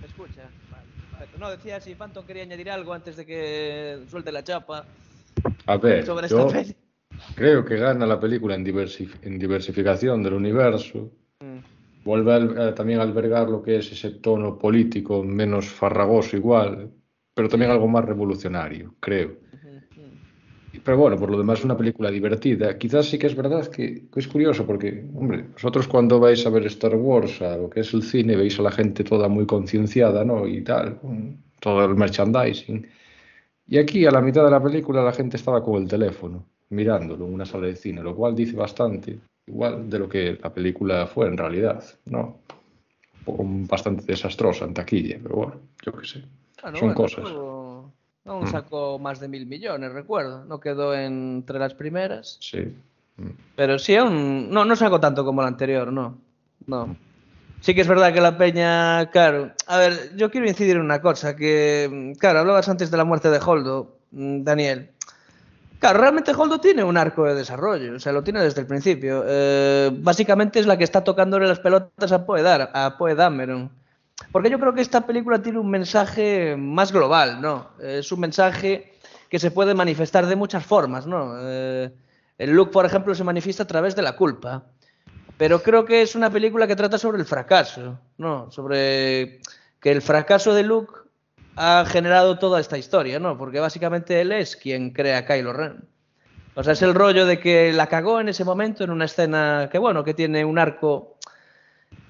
¿me escucha? Vale. No, decía si Phantom quería añadir algo antes de que suelte la chapa A ver, sobre yo esta peli. creo que gana la película en, diversif- en diversificación del universo. Mm. Vuelve a también a albergar lo que es ese tono político menos farragoso igual, pero también algo más revolucionario, creo. Ujú. Pero bueno, por lo demás es una película divertida. Quizás sí que es verdad que, que es curioso porque, hombre, vosotros cuando vais a ver Star Wars, a lo que es el cine, veis a la gente toda muy concienciada, ¿no? Y tal, con todo el merchandising. Y aquí, a la mitad de la película, la gente estaba con el teléfono, mirándolo en una sala de cine, lo cual dice bastante, igual de lo que la película fue en realidad, ¿no? Bastante desastrosa en taquilla, pero bueno, yo qué sé. Bueno, Son bueno, cosas. tuvo- No Mm. sacó más de mil millones, recuerdo. No quedó entre las primeras. Sí. Mm. Pero sí, aún... no, no sacó tanto como la anterior, no. No. Sí que es verdad que la peña, claro. A ver, yo quiero incidir en una cosa, que, claro, hablabas antes de la muerte de Holdo, mm, Daniel. Claro, realmente Holdo tiene un arco de desarrollo, o sea, lo tiene desde el principio. Eh, básicamente es la que está tocándole las pelotas a Poe, Dar- a Poe Dameron. Porque yo creo que esta película tiene un mensaje más global, ¿no? Es un mensaje que se puede manifestar de muchas formas, ¿no? Eh, el look, por ejemplo, se manifiesta a través de la culpa. Pero creo que es una película que trata sobre el fracaso, ¿no? Sobre que el fracaso de Luke ha generado toda esta historia, ¿no? Porque básicamente él es quien crea a Kylo Ren. O sea, es el rollo de que la cagó en ese momento en una escena que, bueno, que tiene un arco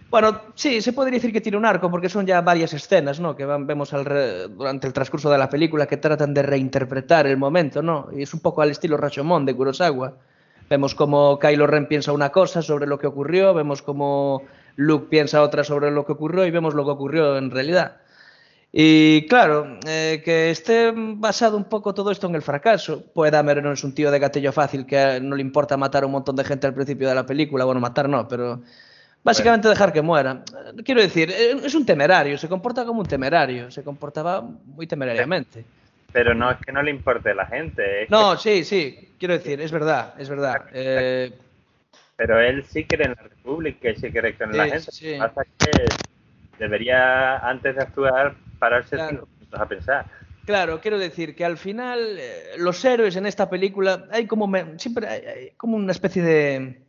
bueno, sí, se podría decir que tiene un arco porque son ya varias escenas, ¿no? Que van, vemos alre- durante el transcurso de la película que tratan de reinterpretar el momento, ¿no? Y es un poco al estilo Rashomon de Kurosawa. Vemos cómo Kylo Ren piensa una cosa sobre lo que ocurrió, vemos cómo Luke piensa otra sobre lo que ocurrió y vemos lo que ocurrió en realidad. Y claro, eh, que esté basado un poco todo esto en el fracaso. Pues no es un tío de gatillo fácil que no le importa matar a un montón de gente al principio de la película. Bueno, matar no, pero básicamente dejar que muera. Quiero decir, eh, es un temerario, se comporta como un temerario, se comportaba muy temerariamente. Pero no es que no le importe a la gente, es que- No, sí, sí, quiero decir, es verdad, es verdad. Eh, pero él sí cree en la República y sí cree en la gente. sí. Lo que pasa es que debería, antes de actuar, pararse Claro. cinco minutos a pensar. Claro, quiero decir que al final eh, los héroes en esta película hay como me- siempre hay, hay como una especie de,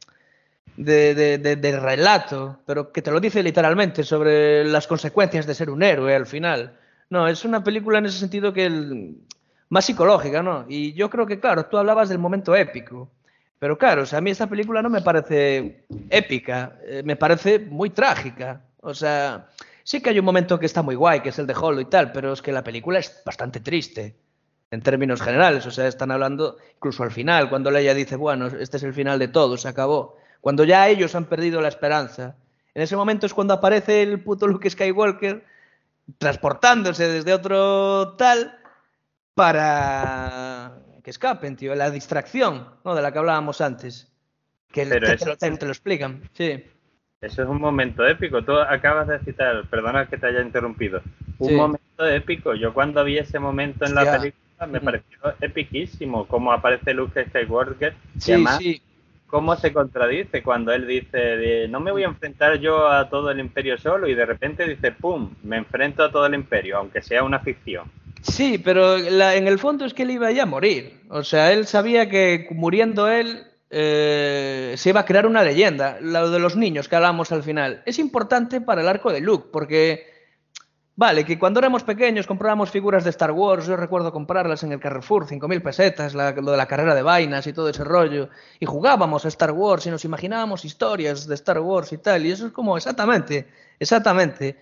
de, de- de- de relato, pero que te lo dice literalmente sobre las consecuencias de ser un héroe al final. No, es una película en ese sentido que el- más psicológica, ¿no? Y yo creo que, claro, tú hablabas del momento épico. Pero claro, o sea, a mí esta película no me parece épica, eh, me parece muy trágica. O sea, sí que hay un momento que está muy guay, que es el de Hollow y tal, pero es que la película es bastante triste en términos generales. O sea, están hablando incluso al final, cuando Leia dice, bueno, este es el final de todo, se acabó. Cuando ya ellos han perdido la esperanza. En ese momento es cuando aparece el puto Luke Skywalker transportándose desde otro tal para que escapen, tío, la distracción, ¿no? De la que hablábamos antes. Que, Pero te, lo, te- te lo explican, sí. Eso es un momento épico. Tú acabas de citar, perdona que te haya interrumpido, un Sí. momento épico. Yo cuando vi ese momento en la película me pareció epiquísimo, cómo aparece Luke Skywalker y Sí, además sí. Cómo se contradice cuando él dice de, no me voy a enfrentar yo a todo el imperio solo y de repente dice, ¡pum!, me enfrento a todo el imperio, aunque sea una ficción. Sí, pero la- en el fondo es que él iba ya a morir. O sea, él sabía que muriendo él eh, se iba a crear una leyenda. Lo de los niños que hablamos al final. Es importante para el arco de Luke, porque, vale, que cuando éramos pequeños comprábamos figuras de Star Wars, yo recuerdo comprarlas en el Carrefour, 5.000 pesetas, lo de la carrera de vainas y todo ese rollo. Y jugábamos a Star Wars y nos imaginábamos historias de Star Wars y tal. Y eso es como, exactamente, exactamente.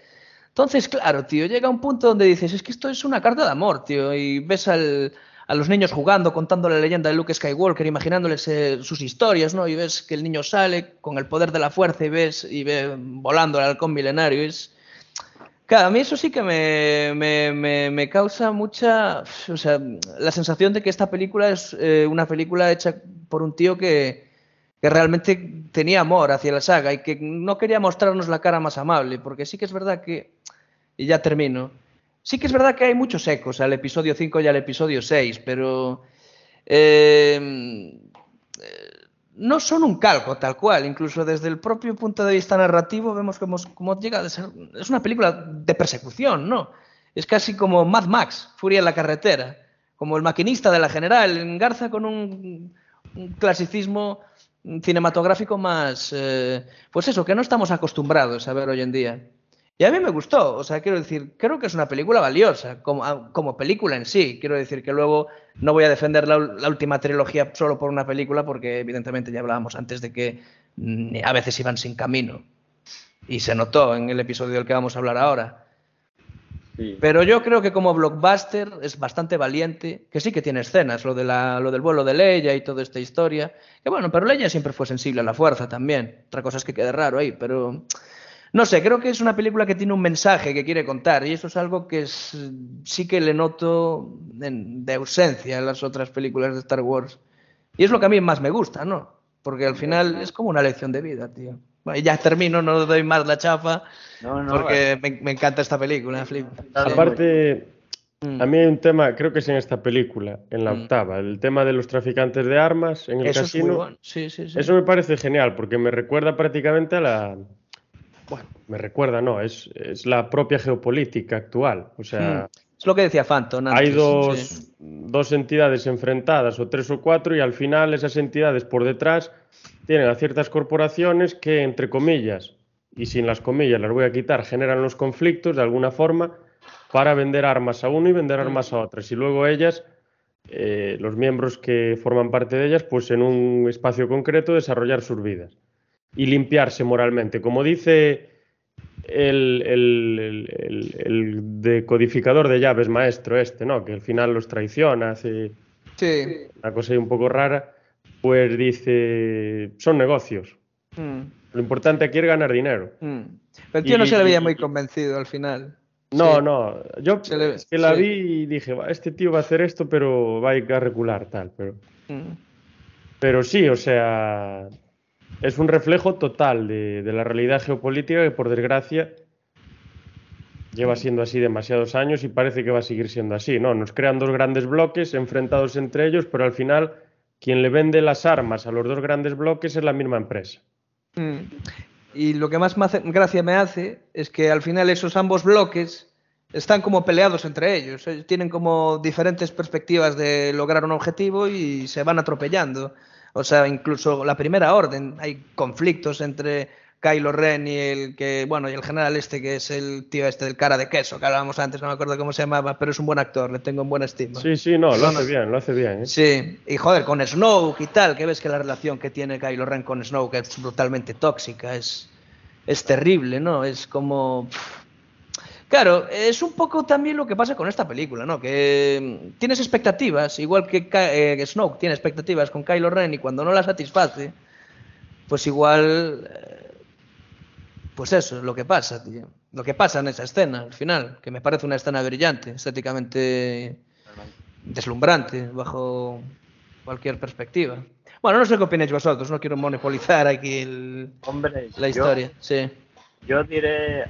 Entonces, claro, tío, llega un punto donde dices, es que esto es una carta de amor, tío, y ves al- a los niños jugando, contando la leyenda de Luke Skywalker, imaginándoles eh, sus historias, ¿no? Y ves que el niño sale con el poder de la fuerza y ves y ve volando al halcón milenario. Es, Claro, a mí eso sí que me, me, me, me causa mucha, o sea, la sensación de que esta película es eh, una película hecha por un tío que, que realmente tenía amor hacia la saga y que no quería mostrarnos la cara más amable, porque sí que es verdad que, y ya termino, sí que es verdad que hay muchos ecos al episodio 5 y al episodio 6, pero eh, no son un calco tal cual, incluso desde el propio punto de vista narrativo vemos cómo, cómo llega a ser, es una película de persecución, ¿no? Es casi como Mad Max, Furia en la carretera, como el maquinista de la general, engarza con un, un clasicismo cinematográfico más, eh, pues eso, que no estamos acostumbrados a ver hoy en día. Y a mí me gustó, o sea, quiero decir, creo que es una película valiosa, como, ah, como película en sí. Quiero decir que luego no voy a defender la, la, última trilogía solo por una película, porque evidentemente ya hablábamos antes de que mm, a veces iban sin camino. Y se notó en el episodio del que vamos a hablar ahora. Sí. Pero yo creo que como blockbuster es bastante valiente, que sí que tiene escenas, lo, de la, lo del vuelo de Leia y toda esta historia. Que bueno, pero Leia siempre fue sensible a la fuerza también. Otra cosa es que quede raro ahí, pero no sé, creo que es una película que tiene un mensaje que quiere contar y eso es algo que es, sí que le noto en, de ausencia en las otras películas de Star Wars. Y es lo que a mí más me gusta, ¿no? Porque al final es como una lección de vida, tío. Bueno, ya termino, no doy más la chafa, no, no, porque me, me, encanta esta película, flip. Aparte, mm. a mí hay un tema, creo que es en esta película, en la mm. octava, el tema de los traficantes de armas en el eso casino. Es bueno. sí, sí, sí. Eso me parece genial, porque me recuerda prácticamente a la, bueno, me recuerda, no, es, es la propia geopolítica actual. O sea, mm. es lo que decía Phantom. Antes, hay dos, sí. dos, entidades enfrentadas, o tres o cuatro, y al final esas entidades por detrás tienen a ciertas corporaciones que, entre comillas, y sin las comillas las voy a quitar, generan los conflictos de alguna forma para vender armas a uno y vender armas a otras. Y luego ellas, eh, los miembros que forman parte de ellas, pues en un espacio concreto desarrollar sus vidas y limpiarse moralmente. Como dice el, el, el, el, decodificador de llaves maestro este, ¿no? Que al final los traiciona, hace sí. una cosa ahí un poco rara, pues dice, son negocios. Mm. Lo importante aquí es ganar dinero. Mm. Pero el tío y, no se le veía muy convencido al final. No, sí. no, yo le, es que la sí. vi y dije, este tío va a hacer esto, pero va a ir a recular, tal, pero... Mm. Pero sí, o sea, es un reflejo total de, la realidad geopolítica que, por desgracia, lleva siendo así demasiados años y parece que va a seguir siendo así. ¿no? Nos crean dos grandes bloques enfrentados entre ellos, pero al final quien le vende las armas a los dos grandes bloques es la misma empresa. Mm. Y lo que más gracia me hace es que al final esos ambos bloques están como peleados entre ellos. Tienen como diferentes perspectivas de lograr un objetivo y se van atropellando. O sea, incluso la primera orden, hay conflictos entre Kylo Ren y el que, bueno, y el general este que es el tío este del cara de queso, que hablábamos antes, no me acuerdo cómo se llamaba, pero es un buen actor, le tengo en buena estima. Sí, sí, no, lo hace bien, lo hace bien. ¿eh? Sí, y joder, con Snoke y tal, que ves que la relación que tiene Kylo Ren con Snoke es brutalmente tóxica, es, es terrible, ¿no? Es como... Claro, es un poco también lo que pasa con esta película, ¿no? Que mm, tienes expectativas, igual que eh, Snoke tiene expectativas con Kylo Ren y cuando no la satisface, pues igual, eh, pues eso es lo que pasa, tío. Lo que pasa en esa escena, al final, que me parece una escena brillante, estéticamente deslumbrante, bajo cualquier perspectiva. Bueno, no sé qué opináis vosotros, no quiero monopolizar aquí el, Hombre, la historia. Yo, sí. yo diré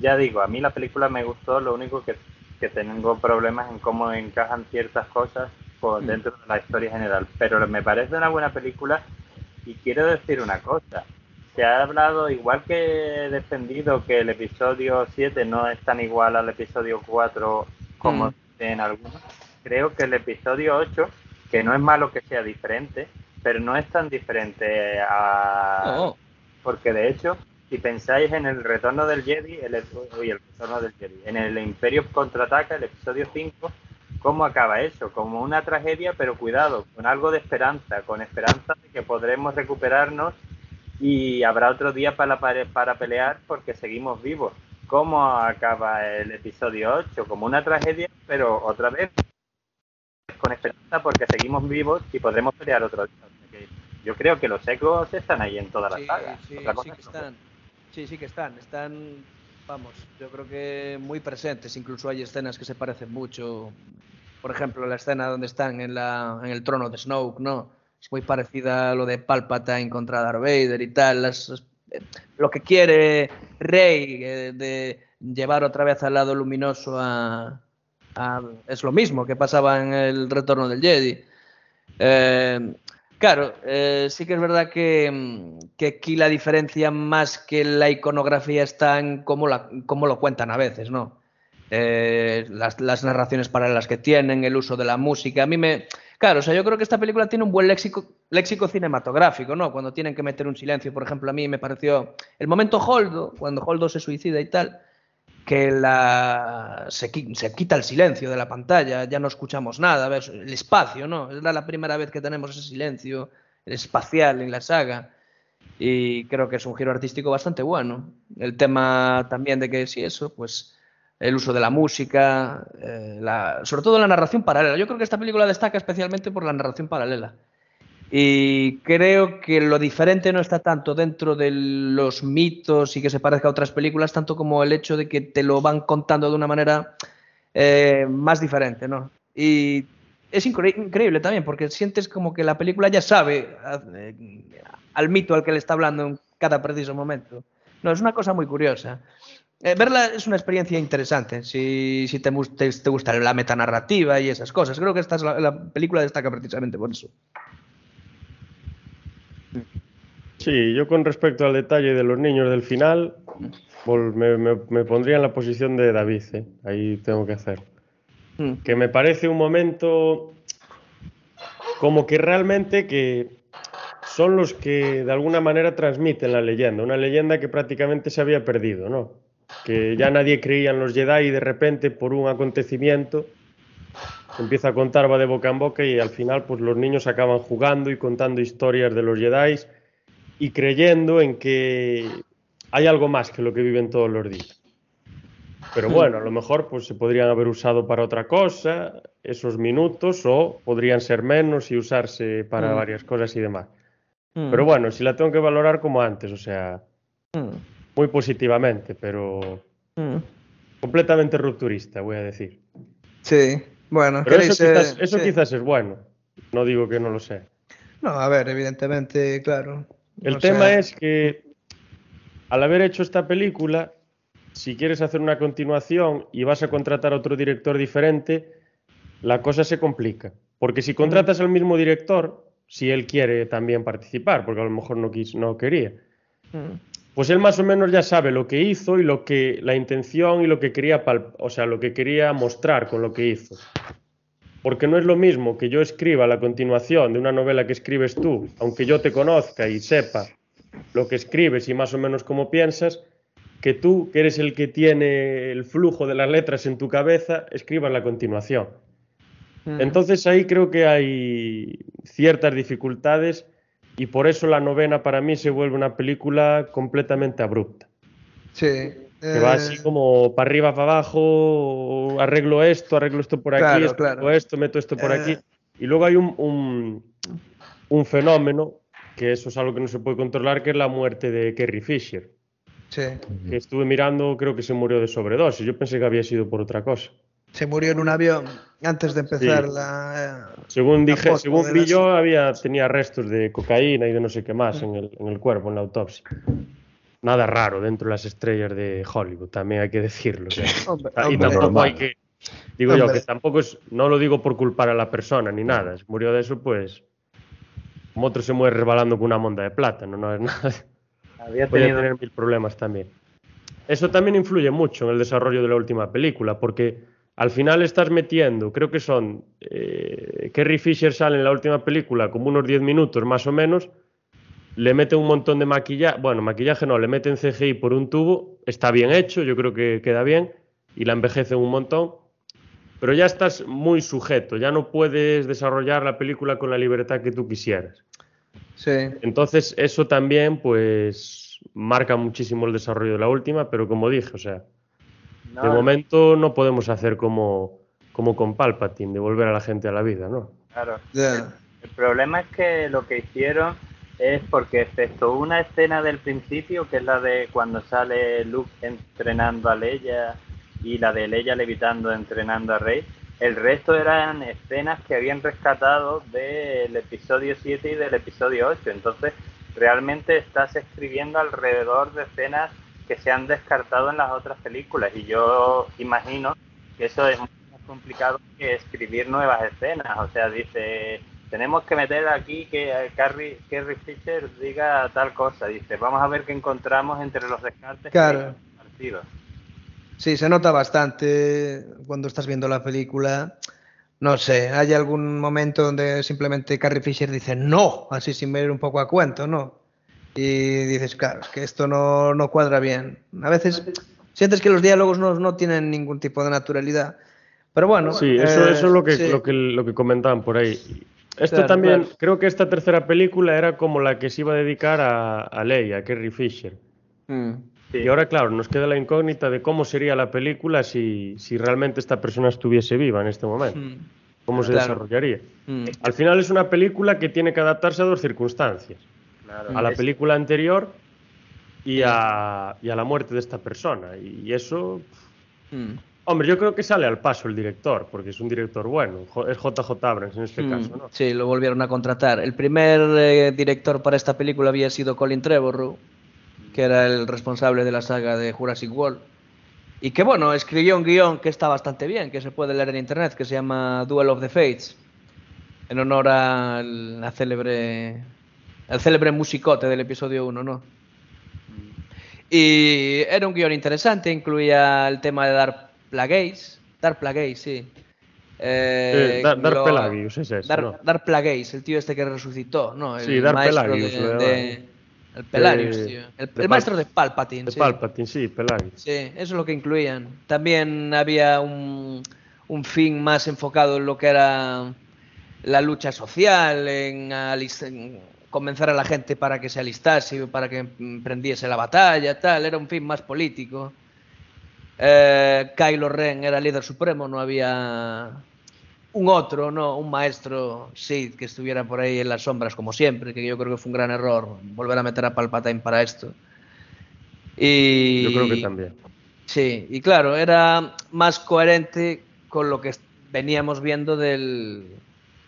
ya digo, a mí la película me gustó, lo único que, que tengo problemas en cómo encajan ciertas cosas por dentro de la historia general, pero me parece una buena película y quiero decir una cosa, se ha hablado, igual que he defendido que el episodio 7 no es tan igual al episodio 4 como mm. en algunos, creo que el episodio 8, que no es malo que sea diferente, pero no es tan diferente a... Oh. Porque de hecho si pensáis en el retorno del Jedi, el, uy, el retorno del Jedi, en el Imperio contraataca, el episodio 5, ¿cómo acaba eso? Como una tragedia, pero cuidado, con algo de esperanza, con esperanza de que podremos recuperarnos y habrá otro día para, para pelear porque seguimos vivos. ¿Cómo acaba el episodio 8? Como una tragedia, pero otra vez con esperanza porque seguimos vivos y podremos pelear otro día. Yo creo que los ecos están ahí en toda la sí, saga. Sí, sí que están. Sí, sí que están. Están Vamos, yo creo que muy presentes, incluso hay escenas que se parecen mucho. Por ejemplo, la escena donde están en, la, en el trono de Snoke, ¿no? Es muy parecida a lo de Palpatine contra Darth Vader y tal. Las, lo que quiere Rey eh, de llevar otra vez al lado luminoso a, a, Es lo mismo que pasaba en el retorno del Jedi. Eh, Claro, eh, sí que es verdad que, mm, que, aquí la diferencia más que la iconografía está en cómo, la, cómo lo cuentan a veces, ¿no? Eh, las, las, narraciones paralelas que tienen, el uso de la música. A mí me. Claro, o sea, yo creo que esta película tiene un buen léxico, léxico cinematográfico, ¿no? Cuando tienen que meter un silencio, por ejemplo, a mí me pareció. El momento Holdo, cuando Holdo se suicida y tal, que la, se, se, quita el silencio de la pantalla, ya no escuchamos nada, ¿ves? el espacio, ¿no? Es la primera vez que tenemos ese silencio espacial en la saga y creo que es un giro artístico bastante bueno. El tema también de que sí, eso, pues el uso de la música, eh, sobre todo la narración paralela. Yo creo que esta película destaca especialmente por la narración paralela. Y creo que lo diferente no está tanto dentro de los mitos y que se parezca a otras películas, tanto como el hecho de que te lo van contando de una manera eh, más diferente, ¿no? Y es incre increíble también, porque sientes como que la película ya sabe eh, al mito al que le está hablando en cada preciso momento. No, es una cosa muy curiosa. Eh, verla es una experiencia interesante, si, si te, te, te, gusta la metanarrativa y esas cosas. Creo que esta es la, la película destaca precisamente por eso. Sí, yo con respecto al detalle de los niños del final, me, me, me pondría en la posición de David, ¿eh? ahí tengo que hacer. Mm. Que me parece un momento como que realmente que son los que de alguna manera transmiten la leyenda, una leyenda que prácticamente se había perdido, ¿no? Que ya nadie creía en los Jedi y de repente por un acontecimiento empieza a contar, va de boca en boca y al final pues los niños acaban jugando y contando historias de los Jedi y creyendo en que hay algo más que lo que viven todos los días. Pero bueno, a lo mejor pues se podrían haber usado para otra cosa esos minutos o podrían ser menos y usarse para mm. varias cosas y demás. Mm. Pero bueno, si la tengo que valorar como antes, o sea, mm. muy positivamente, pero completamente rupturista, voy a decir. Sí, bueno, pero eso, quizás, eso sí. quizás es bueno. No digo que no lo sea. No, a ver, evidentemente, claro. El o tema sea... es que al haber hecho esta película, si quieres hacer una continuación y vas a contratar a otro director diferente, la cosa se complica. Porque si contratas al mismo director, si él quiere también participar, porque a lo mejor no, quis, no quería, pues él más o menos ya sabe lo que hizo y lo que la intención y lo que quería, o sea, lo que quería mostrar con lo que hizo. Porque no es lo mismo que yo escriba la continuación de una novela que escribes tú, aunque yo te conozca y sepa lo que escribes y más o menos cómo piensas, que tú, que eres el que tiene el flujo de las letras en tu cabeza, escribas la continuación. Mm. Entonces ahí creo que hay ciertas dificultades y por eso la novena para mí se vuelve una película completamente abrupta. Sí, que va así como para arriba, para abajo, arreglo esto, arreglo esto por aquí, claro, esto, claro. esto, meto esto por aquí. Y luego hay un, un, un, fenómeno, que eso es algo que no se puede controlar, que es la muerte de Carrie Fisher. Sí. Que estuve mirando, creo que se murió de sobredosis. Yo pensé que había sido por otra cosa. Se murió en un avión antes de empezar sí. la. Eh, según dije, la según vi yo, había, tenía restos de cocaína y de no sé qué más en el, en el cuerpo, en la autopsia nada raro dentro de las estrellas de Hollywood, también hay que decirlo. Sea, hombre, y hombre, tampoco normal. hay que, digo hombre. yo, que tampoco es, no lo digo por culpar a la persona ni nada, si murió de eso, pues, como otro se muere resbalando con una monda de plátano, no es nada. Había Puede tenido... tener mil problemas también. Eso también influye mucho en el desarrollo de la última película, porque al final estás metiendo, creo que son, eh, Kerry Fisher sale en la última película como unos 10 minutos más o menos, le mete un montón de maquillaje, bueno, maquillaje no, le meten CGI por un tubo, está bien hecho, yo creo que queda bien, y la envejece un montón, pero ya estás muy sujeto, ya no puedes desarrollar la película con la libertad que tú quisieras. Sí. Entonces, eso también, pues, marca muchísimo el desarrollo de la última, pero como dije, o sea, no, de momento no podemos hacer como, como con Palpatine, devolver a la gente a la vida, ¿no? Claro. Yeah. El, el problema es que lo que hicieron es porque excepto una escena del principio, que es la de cuando sale Luke entrenando a Leia y la de Leia levitando entrenando a Rey, el resto eran escenas que habían rescatado del episodio 7 y del episodio 8. Entonces, realmente estás escribiendo alrededor de escenas que se han descartado en las otras películas. Y yo imagino que eso es más complicado que escribir nuevas escenas. O sea, dice, tenemos que meter aquí que Carrie, Carrie Fisher diga tal cosa. Dice, vamos a ver qué encontramos entre los descartes claro. Sí, se nota bastante cuando estás viendo la película. No sé, hay algún momento donde simplemente Carrie Fisher dice no, así sin ver un poco a cuento, ¿no? Y dices, claro, que esto no, no cuadra bien. A veces sientes que los diálogos no, no, tienen ningún tipo de naturalidad. Pero bueno. Sí, eso, eso es lo que, sí. lo, que, lo que comentaban por ahí. Esto claro, también, claro. creo que esta tercera película era como la que se iba a dedicar a, a Leia, a Carrie Fisher. Mm. Sí. Y ahora, claro, nos queda la incógnita de cómo sería la película si, si realmente esta persona estuviese viva en este momento. Mm. ¿Cómo se claro. desarrollaría? Mm. Al final es una película que tiene que adaptarse a dos circunstancias. A la película anterior y a, y a, la muerte de esta persona. Y eso... Mm. Hombre, yo creo que sale al paso el director, porque es un director bueno. Es JJ Abrams en este caso, ¿no? Sí, lo volvieron a contratar. El primer eh, director para esta película había sido Colin Trevorrow que era el responsable de la saga de Jurassic World. Y que bueno, escribió un guion que está bastante bien, que se puede leer en internet, que se llama Duel of the Fates, en honor al la célebre, al célebre musicote del episodio 1, ¿no? Y era un guion interesante, incluía el tema de Dark Plagueis, Dark Plagueis, sí. Eh, Dar, Dark Pelagius es eso, Dark, ¿no? Dark Plagueis, el tío este que resucitó, ¿no? El sí, Dark Pelagius, de, de, el Pelarius, eh, tío. El, el maestro de Palpatine. De sí. Palpatine, sí, Pelarius. Sí, eso es lo que incluían. También había un, un fin más enfocado en lo que era la lucha social, en, en, convencer a la gente para que se alistase, para que emprendiese la batalla, tal. Era un fin más político. Eh, Kylo Ren era líder supremo, no había un otro, no, un maestro Sid que estuviera por ahí en las sombras como siempre, que yo creo que fue un gran error volver a meter a Palpatine para esto. Y yo creo que también. Sí, y claro, era más coherente con lo que veníamos viendo del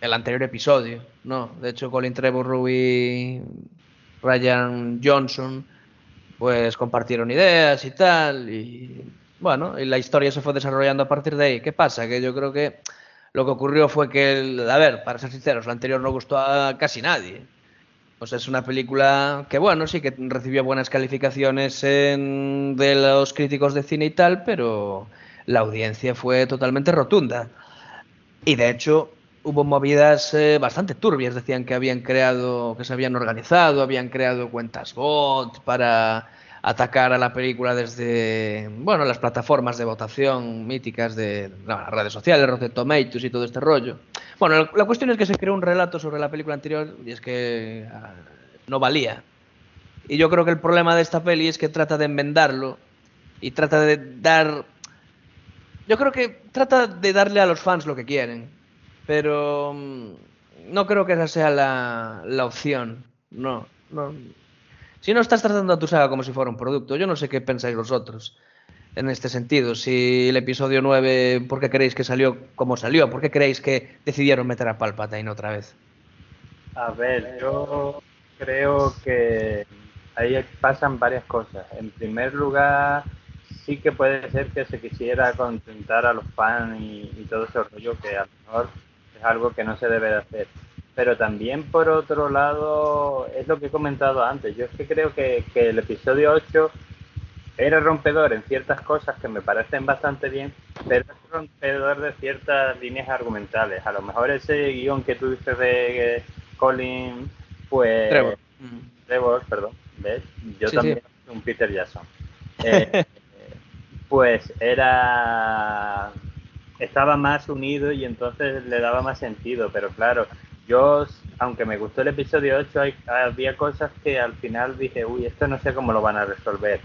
el anterior episodio, ¿no? De hecho, Colin Trevorrow y Ryan Johnson pues compartieron ideas y tal y bueno, y la historia se fue desarrollando a partir de ahí. ¿Qué pasa? Que yo creo que lo que ocurrió fue que, a ver, para ser sinceros, la anterior no gustó a casi nadie. Pues es una película que, bueno, sí que recibió buenas calificaciones de los críticos de cine y tal, pero la audiencia fue totalmente rotunda. Y de hecho, hubo movidas eh, bastante turbias. Decían que habían creado, que se habían organizado, habían creado cuentas bot para atacar a la película desde bueno las plataformas de votación míticas de las redes sociales, Rotten Tomatoes y todo este rollo. Bueno, la cuestión es que se creó un relato sobre la película anterior y es que uh, no valía. Y yo creo que el problema de esta peli es que trata de enmendarlo y trata de dar yo creo que trata de darle a los fans lo que quieren, pero um, no creo que esa sea la, la opción. No, no, si no estás tratando a tu saga como si fuera un producto, yo no sé qué pensáis vosotros en este sentido. Si el episodio 9, ¿por qué creéis que salió como salió? ¿Por qué creéis que decidieron meter a Palpatine otra vez? A ver, yo creo que ahí pasan varias cosas. En primer lugar, sí que puede ser que se quisiera contentar a los fans y, y todo ese rollo, que a lo mejor es algo que no se debe de hacer pero también por otro lado es lo que he comentado antes. Yo es que creo que, que, el episodio 8 era rompedor en ciertas cosas que me parecen bastante bien, pero es rompedor de ciertas líneas argumentales. A lo mejor ese guion que tú dices de Colin, pues... Trevor. Trevor, perdón. ¿Ves? Yo sí, también sí. un Peter Jackson. Eh, pues era estaba más unido y entonces le daba más sentido, pero claro, yo, aunque me gustó el episodio 8, hay, había cosas que al final dije, uy, esto no sé cómo lo van a resolver.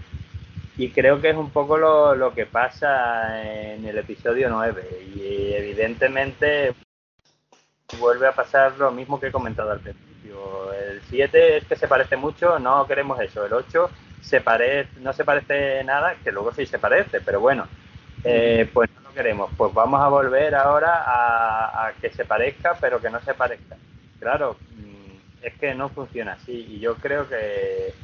Y creo que es un poco lo, lo que pasa en el episodio 9. Y evidentemente vuelve a pasar lo mismo que he comentado al principio. El 7 es que se parece mucho, no queremos eso. El 8 se parece, no se parece nada, que luego sí se parece, pero bueno, eh, pues queremos. Pues vamos a volver ahora a, que se parezca, pero que no se parezca. Claro, mm, es que no funciona así y yo creo que,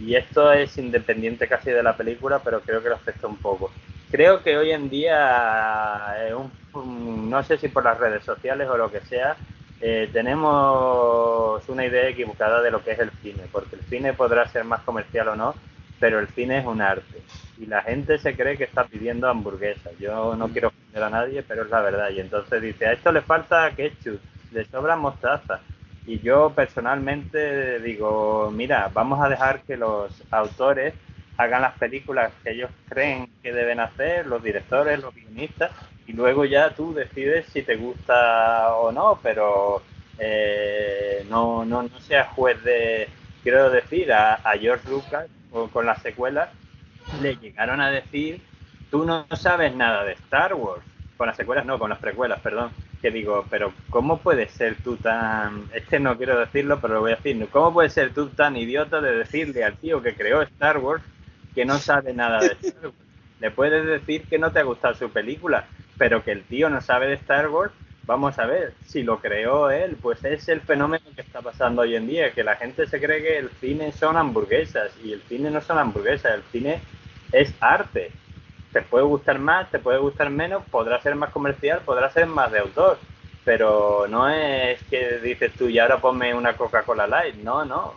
y esto es independiente casi de la película, pero creo que lo afecta un poco. Creo que hoy en día, eh, no sé si por las redes sociales o lo que sea, eh, tenemos una idea equivocada de lo que es el cine, porque el cine podrá ser más comercial o no, pero el cine es un arte. Y la gente se cree que está pidiendo hamburguesas. Yo no quiero ofender a nadie, pero es la verdad. Y entonces dice, a esto le falta ketchup, le sobra mostaza. Y yo personalmente digo, mira, vamos a dejar que los autores hagan las películas que ellos creen que deben hacer, los directores, los guionistas, y luego ya tú decides si te gusta o no, pero eh, no, no, no seas juez de, quiero decir, a, a George Lucas o con las secuelas, le llegaron a decir, tú no sabes nada de Star Wars, con las secuelas no, con las precuelas, perdón, que digo, pero ¿cómo puedes ser tú tan, este no quiero decirlo, pero lo voy a decir, ¿cómo puedes ser tú tan idiota de decirle al tío que creó Star Wars que no sabe nada de Star Wars? Le puedes decir que no te ha gustado su película, pero que el tío no sabe de Star Wars, vamos a ver, si lo creó él, pues es el fenómeno que está pasando hoy en día, que la gente se cree que el cine son hamburguesas y el cine no son hamburguesas, el cine es arte. Te puede gustar más, te puede gustar menos, podrá ser más comercial, podrá ser más de autor, pero no es que dices tú y ahora ponme una Coca-Cola Light, no, no.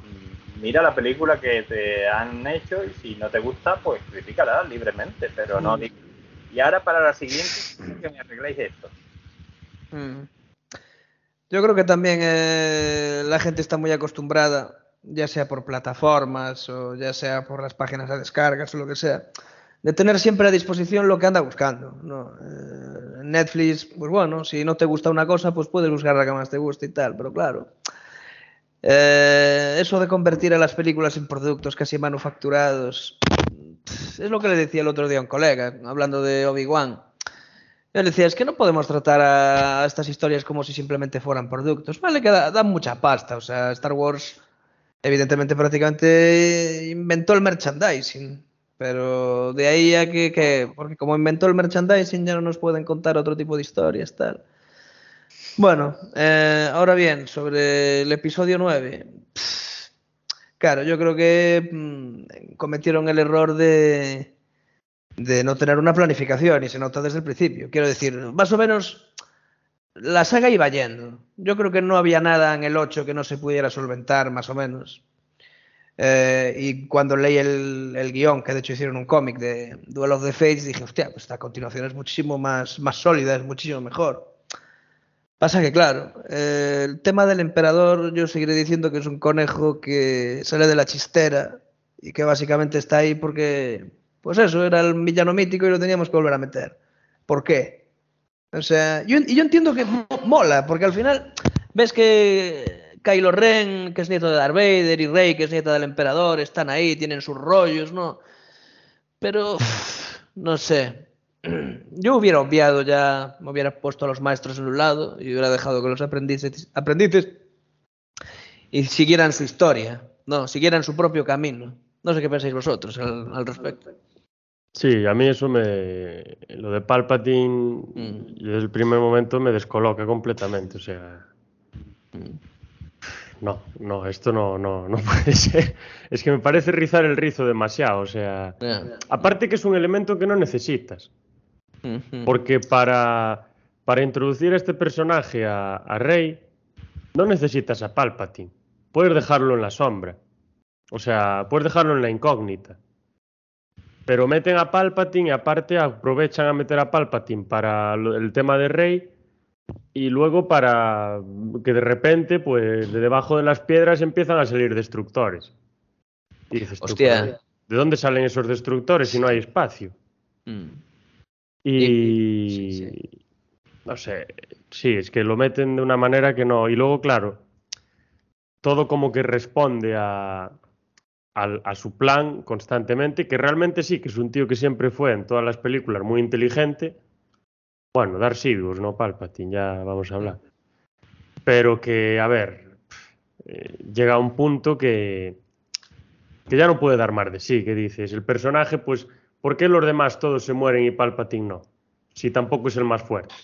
Mira la película que te han hecho y si no te gusta, pues critícala libremente, pero no digas y ahora para la siguiente, que me arregléis esto. Mm. Yo creo que también eh, la gente está muy acostumbrada, ya sea por plataformas o ya sea por las páginas de descargas o lo que sea, de tener siempre a disposición lo que anda buscando. Eh, Netflix, pues bueno, si no te gusta una cosa, pues puedes buscar la que más te guste y tal, pero claro. Eh, eso de convertir a las películas en productos casi manufacturados es lo que le decía el otro día a un colega, hablando de Obi-Wan. Yo le decía, es que no podemos tratar a estas historias como si simplemente fueran productos. Vale, que dan mucha pasta. O sea, Star Wars, evidentemente, prácticamente inventó el merchandising. Pero de ahí a que, que, porque como inventó el merchandising, ya no nos pueden contar otro tipo de historias, tal. Bueno, eh, ahora bien, sobre el episodio 9. Claro, yo creo que mmm, cometieron el error de, de no tener una planificación y se nota desde el principio. Quiero decir, más o menos la saga iba yendo. Yo creo que no había nada en el 8 que no se pudiera solventar, más o menos. Eh, y cuando leí el, el, guion, que de hecho hicieron un cómic de Duel of the Fates, dije, hostia, pues esta continuación es muchísimo más, sólida, es muchísimo mejor. Pasa que, claro, eh, el tema del emperador, yo seguiré diciendo que es un conejo que sale de la chistera y que básicamente está ahí porque, pues eso, era el villano mítico y lo teníamos que volver a meter. ¿Por qué? O sea, yo, yo entiendo que mola, porque al final ves que Kylo Ren, que es nieto de Darth Vader, y Rey, que es nieta del emperador, están ahí, tienen sus rollos, ¿no? Pero, no sé, yo hubiera obviado ya, me hubiera puesto a los maestros en un lado y hubiera dejado que los aprendices, aprendices y siguieran su historia, no, siguieran su propio camino. No sé qué pensáis vosotros al respecto. Sí, a mí eso me. Lo de Palpatine, mm. desde el primer momento me descoloca completamente. O sea. Mm. No, no, esto no, no, no puede ser. Es que me parece rizar el rizo demasiado. O sea. Yeah. Aparte que es un elemento que no necesitas. Porque para, para introducir a este personaje a, a, Rey, no necesitas a Palpatine. Puedes dejarlo en la sombra. O sea, puedes dejarlo en la incógnita. Pero meten a Palpatine y aparte aprovechan a meter a Palpatine para el tema de Rey y luego para que de repente, pues de debajo de las piedras empiezan a salir destructores. Y dices, Hostia. ¿de dónde salen esos destructores si no hay espacio? Mm. Y, sí, sí. no sé, sí, es que lo meten de una manera que no. Y luego, claro, todo como que responde a, a, a, su plan constantemente, que realmente sí, que es un tío que siempre fue en todas las películas muy inteligente. Bueno, Darth Sidious, no Palpatine, ya vamos a hablar. Pero que, a ver, eh, llega a un punto que, que ya no puede dar más de sí, que dices, el personaje, pues, ¿por qué los demás todos se mueren y Palpatine no? Si tampoco es el más fuerte.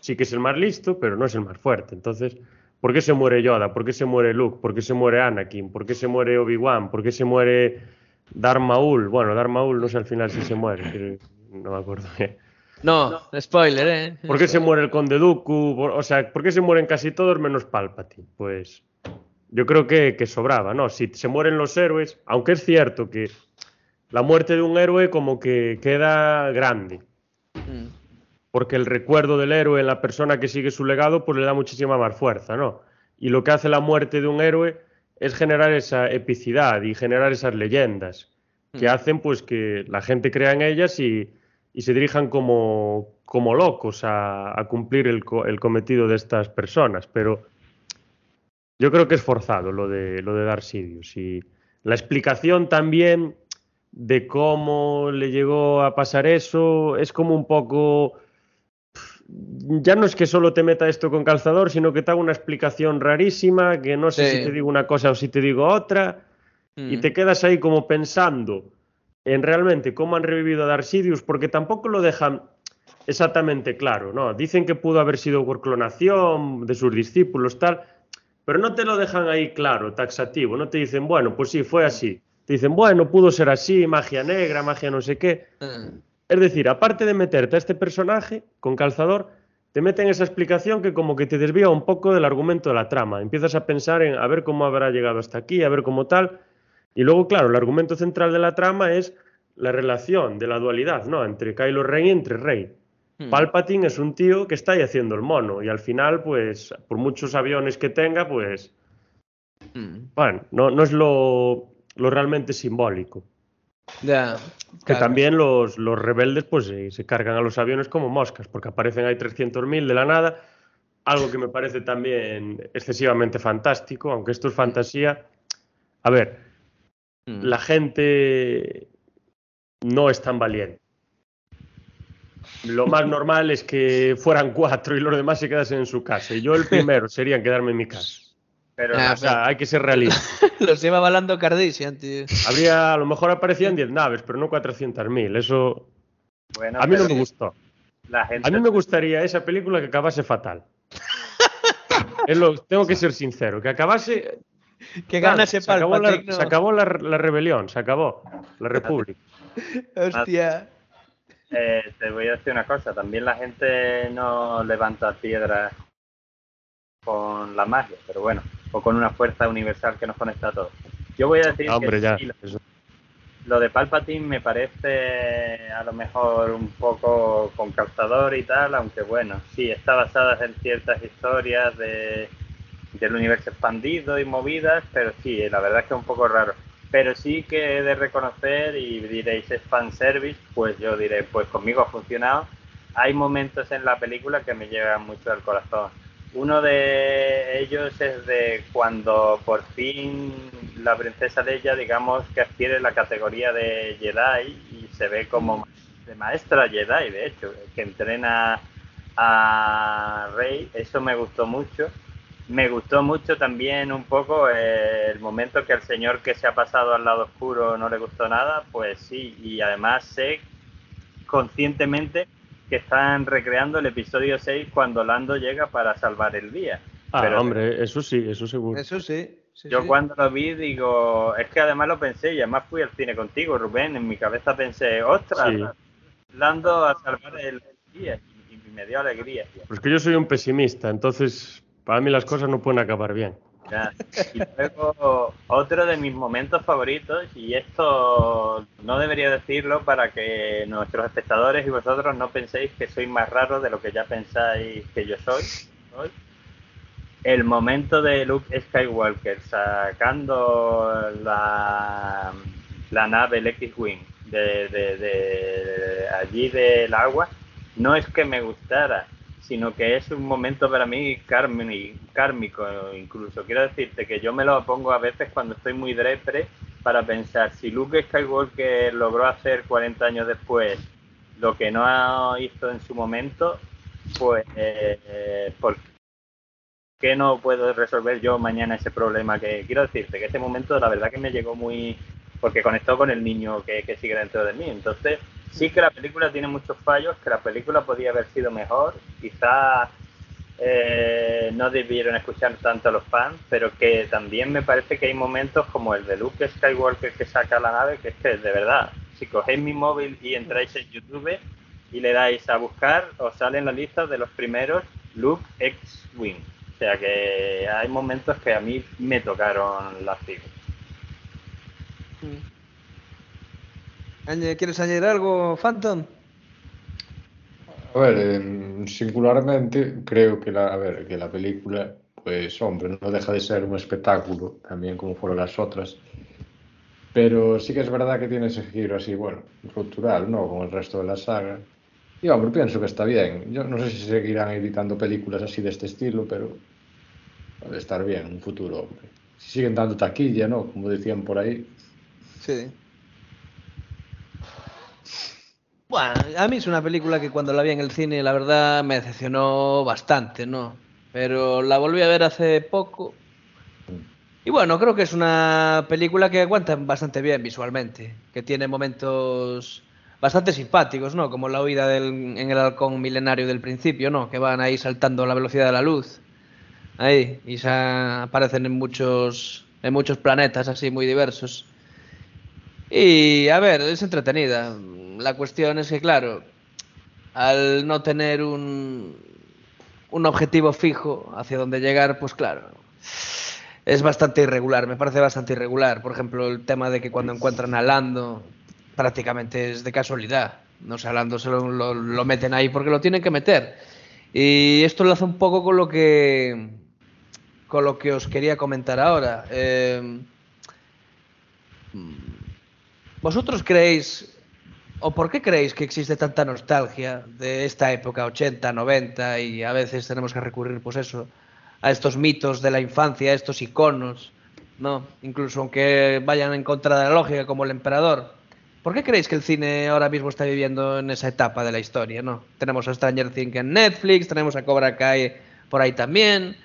Sí que es el más listo, pero no es el más fuerte. Entonces, ¿por qué se muere Yoda? ¿Por qué se muere Luke? ¿Por qué se muere Anakin? ¿Por qué se muere Obi-Wan? ¿Por qué se muere Darth Maul? Bueno, Darth Maul no sé al final si se muere, no me acuerdo bien. No, spoiler, ¿eh? ¿Por qué se muere el Conde Dooku? O sea, ¿por qué se mueren casi todos menos Palpatine? Pues yo creo que, que sobraba, ¿no? Si se mueren los héroes, aunque es cierto que la muerte de un héroe como que queda grande, Mm. Porque el recuerdo del héroe en la persona que sigue su legado pues le da muchísima más fuerza, ¿no? Y lo que hace la muerte de un héroe es generar esa epicidad y generar esas leyendas que Mm. hacen pues que la gente crea en ellas y, y se dirijan como, como locos a, a cumplir el, el cometido de estas personas. Pero yo creo que es forzado lo de, lo de Darth Sidious. Y la explicación también de cómo le llegó a pasar eso es como un poco... Ya no es que solo te meta esto con calzador, sino que te haga una explicación rarísima, que no sé Sí. si te digo una cosa o si te digo otra y Mm. te quedas ahí como pensando en realmente cómo han revivido a Darth Sidious, porque tampoco lo dejan exactamente claro, ¿no? Dicen que pudo haber sido por clonación de sus discípulos, tal, pero no te lo dejan ahí claro, taxativo, no te dicen, bueno, pues sí, fue así. Te dicen, bueno, pudo ser así, magia negra, magia no sé qué. Mm. Es decir, aparte de meterte a este personaje con calzador, te meten esa explicación que como que te desvía un poco del argumento de la trama. Empiezas a pensar en a ver cómo habrá llegado hasta aquí, a ver cómo tal. Y luego, claro, el argumento central de la trama es la relación de la dualidad, ¿no? Entre Kylo Ren y entre Rey. Mm. Palpatine es un tío que está ahí haciendo el mono y al final, pues, por muchos aviones que tenga, pues, Mm. bueno, no, no es lo, lo realmente simbólico. Ya. Que claro. también los, los rebeldes pues se, se cargan a los aviones como moscas, porque aparecen ahí 300.000 de la nada, algo que me parece también excesivamente fantástico, aunque esto es fantasía. A ver, Mm. la gente no es tan valiente. Lo más normal es que fueran cuatro y los demás se quedasen en su casa. Y yo el primero sería en quedarme en mi casa. Pero Ah, O sea, hay que ser realista. Los lleva balando Cardisian, tío. Habría, a lo mejor aparecían 10 naves, pero no 400.000. Eso bueno, a mí no me gustó. La gente A mí me gustaría esa película que acabase fatal. Es lo- tengo que ser sincero, que acabase. Que gana ese se acabó, la, se acabó la, la rebelión, se acabó la república. Hostia. Eh, te voy a decir una cosa, también la gente no levanta piedras con la magia, pero bueno, o con una fuerza universal que nos conecta a todos. Yo voy a decir Ah, Hombre, que ya. sí, lo, eso. lo de Palpatine me parece a lo mejor un poco con calzador y tal, aunque bueno, sí, está basada en ciertas historias de, del universo expandido y movidas, pero sí, la verdad es que es un poco raro. Pero sí que he de reconocer y diréis es fanservice, pues yo diré, pues conmigo ha funcionado. Hay momentos en la película que me llegan mucho al corazón. Uno de ellos es de cuando por fin la princesa Leia, digamos, que adquiere la categoría de Jedi y se ve como de maestra Jedi, de hecho, que entrena a Rey. Eso me gustó mucho. Me gustó mucho también un poco el momento que el señor que se ha pasado al lado oscuro no le gustó nada, pues sí, y además sé conscientemente que están recreando el episodio 6 cuando Lando llega para salvar el día. Ah, Pero- hombre, eso sí, eso seguro. Eso sí. sí, Yo sí. cuando lo vi digo, es que además lo pensé y además fui al cine contigo, Rubén, en mi cabeza pensé, ostras, Sí. Lando a salvar el día y, y me dio alegría. Pues que yo soy un pesimista, entonces para mí las cosas no pueden acabar bien. Y luego otro de mis momentos favoritos, y esto no debería decirlo para que nuestros espectadores y vosotros no penséis que soy más raro de lo que ya pensáis que yo soy. soy. El momento de Luke Skywalker sacando la, la nave, el X-Wing, de, de- de allí del agua, no es que me gustara, sino que es un momento para mí kármico incluso. Quiero decirte que yo me lo pongo a veces cuando estoy muy depre para pensar si Luke Skywalker logró hacer 40 años después lo que no hizo en su momento, pues eh, ¿por qué no puedo resolver yo mañana ese problema? Que quiero decirte que ese momento la verdad que me llegó muy... porque conectó con el niño que, que sigue dentro de mí. Entonces, sí que la película tiene muchos fallos, que la película podía haber sido mejor, quizás eh, no debieron escuchar tanto a los fans, pero que también me parece que hay momentos como el de Luke Skywalker que saca la nave, que es que de verdad, si cogéis mi móvil y entráis en YouTube y le dais a buscar, os salen la lista de los primeros Luke X-Wing. O sea que hay momentos que a mí me tocaron las fibras. ¿Quieres añadir algo, Phantom? A ver, singularmente creo que la, a ver, que la película, pues hombre, no deja de ser un espectáculo, también como fueron las otras, pero sí que es verdad que tiene ese giro así, bueno, cultural, ¿no? Con el resto de la saga. Y hombre, pienso que está bien. Yo no sé si seguirán editando películas así de este estilo, pero puede estar bien en un futuro, hombre. Si siguen dando taquilla, ¿no? Como decían por ahí. Sí. Bueno, a mí es una película que cuando la vi en el cine, la verdad, me decepcionó bastante, ¿no? Pero la volví a ver hace poco. Y bueno, creo que es una película que aguanta bastante bien visualmente, que tiene momentos bastante simpáticos, ¿no? Como la huida del, en el halcón milenario del principio, ¿no? Que van ahí saltando a la velocidad de la luz. Ahí, y se aparecen en muchos, en muchos planetas así muy diversos. Y a ver, es entretenida. La cuestión es que, claro, al no tener un, un objetivo fijo hacia donde llegar, pues claro, es bastante irregular, me parece bastante irregular. Por ejemplo, el tema de que cuando encuentran a Lando, prácticamente es de casualidad. No sé, a Lando se lo, lo, meten ahí porque lo tienen que meter. Y esto lo hace un poco con lo que con lo que os quería comentar ahora. Eh, ¿Vosotros creéis ¿O por qué creéis que existe tanta nostalgia de esta época, 80, 90, y a veces tenemos que recurrir, pues eso, a estos mitos de la infancia, a estos iconos, ¿no? Incluso aunque vayan en contra de la lógica, como el emperador. ¿Por qué creéis que el cine ahora mismo está viviendo en esa etapa de la historia, no? Tenemos a Stranger Things en Netflix, tenemos a Cobra Kai por ahí también.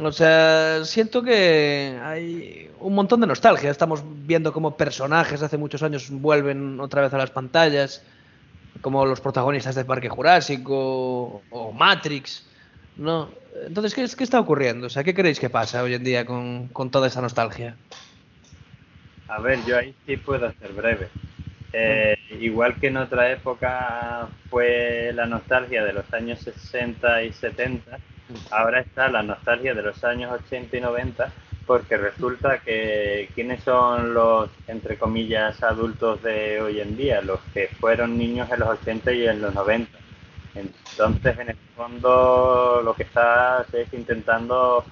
O sea, siento que hay un montón de nostalgia. Estamos viendo cómo personajes hace muchos años vuelven otra vez a las pantallas, como los protagonistas del Parque Jurásico o Matrix, ¿no? Entonces, ¿qué, ¿qué, está ocurriendo? O sea, ¿qué creéis que pasa hoy en día con, con toda esa nostalgia? A ver, yo ahí sí puedo ser breve. Eh, igual que en otra época fue la nostalgia de los años 60 y 70, ahora está la nostalgia de los años 80 y 90 porque resulta que quiénes son los, entre comillas, adultos de hoy en día, los que fueron niños en los 80 y en los 90. Entonces, en el fondo, lo que estás es intentando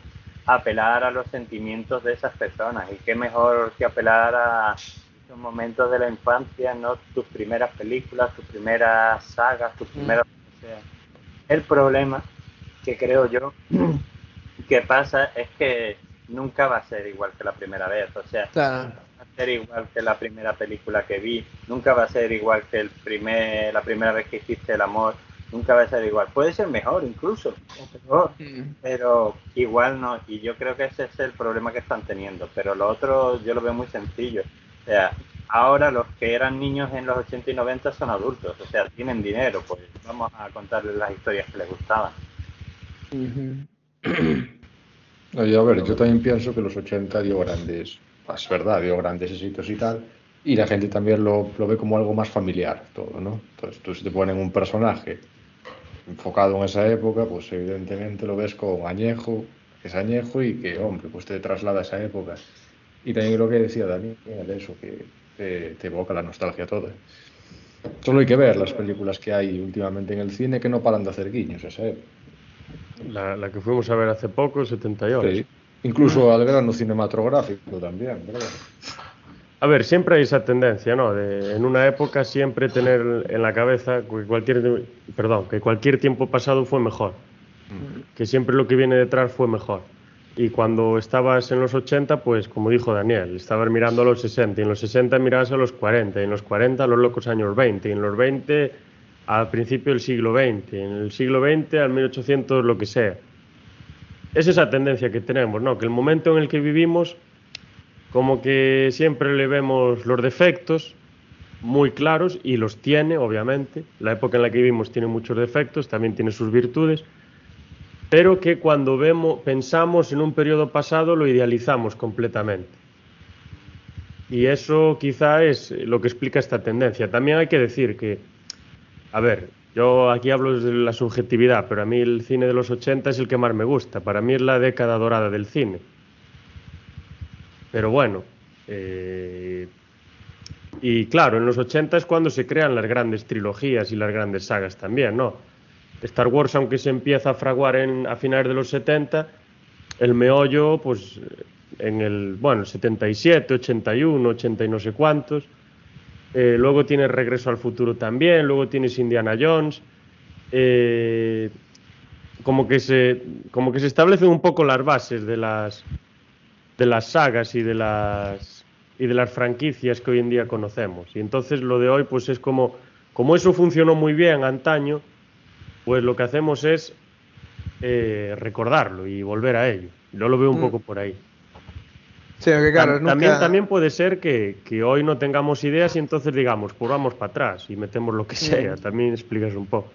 apelar a los sentimientos de esas personas. Y qué mejor que apelar a esos momentos de la infancia, no tus primeras películas, tus primeras sagas, tus primeros... El problema que creo yo que pasa es que nunca va a ser igual que la primera vez. O sea, claro. va a ser igual que la primera película que vi, nunca va a ser igual que el primer, la primera vez que hiciste el amor, nunca va a ser igual. Puede ser mejor incluso, mejor, mm. pero igual no. Y yo creo que ese es el problema que están teniendo. Pero lo otro yo lo veo muy sencillo. O sea, ahora los que eran niños en los 80 y 90 son adultos, o sea, tienen dinero, pues vamos a contarles las historias que les gustaban. Uh a ver, yo también pienso que los 80 dio grandes, es verdad, dio grandes éxitos y tal, y la gente también lo, lo ve como algo más familiar todo, ¿no? Entonces, tú si te ponen un personaje enfocado en esa época, pues evidentemente lo ves con añejo, que es añejo y que, hombre, pues te traslada a esa época. Y también lo que decía Daniel, eso, que te, te evoca la nostalgia toda. Solo hay que ver las películas que hay últimamente en el cine que no paran de hacer guiños a esa época. La, la, que fuimos a ver hace poco, 78. Sí. Incluso al verano cinematográfico también, ¿verdad? A ver, siempre hay esa tendencia, ¿no? De, en una época siempre tener en la cabeza que cualquier, perdón, que cualquier tiempo pasado fue mejor. Mm. Que siempre lo que viene detrás fue mejor. Y cuando estabas en los 80, pues como dijo Daniel, estabas mirando a los 60, y en los 60 mirabas a los 40, y en los 40 a los locos años 20, y en los 20 al principio del siglo XX, en el siglo XX al 1800 lo que sea. es esa tendencia que tenemos, ¿no? Que el momento en el que vivimos, como que siempre le vemos los defectos muy claros y los tiene, obviamente. La época en la que vivimos tiene muchos defectos, también tiene sus virtudes, pero que cuando vemos, pensamos en un periodo pasado lo idealizamos completamente. Y eso quizá es lo que explica esta tendencia. También hay que decir que, a ver, yo aquí hablo desde la subjetividad, pero a mí el cine de los 80 es el que más me gusta. Para mí es la década dorada del cine. Pero bueno, eh, y claro, en los 80 es cuando se crean las grandes trilogías y las grandes sagas también, ¿no? Star Wars, aunque se empieza a fraguar en, a finales de los 70, el meollo, pues en el, bueno, 77, 81, 80 y no sé cuántos. Eh, luego tienes Regreso al Futuro también, luego tienes Indiana Jones. Eh, como, que se, como que se establecen un poco las bases de las, de las sagas y de las, y de las franquicias que hoy en día conocemos. Y entonces lo de hoy pues es como, como eso funcionó muy bien antaño, pues lo que hacemos es eh, recordarlo y volver a ello. Yo lo veo un mm. poco por ahí. Sí, claro, también, también puede ser que, que, hoy no tengamos ideas y entonces digamos, pues vamos para atrás y metemos lo que sea. También explicas un poco.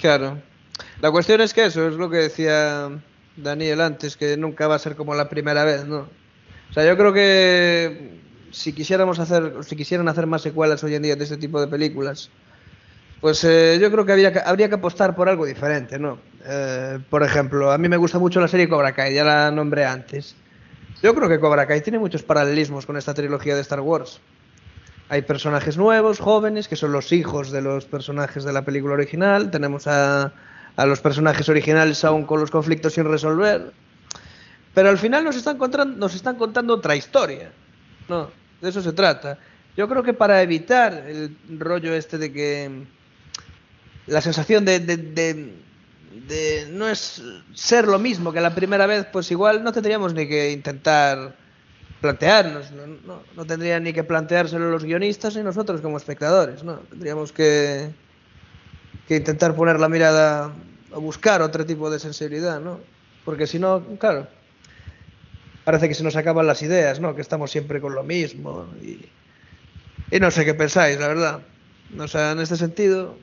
Claro. La cuestión es que eso es lo que decía Daniel antes, que nunca va a ser como la primera vez, ¿no? O sea, yo creo que si quisiéramos hacer, si quisieran hacer más secuelas hoy en día de este tipo de películas, pues eh, yo creo que habría, que habría que apostar por algo diferente, ¿no? Eh, por ejemplo, a mí me gusta mucho la serie Cobra Kai, ya la nombré antes. Yo creo que Cobra Kai tiene muchos paralelismos con esta trilogía de Star Wars. Hay personajes nuevos, jóvenes, que son los hijos de los personajes de la película original. Tenemos a, los personajes originales aún con los conflictos sin resolver. Pero al final nos están, contando, nos están contando otra historia. No, de eso se trata. Yo creo que para evitar el rollo este de que la sensación de no es ser lo mismo que la primera vez, pues igual no tendríamos ni que intentar plantearnos, no, no, tendrían ni que planteárselo los guionistas ni nosotros como espectadores, ¿no? Tendríamos que, que intentar poner la mirada a buscar otro tipo de sensibilidad, ¿no? Porque si no, claro, parece que se nos acaban las ideas, ¿no? Que estamos siempre con lo mismo y, y no sé qué pensáis, la verdad. O sea, en este sentido,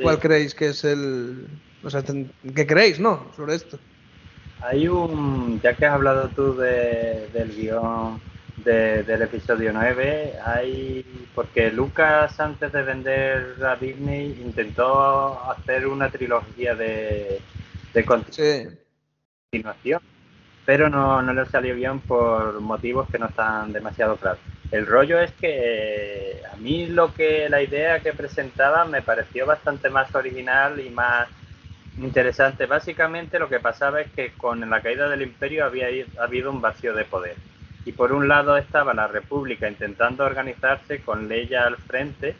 ¿cuál creéis que es el, o sea, ¿qué creéis, no? Sobre esto. Hay un, ya que has hablado tú de, del guion del episodio 9, hay, porque Lucas antes de vender a Disney intentó hacer una trilogía de, de continuación, pero no, no le salió bien por motivos que no están demasiado claros. El rollo es que a mí lo que la idea que presentaba me pareció bastante más original y más interesante. Básicamente lo que pasaba es que con la caída del imperio había habido un vacío de poder. Y por un lado estaba la República intentando organizarse con Leia al frente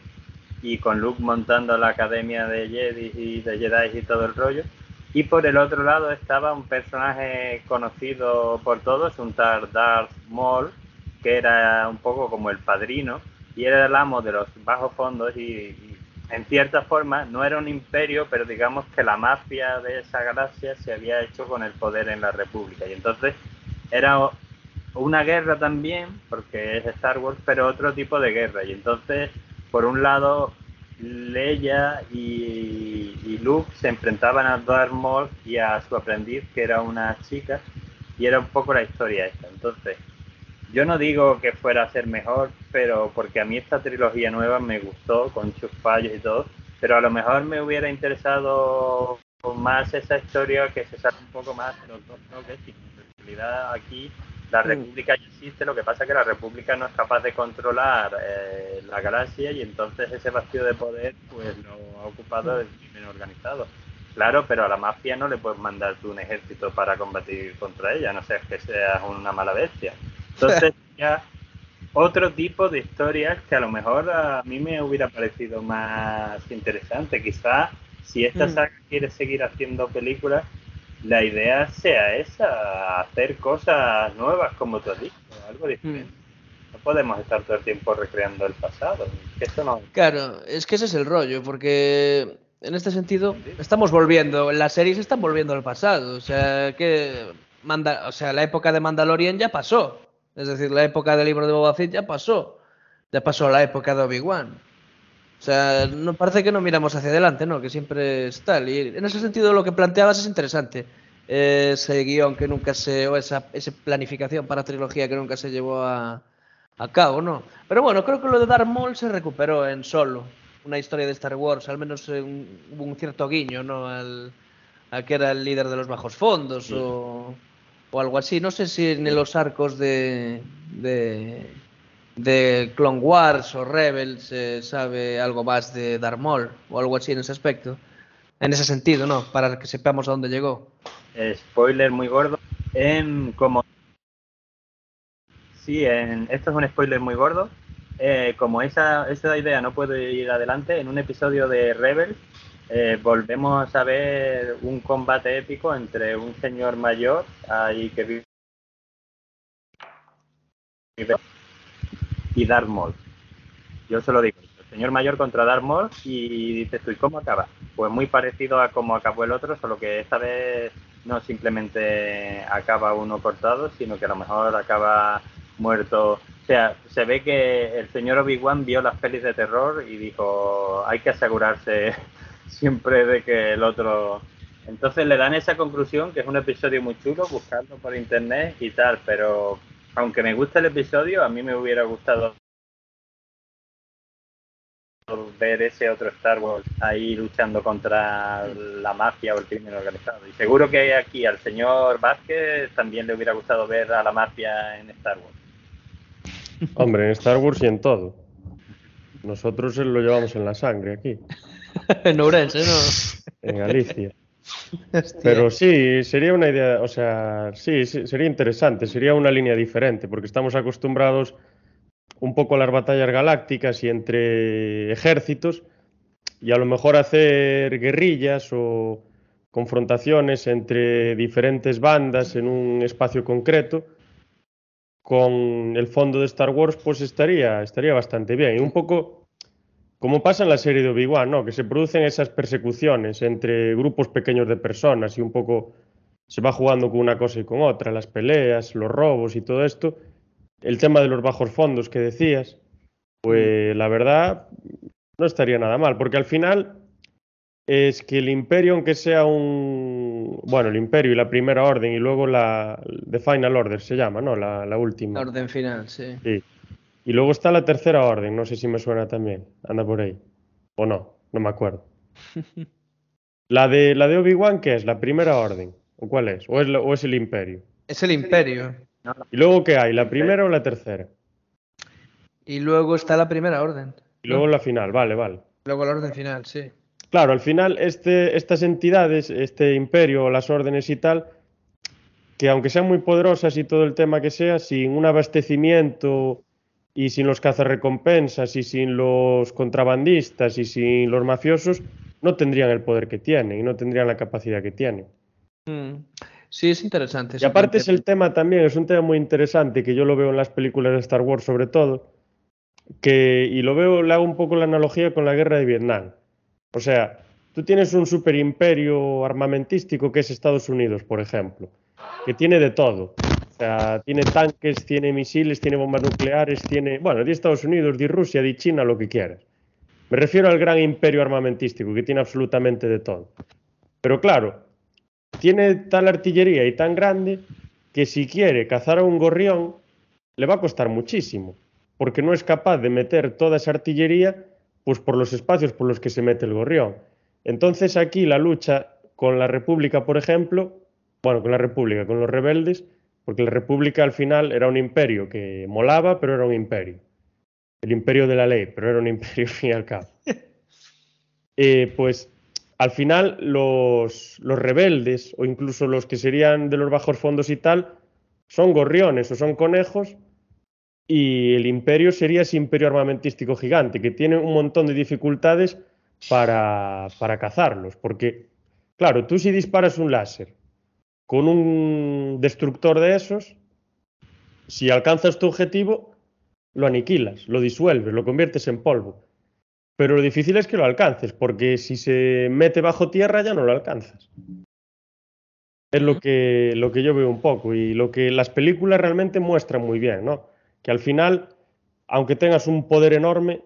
y con Luke montando la academia de Jedi y de Jedi y todo el rollo. Y por el otro lado estaba un personaje conocido por todos, un tal Darth Maul, que era un poco como el padrino y era el amo de los bajos fondos y en cierta forma no era un imperio, pero digamos que la mafia de esa galaxia se había hecho con el poder en la República. Y entonces era una guerra también, porque es Star Wars, pero otro tipo de guerra. Y entonces, por un lado, Leia y, Luke se enfrentaban a Darth Maul y a su aprendiz, que era una chica, y era un poco la historia esta. Entonces, yo no digo que fuera a ser mejor, pero porque a mí esta trilogía nueva me gustó con sus fallos y todo, pero a lo mejor me hubiera interesado más esa historia que se sabe un poco más de los dos en realidad aquí la mm. República ya existe, lo que pasa es que la República no es capaz de controlar eh, la galaxia y entonces ese vacío de poder pues lo ha ocupado el crimen organizado. Claro, pero a la mafia no le puedes mandar tú un ejército para combatir contra ella, no sé, que seas una mala bestia. Entonces, ya otro tipo de historias que a lo mejor a mí me hubiera parecido más interesante. Quizá si esta mm. saga quiere seguir haciendo películas, la idea sea esa, hacer cosas nuevas, como tú has dicho, algo diferente. Mm. No podemos estar todo el tiempo recreando el pasado. Eso no... Claro, es que ese es el rollo, porque en este sentido, estamos volviendo, las series están volviendo al pasado. O sea, que manda, o sea, la época de Mandalorian ya pasó. Es decir, la época del libro de Boba Fett ya pasó. Ya pasó la época de Obi-Wan. O sea, no parece que no miramos hacia adelante, ¿no? Que siempre es tal. Y en ese sentido lo que planteabas es interesante. Ese guion que nunca se, o esa, esa planificación para trilogía que nunca se llevó a, a cabo, ¿no? Pero bueno, creo que lo de Darth Maul se recuperó en solo. Una historia de Star Wars, al menos un, hubo un cierto guiño, ¿no? Al, a que era el líder de los bajos fondos sí. o, o, algo así. No sé si en los arcos de, de, de Clone Wars o Rebels se sabe algo más de Darth Maul o algo así en ese aspecto. En ese sentido, ¿no? Para que sepamos a dónde llegó. Spoiler muy gordo. En como Sí, en, esto es un spoiler muy gordo. Eh, como esa, esa idea no puede ir adelante, en un episodio de Rebel eh, volvemos a ver un combate épico entre un señor mayor ahí que vive y Darth Maul. Yo se lo digo, el señor mayor contra Darth Maul y dices tú, ¿y cómo acaba? Pues muy parecido a cómo acabó el otro, solo que esta vez no simplemente acaba uno cortado, sino que a lo mejor acaba muerto. O sea, se ve que el señor Obi-Wan vio las pelis de terror y dijo, hay que asegurarse siempre de que el otro... Entonces le dan esa conclusión, que es un episodio muy chulo, buscando por internet y tal, pero aunque me gusta el episodio, a mí me hubiera gustado ver ese otro Star Wars ahí luchando contra la mafia o el crimen organizado. Y seguro que aquí al señor Vázquez también le hubiera gustado ver a la mafia en Star Wars. Hombre, en Star Wars y en todo. Nosotros lo llevamos en la sangre aquí. en Ourense, ¿no? En Galicia. Hostia. Pero sí, sería una idea, o sea, sí, sí, sería interesante, sería una línea diferente, porque estamos acostumbrados un poco a las batallas galácticas y entre ejércitos, y a lo mejor hacer guerrillas o confrontaciones entre diferentes bandas en un espacio concreto, con el fondo de Star Wars, pues estaría, estaría bastante bien. Y un poco como pasa en la serie de Obi-Wan, ¿no? Que se producen esas persecuciones entre grupos pequeños de personas y un poco se va jugando con una cosa y con otra, las peleas, los robos y todo esto. El tema de los bajos fondos que decías, pues la verdad no estaría nada mal, porque al final es que el imperio, aunque sea un... Bueno, el imperio y la primera orden y luego la... The Final Order se llama, ¿no? La, la última. La orden final, sí. Sí. Y luego está la tercera orden, no sé si me suena también, anda por ahí. O no, no me acuerdo. la de, la de Obi-Wan, ¿qué es? ¿La primera orden? ¿O cuál es? ¿O es, la, ¿O es el imperio? Es el imperio. ¿Y luego qué hay? ¿La primera o la tercera? Y luego está la primera orden. Y luego la final, vale, vale. Luego la orden final, sí. Claro, al final este, estas entidades, este imperio, las órdenes y tal, que aunque sean muy poderosas y todo el tema que sea, sin un abastecimiento y sin los cazarrecompensas y sin los contrabandistas y sin los mafiosos, no tendrían el poder que tienen y no tendrían la capacidad que tienen. Mm. Sí, es interesante. Y aparte es el tema también, es un tema muy interesante que yo lo veo en las películas de Star Wars sobre todo, que, y lo veo, le hago un poco la analogía con la guerra de Vietnam. O sea, tú tienes un superimperio armamentístico que es Estados Unidos, por ejemplo, que tiene de todo. Sea, tiene tanques, tiene misiles, tiene bombas nucleares, tiene, bueno, de Estados Unidos, de Rusia, de China, lo que quieras. Me refiero al gran imperio armamentístico que tiene absolutamente de todo. Pero claro, tiene tal artillería y tan grande que si quiere cazar a un gorrión le va a costar muchísimo, porque no es capaz de meter toda esa artillería pues por los espacios por los que se mete el gorrión. Entonces aquí la lucha con la República, por ejemplo, bueno, con la República, con los rebeldes, porque la República al final era un imperio que molaba, pero era un imperio. El imperio de la ley, pero era un imperio al fin y al cabo. Eh, pues al final los, los, rebeldes, o incluso los que serían de los bajos fondos y tal, son gorriones o son conejos, y el imperio sería ese imperio armamentístico gigante, que tiene un montón de dificultades para, para cazarlos, porque, claro, tú si disparas un láser con un destructor de esos, si alcanzas tu objetivo, lo aniquilas, lo disuelves, lo conviertes en polvo. Pero lo difícil es que lo alcances, porque si se mete bajo tierra ya no lo alcanzas. Es lo que, lo que yo veo un poco y lo que las películas realmente muestran muy bien, ¿no? Que al final, aunque tengas un poder enorme,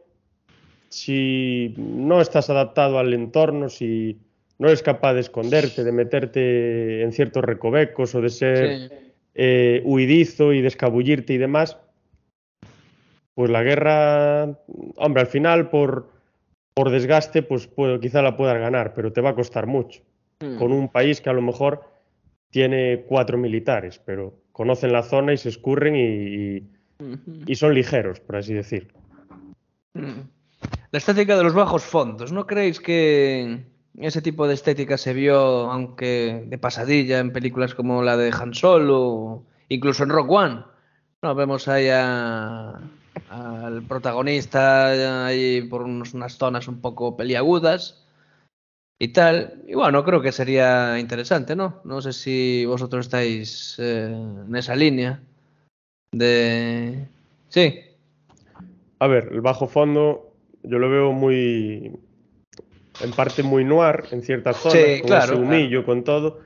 si no estás adaptado al entorno, si no eres capaz de esconderte, de meterte en ciertos recovecos o de ser Sí. eh, huidizo y de escabullirte y demás, pues la guerra, hombre, al final por, por desgaste, pues puede- quizá la puedas ganar, pero te va a costar mucho. Mm. Con un país que a lo mejor tiene cuatro militares, pero conocen la zona y se escurren y, y- son ligeros, por así decir. Mm. La estética de los bajos fondos, ¿no creéis que ese tipo de estética se vio, aunque de pasadilla, en películas como la de Han Solo, incluso en Rock One? Vemos ahí al protagonista ahí por unas zonas un poco peliagudas y tal. Y bueno, creo que sería interesante, ¿no? No sé si vosotros estáis eh, en esa línea de... Sí. A ver, el bajo fondo yo lo veo muy, en parte muy noir en ciertas zonas, Sí, con claro, ese humillo, con todo,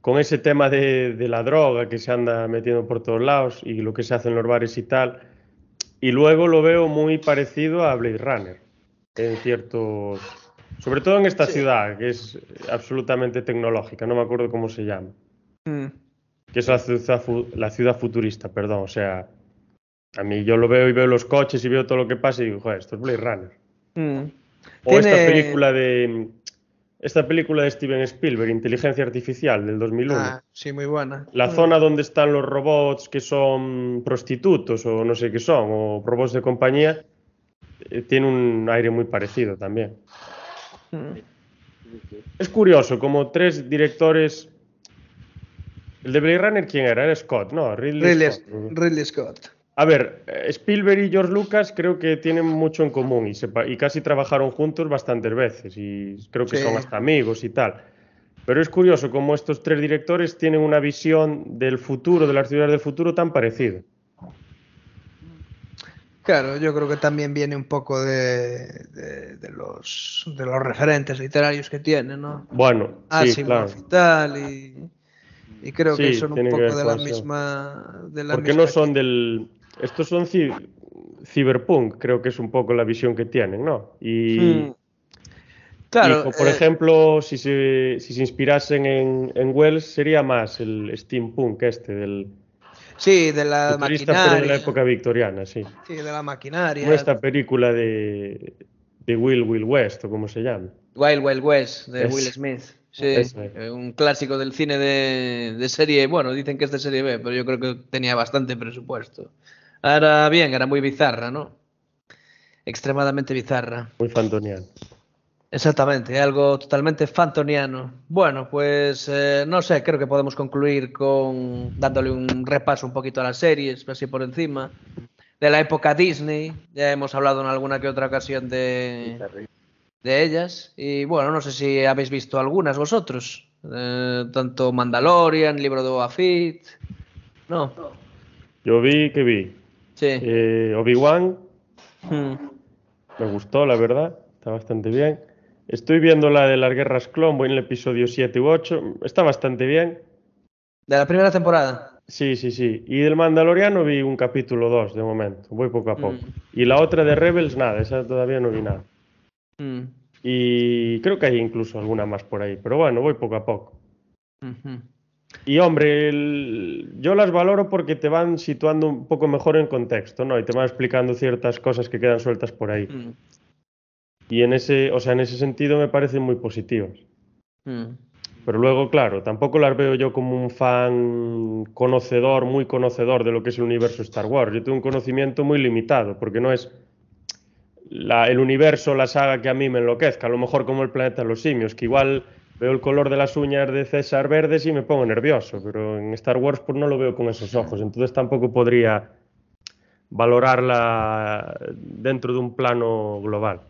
con ese tema de, de la droga que se anda metiendo por todos lados y lo que se hace en los bares y tal. Y luego lo veo muy parecido a Blade Runner, en ciertos, sobre todo en esta ciudad, que es absolutamente tecnológica, no me acuerdo cómo se llama, Mm. que es la ciudad, fu- la ciudad futurista, perdón, o sea, a mí yo lo veo y veo los coches y veo todo lo que pasa y digo, joder, esto es Blade Runner. Mm. O esta película de esta película de Steven Spielberg, Inteligencia Artificial del 2001. Ah, sí, muy buena. La zona donde están los robots que son prostitutos o no sé qué son, o robots de compañía, eh, tiene un aire muy parecido también. Mm. Es curioso, como tres directores. El de Blade Runner, ¿quién era? Era Scott, ¿no? Ridley, Ridley, Scott. Ridley Scott. A ver, eh, Spielberg y George Lucas creo que tienen mucho en común y, casi trabajaron juntos bastantes veces y creo que Sí. son hasta amigos y tal. Pero es curioso cómo estos tres directores tienen una visión del futuro, de las ciudades del futuro tan parecida. Claro, yo creo que también viene un poco de, de, de los, de los referentes literarios que tiene, ¿no? Bueno, Ah, sí, claro. y tal, y, y creo que son un poco de la misma... De la Porque misma no son del... Estos son ci- cyberpunk, creo que es un poco la visión que tienen, ¿no? Y, Mm. Claro, y, por eh, ejemplo, si se, si se inspirasen en, en Wells, sería más el steampunk este, del sí, de la pero de maquinaria. la época victoriana, sí. Sí, de la maquinaria. Como esta película de, de Will Will West, o como se llama. Wild Wild West de Es- Will Smith. Sí, eh, un clásico del cine de, de serie. Bueno, dicen que es de serie B, pero yo creo que tenía bastante presupuesto. Ahora bien, era muy bizarra, ¿no? Extremadamente bizarra. Muy fantoniano. Exactamente, algo totalmente fantoniano. Bueno, pues eh, no sé, creo que podemos concluir con dándole un repaso un poquito a las series, así por encima. De la época Disney, ya hemos hablado en alguna que otra ocasión de, de ellas. Y bueno, no sé si habéis visto algunas vosotros. Eh, tanto Mandalorian, Libro de Boba Fett. No, Yo vi que vi. Sí. Eh, Obi-Wan, Hmm. me gustó, la verdad. Está bastante bien. Estoy viendo la de las guerras clon, voy en el episodio 7 u 8. Está bastante bien. De la primera temporada. Sí, sí, sí. Y del Mandaloriano vi un capítulo 2 de momento. Voy poco a poco. Mm. Y la otra de Rebels, nada, esa todavía no vi nada. Hmm. Y creo que hay incluso alguna más por ahí. Pero bueno, voy poco a poco. Ujú. Y hombre, el- yo las valoro porque te van situando un poco mejor en contexto, ¿no? Y te van explicando ciertas cosas que quedan sueltas por ahí. Hmm. Y en ese, o sea, en ese sentido me parecen muy positivas. Hmm. Pero luego, claro, tampoco las veo yo como un fan conocedor, muy conocedor de lo que es el universo Star Wars. Yo tengo un conocimiento muy limitado, porque no es la- el universo, la saga que a mí me enloquezca, a lo mejor como el planeta de los simios, que igual veo el color de las uñas de César verdes y me pongo nervioso, pero en Star Wars pues no lo veo con esos ojos, entonces tampoco podría valorarla dentro de un plano global.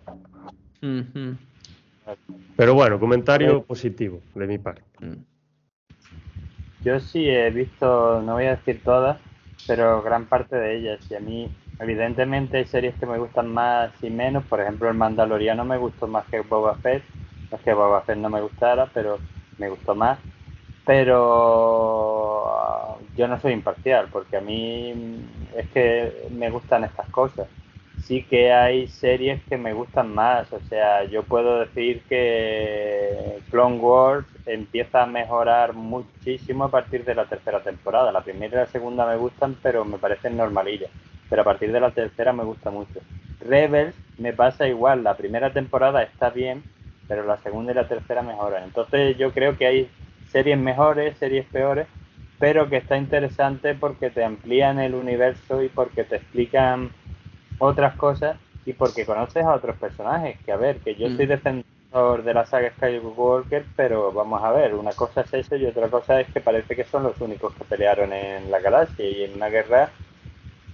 Pero bueno, comentario positivo de mi parte. Mm. Yo sí he visto, no voy a decir todas, pero gran parte de ellas. Y a mí Evidentemente hay series que me gustan más y menos. Por ejemplo, El Mandaloriano me gustó más que Boba Fett. No es que Boba Fett no me gustara, pero me gustó más. Pero yo no soy imparcial, porque a mí es que me gustan estas cosas. Sí que hay series que me gustan más. O sea, yo puedo decir que Clone Wars empieza a mejorar muchísimo a partir de la tercera temporada. La primera y la segunda me gustan, pero me parecen normalillas pero a partir de la tercera me gusta mucho. Rebels me pasa igual, la primera temporada está bien, pero la segunda y la tercera mejoran. Entonces yo creo que hay series mejores, series peores, pero que está interesante porque te amplían el universo y porque te explican otras cosas y porque conoces a otros personajes. Que a ver, que yo soy mm. defensor de la saga Skywalker, pero vamos a ver, una cosa es eso y otra cosa es que parece que son los únicos que pelearon en la galaxia y en una guerra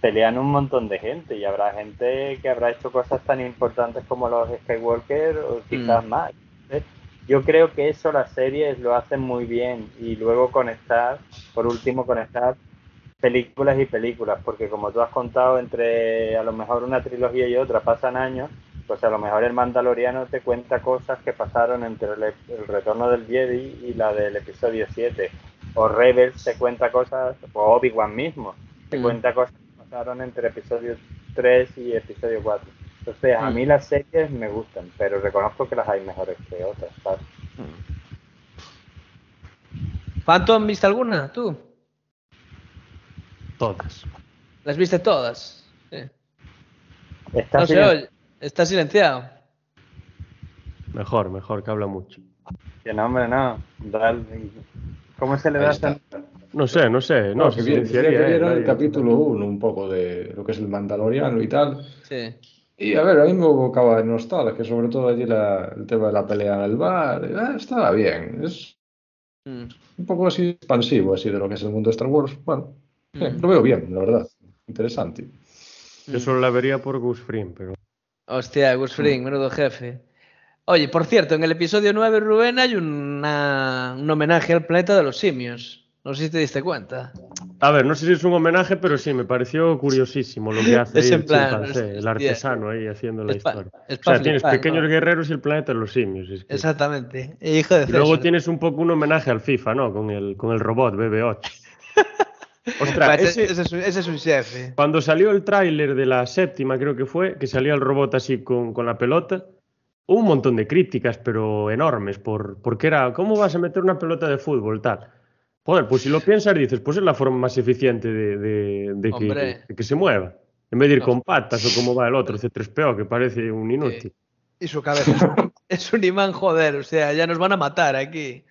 pelean un montón de gente y habrá gente que habrá hecho cosas tan importantes como los Skywalker o quizás mm. más. Yo creo que eso las series lo hacen muy bien y luego conectar, por último conectar películas y películas, porque como tú has contado, entre a lo mejor una trilogía y otra pasan años, pues a lo mejor el Mandaloriano te cuenta cosas que pasaron entre el, retorno del Jedi y la del episodio 7, o Rebels te cuenta cosas, o Obi-Wan mismo, te mm. cuenta cosas entre episodio 3 y episodio 4. Entonces, a mm. mí las series me gustan, pero reconozco que las hay mejores que otras, ¿sabes? Mm. ¿Phantom viste alguna, tú? Todas. ¿Las viste todas? Sí. Está, está silenciado. Mejor, mejor, que habla mucho. Que no, hombre, no. ¿Cómo se le da no sé, no sé. No, se silenciaría. Que era el capítulo 1 un poco de lo que es el Mandaloriano y tal. Sí. Y a ver, a mí me evocaba de nostalgia, sobre todo allí la, el tema de la pelea en el bar. Eh, estaba bien. Es mm. un poco así expansivo, así de lo que es el mundo de Star Wars. Bueno, mm. lo veo bien, la verdad. Interesante. Yo solo la vería por Gus Fring, pero. Hostia, Gus Fring, menudo jefe. Oye, por cierto, en el episodio 9, Rubén, hay una, un homenaje al planeta de los simios. No sé si te diste cuenta. A ver, no sé si es un homenaje, pero sí, me pareció curiosísimo lo que hace el, artesano ahí haciendo la historia. o sea, tienes pequeños guerreros y el planeta de los simios. Exactamente. hijo de luego tienes un poco un homenaje al FIFA, ¿no? Con el, con el robot BB8. Ostras, ese, es un, chef. Cuando salió el tráiler de la séptima, creo que fue, que salía el robot así con, con la pelota, hubo un montón de críticas, pero enormes, por, porque era, ¿cómo vas a meter una pelota de fútbol tal? Joder, pues si lo piensas, dices, pues es la forma más eficiente de, que, se mueva. En vez de ir con patas o como va el otro, C3PO, que parece un inútil. y su cabeza es un, imán, joder, o sea, ya nos van a matar aquí.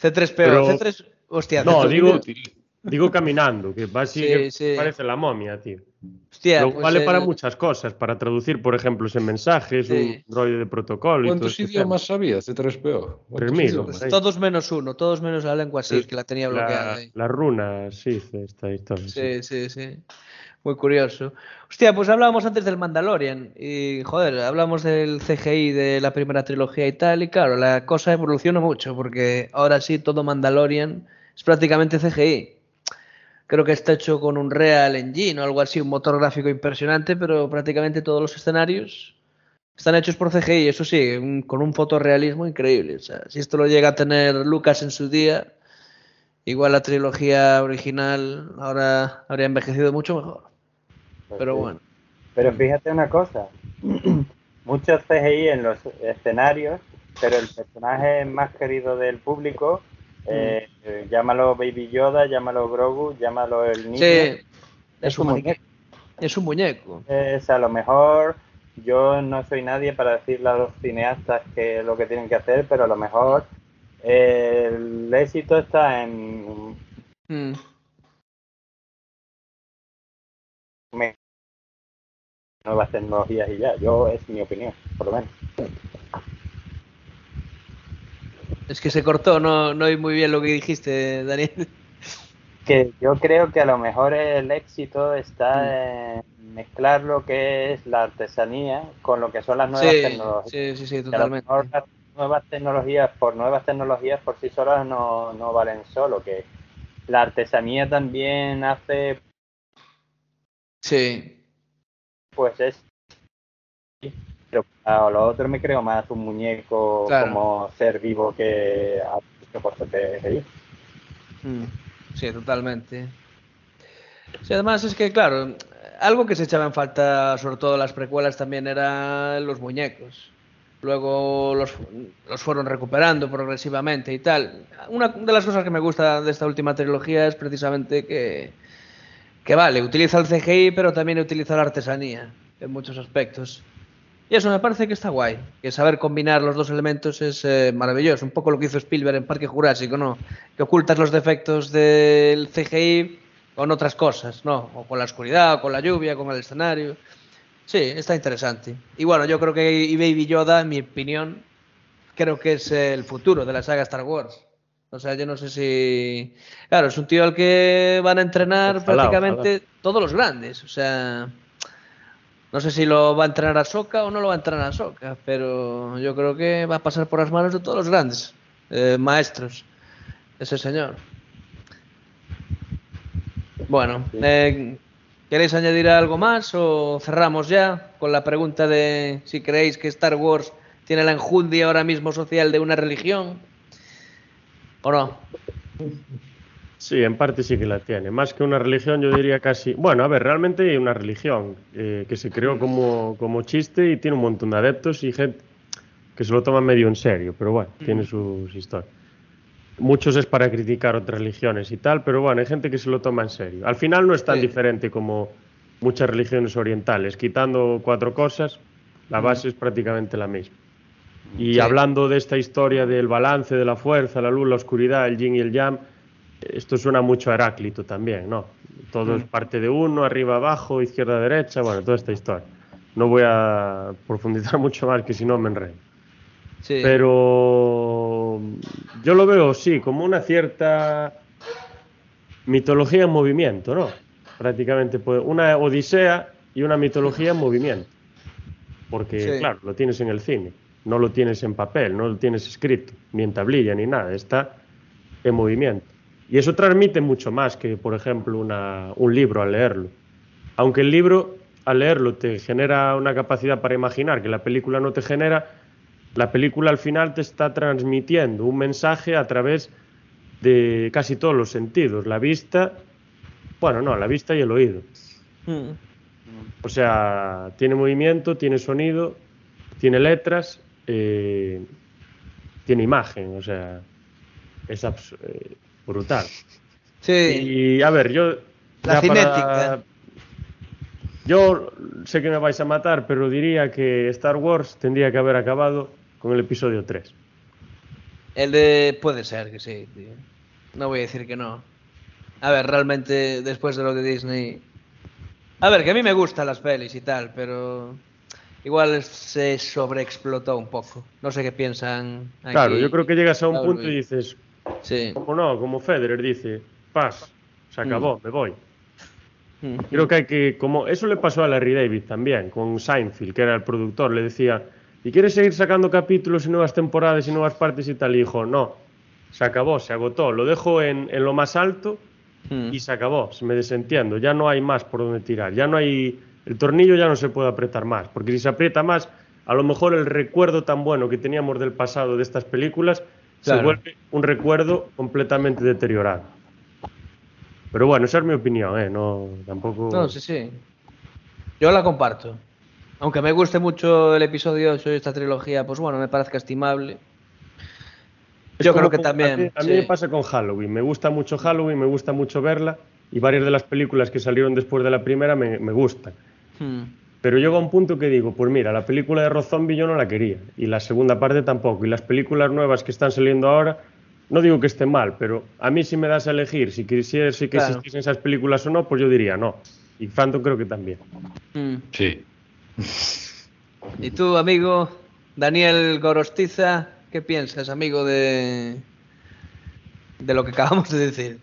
C3PO, C3... Hostia, no, digo, digo caminando, que va así, parece la momia, tío. Pues vale para muchas cosas, para traducir, por ejemplo, en mensajes, un rollo de protocolo. ¿Cuántos idiomas sabías de 3PO? Todos menos uno, todos menos la lengua sí, que la tenía bloqueada. Ahí. La runa sí, esta historia. Sí, sí, sí. Muy curioso. Hostia, pues hablábamos antes del Mandalorian y, joder, hablamos del CGI de la primera trilogía y tal, y claro, la cosa evoluciona mucho porque ahora sí todo Mandalorian es prácticamente CGI creo que está hecho con un Real Engine o algo así, un motor gráfico impresionante, pero prácticamente todos los escenarios están hechos por CGI, eso sí, con un fotorrealismo increíble. O sea, si esto lo llega a tener Lucas en su día, igual la trilogía original ahora habría envejecido mucho mejor. Pues pero bueno. Pero fíjate una cosa, muchos CGI en los escenarios, pero el personaje más querido del público eh, llámalo Baby Yoda, llámalo Grogu, llámalo el niño. Sí, es, un muñeco. Es un muñeco. Es a lo mejor yo no soy nadie para decirle a los cineastas que lo que tienen que hacer, pero a lo mejor el éxito está en mm. nuevas tecnologías y ya. Yo es mi opinión, por lo menos. Es que se cortó, no, no oí muy bien lo que dijiste, Daniel. Que yo creo que a lo mejor el éxito está mm. en mezclar lo que es la artesanía con lo que son las nuevas tecnologías. Sí, sí, sí, totalmente. A lo las nuevas tecnologías, por nuevas tecnologías por sí solas no, no valen solo, que la artesanía también hace... Sí, pues es. Pero a lo otro me creo más un muñeco Claro. como ser vivo que por CGI. Mm, Sí, totalmente. Sí, además es que, claro, algo que se echaba en falta, sobre todo en las precuelas, también eran los muñecos. Luego los, los fueron recuperando progresivamente y tal. Una de las cosas que me gusta de esta última trilogía es precisamente que, que vale, utiliza el CGI, pero también utiliza la artesanía en muchos aspectos. Y eso me parece que está guay, que saber combinar los dos elementos es eh, maravilloso. Un poco lo que hizo Spielberg en Parque Jurásico, ¿no? Que ocultas los defectos del CGI con otras cosas, ¿no? O con la oscuridad, o con la lluvia, con el escenario. Sí, está interesante. Y bueno, yo creo que y Baby Yoda, en mi opinión, creo que es el futuro de la saga Star Wars. O sea, yo no sé si... Claro, es un tío al que van a entrenar Ojalá, prácticamente todos los grandes. O sea, no sé si lo va a entrenar a Soca o no lo va a entrenar a Soca, pero yo creo que va a pasar por las manos de todos los grandes eh, maestros. Ese señor. Bueno, eh, ¿queréis añadir algo más o cerramos ya con la pregunta de si creéis que Star Wars tiene la enjundia ahora mismo social de una religión? ¿O no? Sí, en parte sí que la tiene. Más que una religión, yo diría casi. Bueno, a ver, realmente hay una religión eh, que se creó como, como chiste y tiene un montón de adeptos y gente que se lo toma medio en serio, pero bueno, tiene sus historias. Muchos es para criticar otras religiones y tal, pero bueno, hay gente que se lo toma en serio. Al final no es tan Sí. diferente como muchas religiones orientales. Quitando cuatro cosas, la base es prácticamente la misma. Y Sí. hablando de esta historia del balance de la fuerza, la luz, la oscuridad, el yin y el yang, esto suena mucho a Heráclito también, ¿no? Todo es parte de uno, arriba, abajo, izquierda, derecha, bueno, toda esta historia. No voy a profundizar mucho más, que si no me enredo. Sí. Pero yo lo veo, sí, como una cierta mitología en movimiento, ¿no? Prácticamente pues, una odisea y una mitología en movimiento. Porque, Sí. claro, lo tienes en el cine, no lo tienes en papel, no lo tienes escrito, ni en tablilla, ni nada, está en movimiento. Y eso transmite mucho más que, por ejemplo, una- un libro al leerlo. Aunque el libro, al leerlo, te genera una capacidad para imaginar que la película no te genera, la película al final te está transmitiendo un mensaje a través de casi todos los sentidos. La vista, bueno, no, la vista y el oído. Mm. O sea, tiene movimiento, tiene sonido, tiene letras, eh, tiene imagen, o sea, es eh, brutal. Sí. Y a ver, yo. La cinética. Yo sé que me vais a matar, pero diría que Star Wars tendría que haber acabado con el episodio 3. El de... Puede ser que sí, tío. No voy a decir que no. A ver, realmente después de lo de Disney... A ver, que a mí me gustan las pelis y tal, pero... Igual se sobreexplotó un poco. No sé qué piensan aquí. Claro, yo creo que llegas a un punto y dices, Sí. como no, como Federer dice, paz, se acabó, me voy. Mm. Creo que hay que, como eso le pasó a Larry David también, con Seinfeld, que era el productor, le decía, ¿y quieres seguir sacando capítulos y nuevas temporadas y nuevas partes y tal? Y dijo, no, se acabó, se agotó, lo dejo en, en lo más alto Mm. y se acabó, se me desentiendo, ya no hay más por donde tirar, ya no hay, el tornillo ya no se puede apretar más, porque si se aprieta más, a lo mejor el recuerdo tan bueno que teníamos del pasado de estas películas se vuelve un recuerdo completamente deteriorado. Pero bueno, esa es mi opinión, ¿eh? No, tampoco... No, sí, sí. Yo la comparto. Aunque me guste mucho el episodio 8 de esta trilogía, pues bueno, me parezca estimable. Es Yo creo que con- también, A mí, a mí sí. me pasa con Halloween. Me gusta mucho Halloween, me gusta mucho verla. Y varias de las películas que salieron después de la primera me, me gustan. Hmm. Pero llega un punto que digo, pues mira, la película de Rob Zombie yo no la quería. Y la segunda parte tampoco. Y las películas nuevas que están saliendo ahora, no digo que estén mal, pero a mí si me das a elegir si quisiera si que Claro. existiesen esas películas o no, pues yo diría no. Y Phantom creo que también. Hmm. Sí. ¿Y tú, amigo Daniel Gorostiza, qué piensas, amigo de de lo que acabamos de decir?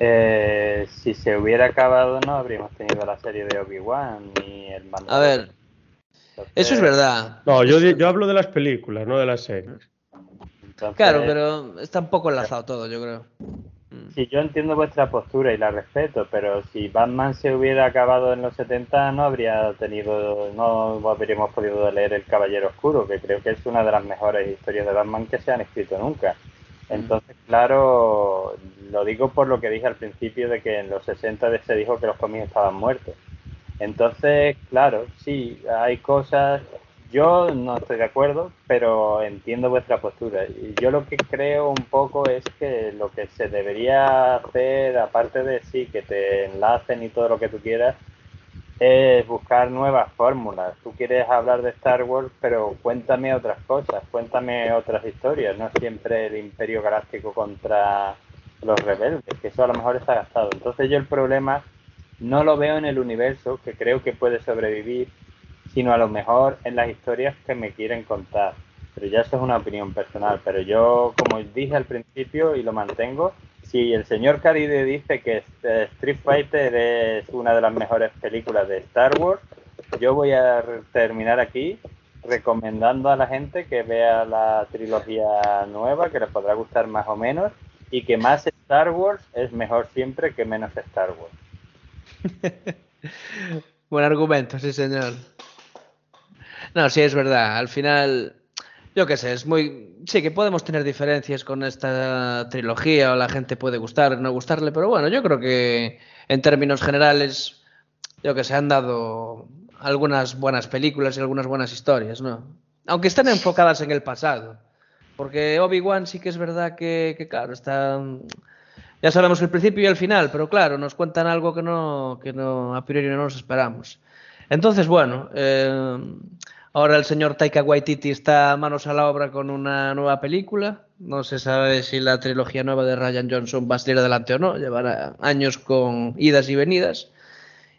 Eh, si se hubiera acabado, no habríamos tenido la serie de Obi-Wan ni el mando. A ver, eso es verdad. No, yo, yo hablo de las películas, no de las series. Claro, pero está un poco enlazado todo, yo creo. Hmm. si yo entiendo vuestra postura y la respeto, pero si Batman se hubiera acabado en los 70 no habría tenido, no habríamos podido leer El Caballero Oscuro, que creo que es una de las mejores historias de Batman que se han escrito nunca. Entonces, claro, lo digo por lo que dije al principio de que en los 60 se dijo que los cómics estaban muertos. Entonces, claro, sí, hay cosas yo no estoy de acuerdo, pero entiendo vuestra postura. Y yo lo que creo un poco es que lo que se debería hacer, aparte de sí, que te enlacen y todo lo que tú quieras, es buscar nuevas fórmulas. Tú quieres hablar de Star Wars, pero cuéntame otras cosas, cuéntame otras historias, no siempre el Imperio Galáctico contra los rebeldes, que eso a lo mejor está gastado. Entonces yo el problema no lo veo en el universo, que creo que puede sobrevivir, sino a lo mejor en las historias que me quieren contar. Pero ya eso es una opinión personal. Pero yo, como dije al principio y lo mantengo, si el señor Caride dice que eh, Street Fighter es una de las mejores películas de Star Wars, yo voy a terminar aquí recomendando a la gente que vea la trilogía nueva, que le podrá gustar más o menos, y que más Star Wars es mejor siempre que menos Star Wars. Buen argumento, sí señor. No, sí, es verdad. Al final, yo qué sé, es muy... Sí, que podemos tener diferencias con esta trilogía o la gente puede gustar, no gustarle, pero bueno, yo creo que en términos generales, yo que sé, han dado algunas buenas películas y algunas buenas historias, ¿no? Aunque estén enfocadas en el pasado. Porque Obi-Wan sí que es verdad que, que, claro, está... Ya sabemos el principio y el final, pero claro, nos cuentan algo que no, que no a priori no nos esperamos. Entonces, bueno, eh, Ahora el señor Taika Waititi está manos a la obra con una nueva película. No se sabe si la trilogía nueva de Ryan Johnson va a salir adelante o no. Llevará años con idas y venidas.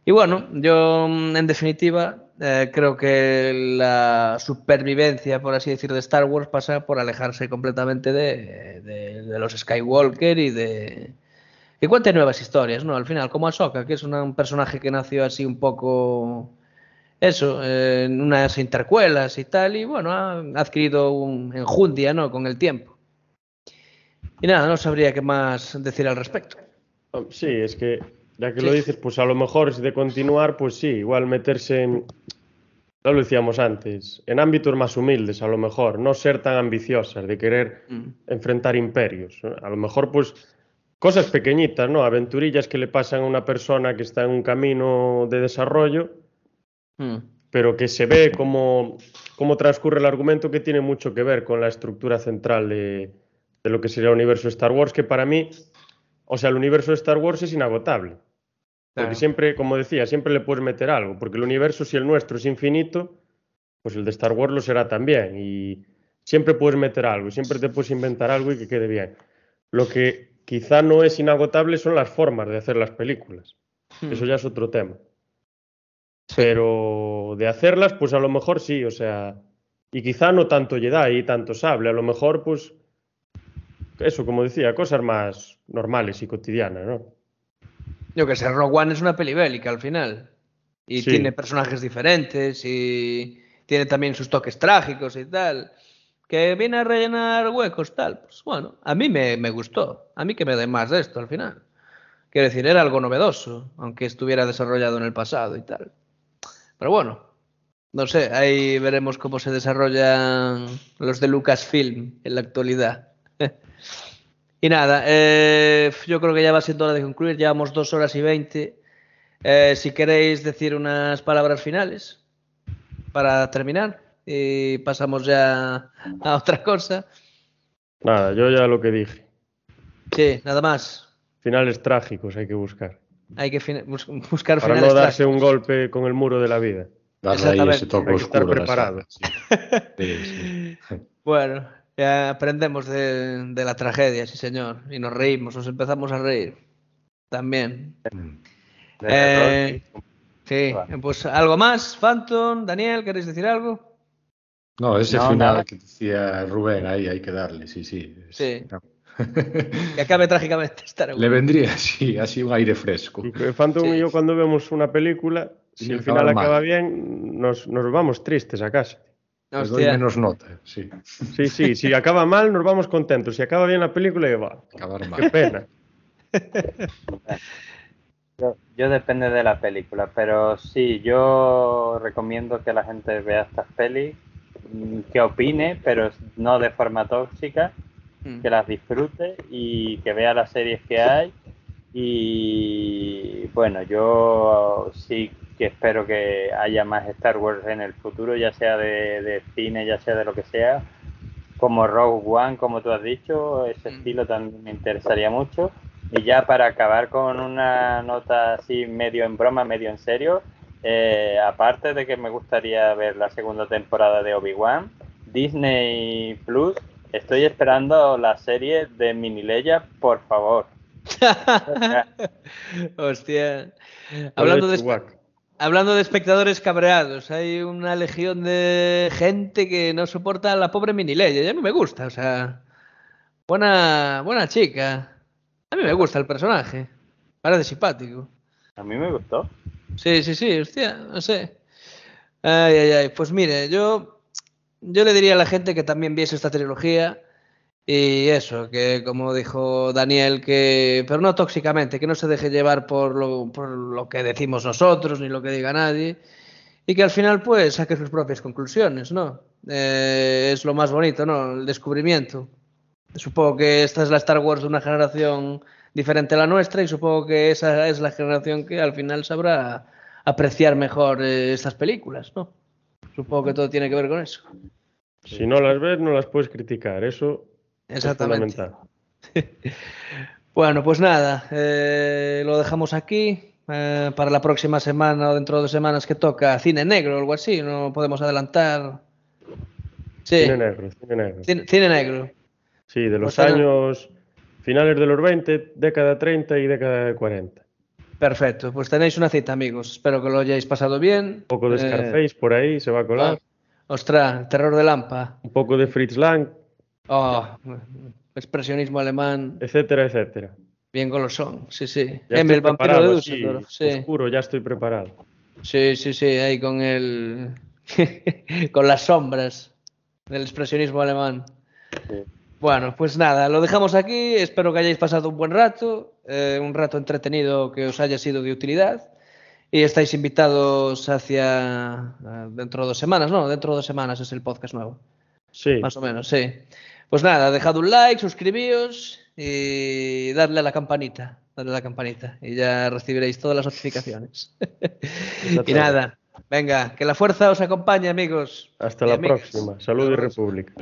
Y bueno, yo en definitiva eh, creo que la supervivencia, por así decir, de Star Wars pasa por alejarse completamente de, los Skywalker y de... Que cuente nuevas historias, ¿no? Al final, como Ahsoka, que es un personaje que nació así un poco eso, en unas intercuelas y tal, y bueno, ha adquirido un enjundia, ¿no? Con el tiempo. Y nada, no sabría qué más decir al respecto. Sí, es que ya que sí. lo dices, pues a lo mejor es de continuar, pues sí, igual meterse en, ya lo decíamos antes, en ámbitos más humildes, a lo mejor, no ser tan ambiciosas, de querer mm. enfrentar imperios. A lo mejor, pues, cosas pequeñitas, ¿no? Aventurillas que le pasan a una persona que está en un camino de desarrollo Mm. pero que se ve cómo, cómo, transcurre el argumento que tiene mucho que ver con la estructura central de, de, lo que sería el universo Star Wars, que para mí, o sea, el universo de Star Wars es inagotable. Porque claro. siempre, como decía, siempre le puedes meter algo, porque el universo, si el nuestro es infinito, pues el de Star Wars lo será también. Y siempre puedes meter algo, siempre te puedes inventar algo y que quede bien. Lo que quizá no es inagotable son las formas de hacer las películas. Hmm. Eso ya es otro tema. Pero de hacerlas, pues a lo mejor sí, o sea, y quizá no tanto Jedi y tanto sable, a lo mejor, pues, eso, como decía, cosas más normales y cotidianas, ¿no? Yo que sé, Rogue One es una peli bélica al final. Y sí. tiene personajes diferentes y tiene también sus toques trágicos y tal. Que viene a rellenar huecos, tal. Pues bueno, a mí me, me gustó. A mí que me dé más de esto al final. Quiero decir, era algo novedoso, aunque estuviera desarrollado en el pasado y tal. Pero bueno, no sé, ahí veremos cómo se desarrollan los de Lucasfilm en la actualidad. y nada, eh, yo creo que ya va siendo hora de concluir, llevamos dos horas y veinte. Eh, si queréis decir unas palabras finales para terminar y pasamos ya a otra cosa. Nada, yo ya lo que dije. Sí, nada más. Finales trágicos hay que buscar. Hay que bus buscar Para no darse un golpe con el muro de la vida. Darle ahí ese toque hay que oscuro. estar preparado. Sí. Sí, sí. Bueno, ya aprendemos de, de, la tragedia, sí señor. Y nos reímos, nos empezamos a reír. También. Eh, sí, pues algo más. Phantom, Daniel, ¿queréis decir algo? No, ese no, final nada. que decía Rubén, ahí hay que darle, sí, sí. Sí. No. que acabe trágicamente Le vendría así, así un aire fresco. Phantom sí. y yo cuando vemos una película, si el final acaba bien, nos, nos, vamos tristes a casa. Les doy menos nota, sí. Sí, sí, si acaba mal nos vamos contentos. Si acaba bien la película, va. Acabar mal. Qué pena. Yo, yo depende de la película, pero sí, yo recomiendo que la gente vea estas pelis, mm, que opine, pero no de forma tóxica, Mm. que las disfrute y que vea las series que hay. Y bueno, yo sí que espero que haya más Star Wars en el futuro, ya sea de, de cine, ya sea de lo que sea, como Rogue One, como tú has dicho, ese Mm. estilo también me interesaría mucho. Y ya para acabar con una nota así medio en broma, medio en serio, eh, aparte de que me gustaría ver la segunda temporada de Obi-Wan, Disney Plus, estoy esperando la serie de Mini Leia, por favor. Hostia. Hablando de, Chewbacca. hablando de espectadores cabreados, hay una legión de gente que no soporta a la pobre Mini Leia. Y a mí me gusta, o sea. Buena, buena chica. A mí me gusta el personaje. Parece simpático. A mí me gustó. Sí, sí, sí, hostia, no sé. Ay, ay, ay. Pues mire, yo, yo le diría a la gente que también viese esta trilogía y eso, que como dijo Daniel, que, pero no tóxicamente, que no se deje llevar por lo, por lo que decimos nosotros ni lo que diga nadie y que al final pues saque sus propias conclusiones, ¿no? Eh, es lo más bonito, ¿no? El descubrimiento. Supongo que esta es la Star Wars de una generación diferente a la nuestra y supongo que esa es la generación que al final sabrá apreciar mejor eh, estas películas, ¿no? Supongo que todo tiene que ver con eso. Si no las ves, no las puedes criticar. Eso Exactamente. es fundamental. Bueno, pues nada, eh, lo dejamos aquí. Eh, para la próxima semana o dentro de dos semanas que toca cine negro o algo así, no podemos adelantar. Sí, Cine negro, cine negro. cine, cine negro. Sí, de los Pues años finales de los 20, década 30 y década 40. Perfecto, pues tenéis una cita, amigos. Espero que lo hayáis pasado bien. Un poco de Eh, Scarface por ahí se va a colar. ostras, el terror de Lampa. Un poco de Fritz Lang, Oh, expresionismo alemán, etcétera, etcétera. bien golosón. Sí, sí. Ya Emil, estoy el vampiro de Düsseldorf. Sí. oscuro, ya estoy preparado. sí, sí, sí, ahí con el. con las sombras del expresionismo alemán. Sí. Bueno, pues nada, lo dejamos aquí. Espero que hayáis pasado un buen rato, eh, un rato entretenido que os haya sido de utilidad. Y estáis invitados hacia eh, dentro de dos semanas, ¿no? Dentro de dos semanas es el podcast nuevo. Sí, Más o menos, sí. Pues nada, dejad un like, suscribíos y darle a la campanita. Darle a la campanita y ya recibiréis todas las notificaciones. y nada, venga, que la fuerza os acompañe, amigos. hasta y la amigas. próxima. Salud y República.